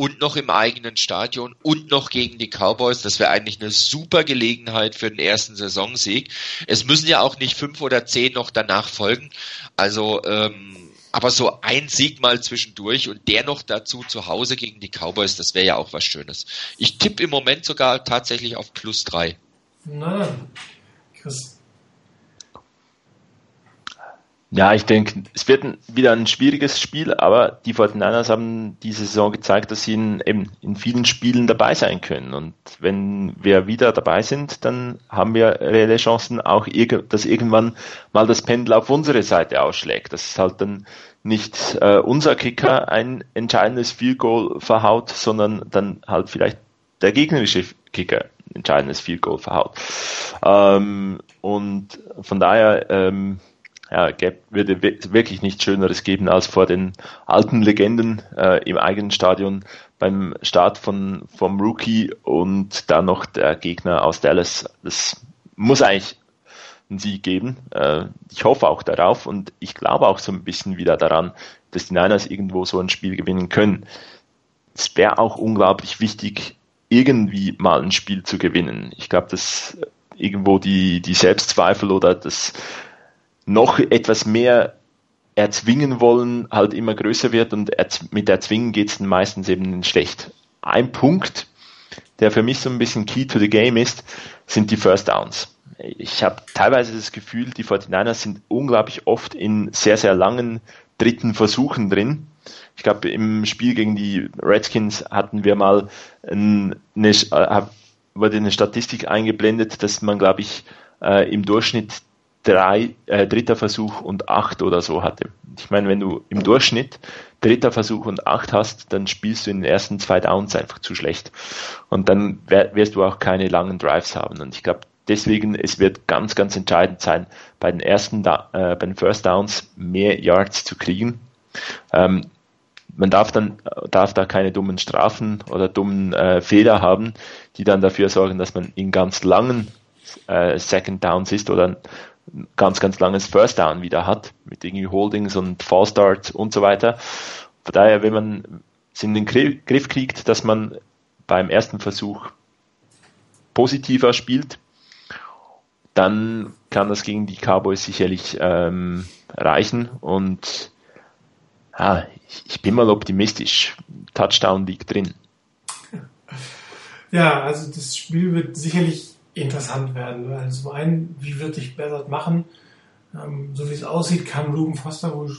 und noch im eigenen Stadion und noch gegen die Cowboys. Das wäre eigentlich eine super Gelegenheit für den ersten Saisonsieg. Es müssen ja auch nicht fünf oder zehn noch danach folgen. Also ähm, aber so ein Sieg mal zwischendurch und der noch dazu zu Hause gegen die Cowboys, das wäre ja auch was Schönes. Ich tippe im Moment sogar tatsächlich auf plus drei. Na Chris. Ja, ich denke, es wird ein, wieder ein schwieriges Spiel, aber die 49ers haben diese Saison gezeigt, dass sie in, eben in vielen Spielen dabei sein können. Und wenn wir wieder dabei sind, dann haben wir reelle Chancen, auch dass irgendwann mal das Pendel auf unsere Seite ausschlägt. Das ist halt dann nicht äh, unser Kicker ein entscheidendes Field Goal verhaut, sondern dann halt vielleicht der gegnerische Kicker ein entscheidendes Field Goal verhaut. Ähm, und von daher ähm, ja, gäb, würde wirklich nichts Schöneres geben, als vor den alten Legenden äh, im eigenen Stadion beim Start von, vom Rookie und dann noch der Gegner aus Dallas. Das muss eigentlich einen Sieg geben. Äh, ich hoffe auch darauf und ich glaube auch so ein bisschen wieder daran, dass die Niners irgendwo so ein Spiel gewinnen können. Es wäre auch unglaublich wichtig, irgendwie mal ein Spiel zu gewinnen. Ich glaube, dass irgendwo die, die Selbstzweifel oder das noch etwas mehr erzwingen wollen, halt immer größer wird und mit erzwingen geht es meistens eben schlecht. Ein Punkt, der für mich so ein bisschen key to the game ist, sind die First Downs. Ich habe teilweise das Gefühl, die 49ers sind unglaublich oft in sehr, sehr langen dritten Versuchen drin. Ich glaube, im Spiel gegen die Redskins hatten wir mal eine, äh, eine Statistik eingeblendet, dass man, glaube ich, äh, im Durchschnitt drei, äh, dritter Versuch und acht oder so hatte. Ich meine, wenn du im Durchschnitt dritter Versuch und acht hast, dann spielst du in den ersten zwei Downs einfach zu schlecht. Und dann wirst du auch keine langen Drives haben. Und ich glaube, deswegen, es wird ganz, ganz entscheidend sein, bei den ersten, äh, bei den First Downs mehr Yards zu kriegen. Ähm, man darf dann darf da keine dummen Strafen oder dummen äh, Fehler haben, die dann dafür sorgen, dass man in ganz langen äh, Second Downs ist oder ganz, ganz langes First Down wieder hat, mit irgendwie Holdings und Fallstarts und so weiter. Von daher, wenn man es in den Griff kriegt, dass man beim ersten Versuch positiver spielt, dann kann das gegen die Cowboys sicherlich ähm, reichen und ja, ich, ich bin mal optimistisch. Touchdown liegt drin. Ja, also das Spiel wird sicherlich interessant werden. Weil zum einen, wie wird sich Bessert machen? Ähm, so wie es aussieht, kann Ruben Foster wohl,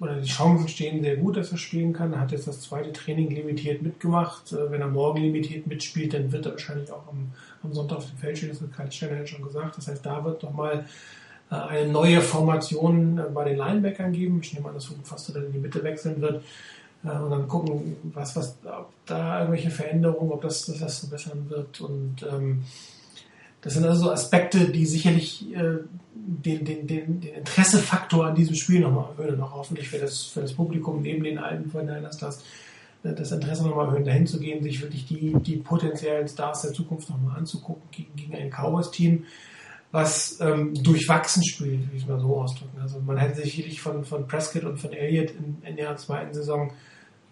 oder die Chancen stehen sehr gut, dass er spielen kann. Er hat jetzt das zweite Training limitiert mitgemacht. Äh, wenn er morgen limitiert mitspielt, dann wird er wahrscheinlich auch am, am Sonntag auf dem Feld stehen. Das hat Karl Schneider schon gesagt. Das heißt, da wird nochmal äh, eine neue Formation äh, bei den Linebackern geben. Ich nehme an, dass Ruben Foster dann in die Mitte wechseln wird. Und dann gucken, was, was, ob da irgendwelche Veränderungen, ob das, das, das verbessern wird. Und ähm, das sind also Aspekte, die sicherlich äh, den, den, den, den Interessefaktor an diesem Spiel nochmal erhöhen, noch hoffentlich für das, für das Publikum neben den alten Fortinanders das, äh, das Interesse nochmal erhöhen, dahin zu gehen, sich wirklich die, die potenziellen Stars der Zukunft nochmal anzugucken gegen, gegen ein Cowboys-Team, was ähm, durchwachsen spielt, wie ich es mal so ausdrücken. Also man hätte sicherlich von, von Prescott und von Elliott in, in der zweiten Saison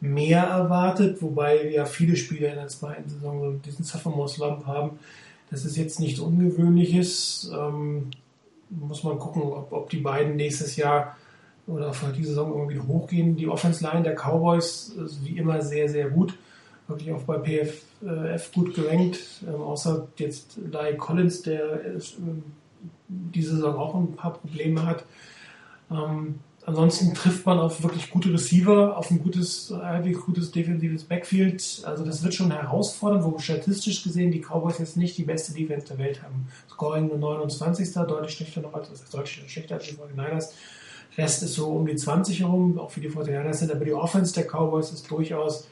mehr erwartet, wobei ja viele Spieler in der zweiten Saison so diesen Sophomore-Slump haben das ist jetzt nichts Ungewöhnliches. Ähm, muss man gucken, ob, ob die beiden nächstes Jahr oder für die Saison irgendwie hochgehen. Die Offense Line der Cowboys ist wie immer sehr, sehr gut. Wirklich auch bei PFF gut gerankt. Ähm, außer jetzt Lai Collins, der ähm, diese Saison auch ein paar Probleme hat. Ähm, Ansonsten trifft man auf wirklich gute Receiver, auf ein gutes, halbwegs gutes defensives Backfield. Also das wird schon herausfordernd, wo statistisch gesehen die Cowboys jetzt nicht die beste Defense der Welt haben. Scoring nur 29. deutlich schlechter noch als, ist deutlich schlechter als die 49ers. Rest ist so um die 20 herum, auch für die 49ers sind, aber die Offense der Cowboys ist durchaus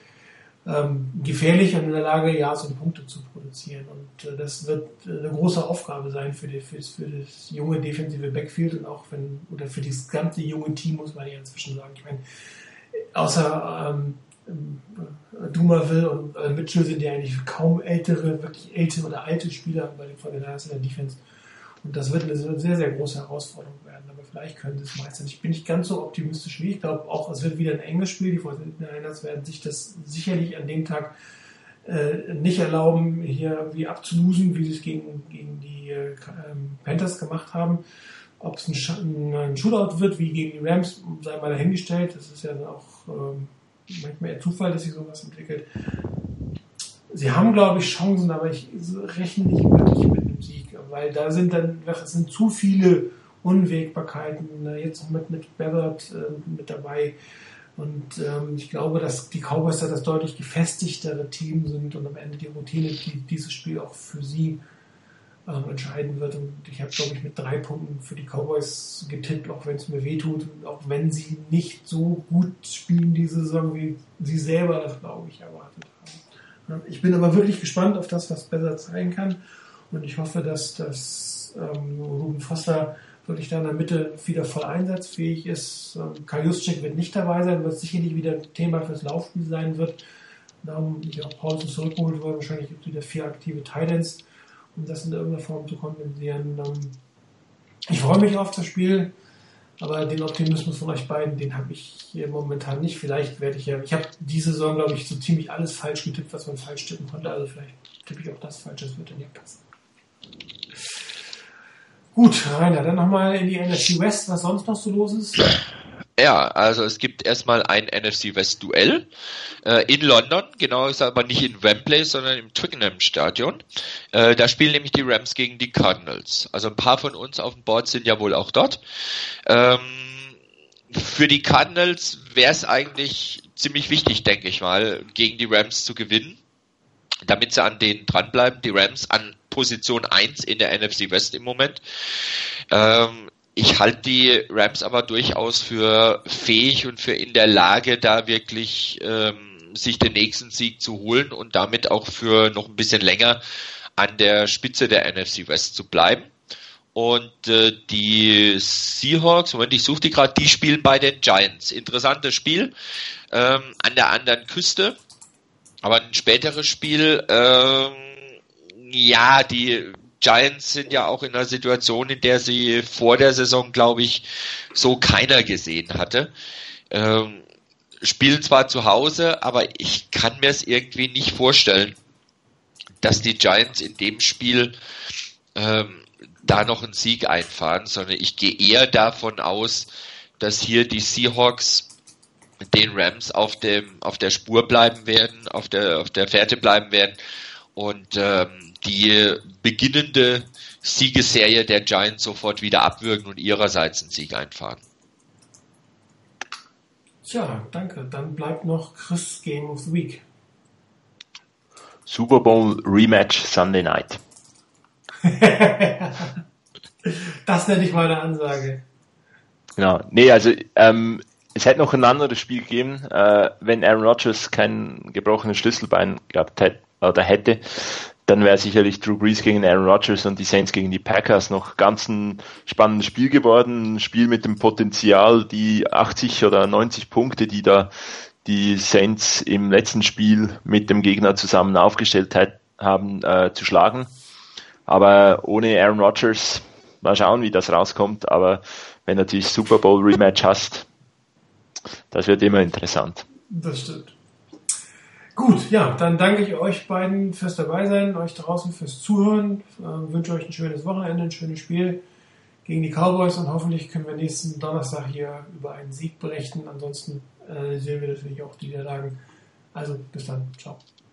ähm, gefährlich und in der Lage, ja, so Punkte zu produzieren. Und äh, das wird äh, eine große Aufgabe sein für, die, für, das, für, das, junge defensive Backfield und auch wenn, oder für das ganze junge Team, muss man ja inzwischen sagen. Ich meine, außer ähm, äh, Dumerville und äh, Mitchell sind ja eigentlich kaum ältere, wirklich ältere oder alte Spieler bei den Fortinanders in der Defense. Und das wird eine sehr, sehr große Herausforderung werden. Aber vielleicht können sie es meistern. Ich bin nicht ganz so optimistisch wie ich. glaube auch, es wird wieder ein enges Spiel. Die Fortinanders werden sich das sicherlich an dem Tag äh, nicht erlauben, hier wie abzulusen, wie sie es gegen, gegen die äh, Panthers gemacht haben. Ob es ein, ein, Shootout wird, wie gegen die Rams, sei mal dahingestellt. Das ist ja auch ähm, manchmal eher Zufall, dass sich sowas entwickelt. Sie haben, glaube ich, Chancen, aber ich rechne nicht wirklich mit einem Sieg, weil da sind dann, es sind zu viele Unwägbarkeiten, äh, jetzt auch mit, mit Beathard äh, mit dabei. Und ähm, ich glaube, dass die Cowboys da das deutlich gefestigtere Team sind und am Ende die Routine, die dieses Spiel auch für sie ähm, entscheiden wird. Und ich habe, glaube ich, mit drei Punkten für die Cowboys getippt, auch wenn es mir wehtut und auch wenn sie nicht so gut spielen diese Saison, wie sie selber das, glaube ich, erwartet haben. Ja, Ich bin aber wirklich gespannt auf das, was besser zeigen kann. Und ich hoffe, dass, dass ähm, Ruben Foster wirklich da in der Mitte wieder voll einsatzfähig ist. Ähm, Karl wird nicht dabei sein, was sicherlich wieder ein Thema fürs Laufspiel sein wird. Darum ich auch Paulsen zurückgeholt worden. Wahrscheinlich gibt es wieder vier aktive Titans, um das in irgendeiner Form zu kompensieren. Ähm, ich freue mich auf das Spiel, aber den Optimismus von euch beiden, den habe ich hier momentan nicht. Vielleicht werde ich ja, ich habe diese Saison, glaube ich, so ziemlich alles falsch getippt, was man falsch tippen konnte. Also vielleicht tippe ich auch das falsch, das wird dann ja passen. Gut, Rainer, dann nochmal in die NFC West, was sonst noch so los ist. Ja, also es gibt erstmal ein NFC West Duell äh, in London, genau gesagt aber nicht in Wembley, sondern im Twickenham Stadion. Äh, da spielen nämlich die Rams gegen die Cardinals. Also ein paar von uns auf dem Board sind ja wohl auch dort. Ähm, für die Cardinals wäre es eigentlich ziemlich wichtig, denke ich mal, gegen die Rams zu gewinnen, damit sie an denen dranbleiben. Die Rams an Position 1 in der NFC West im Moment. Ähm, ich halte die Rams aber durchaus für fähig und für in der Lage, da wirklich ähm, sich den nächsten Sieg zu holen und damit auch für noch ein bisschen länger an der Spitze der NFC West zu bleiben. Und äh, die Seahawks, Moment, ich suche die gerade, die spielen bei den Giants. Interessantes Spiel ähm, an der anderen Küste. Aber ein späteres Spiel, ähm, ja, die Giants sind ja auch in einer Situation, in der sie vor der Saison, glaube ich, so keiner gesehen hatte. Ähm, spielen zwar zu Hause, aber ich kann mir es irgendwie nicht vorstellen, dass die Giants in dem Spiel ähm, da noch einen Sieg einfahren, sondern ich gehe eher davon aus, dass hier die Seahawks den Rams auf dem auf der Spur bleiben werden, auf der auf der Fährte bleiben werden und ähm, die beginnende Siegesserie der Giants sofort wieder abwürgen und ihrerseits einen Sieg einfahren. Tja, danke. Dann bleibt noch Chris Game of the Week. Super Bowl Rematch Sunday Night. (laughs) das nenne ich mal eine Ansage. Genau. Nee, also ähm, es hätte noch ein anderes Spiel gegeben, äh, wenn Aaron Rodgers kein gebrochenes Schlüsselbein gehabt hätte oder hätte, dann wäre sicherlich Drew Brees gegen Aaron Rodgers und die Saints gegen die Packers noch ganz ein spannendes Spiel geworden. Ein Spiel mit dem Potenzial, die 80 oder 90 Punkte, die da die Saints im letzten Spiel mit dem Gegner zusammen aufgestellt hat, haben, äh, zu schlagen. Aber ohne Aaron Rodgers, mal schauen, wie das rauskommt. Aber wenn du natürlich Super Bowl Rematch hast, das wird immer interessant. Das stimmt. Gut, ja, dann danke ich euch beiden fürs Dabeisein, euch draußen fürs Zuhören. Äh, wünsche euch ein schönes Wochenende, ein schönes Spiel gegen die Cowboys und hoffentlich können wir nächsten Donnerstag hier über einen Sieg berichten. Ansonsten äh, sehen wir natürlich auch die Niederlagen. Also bis dann. Ciao.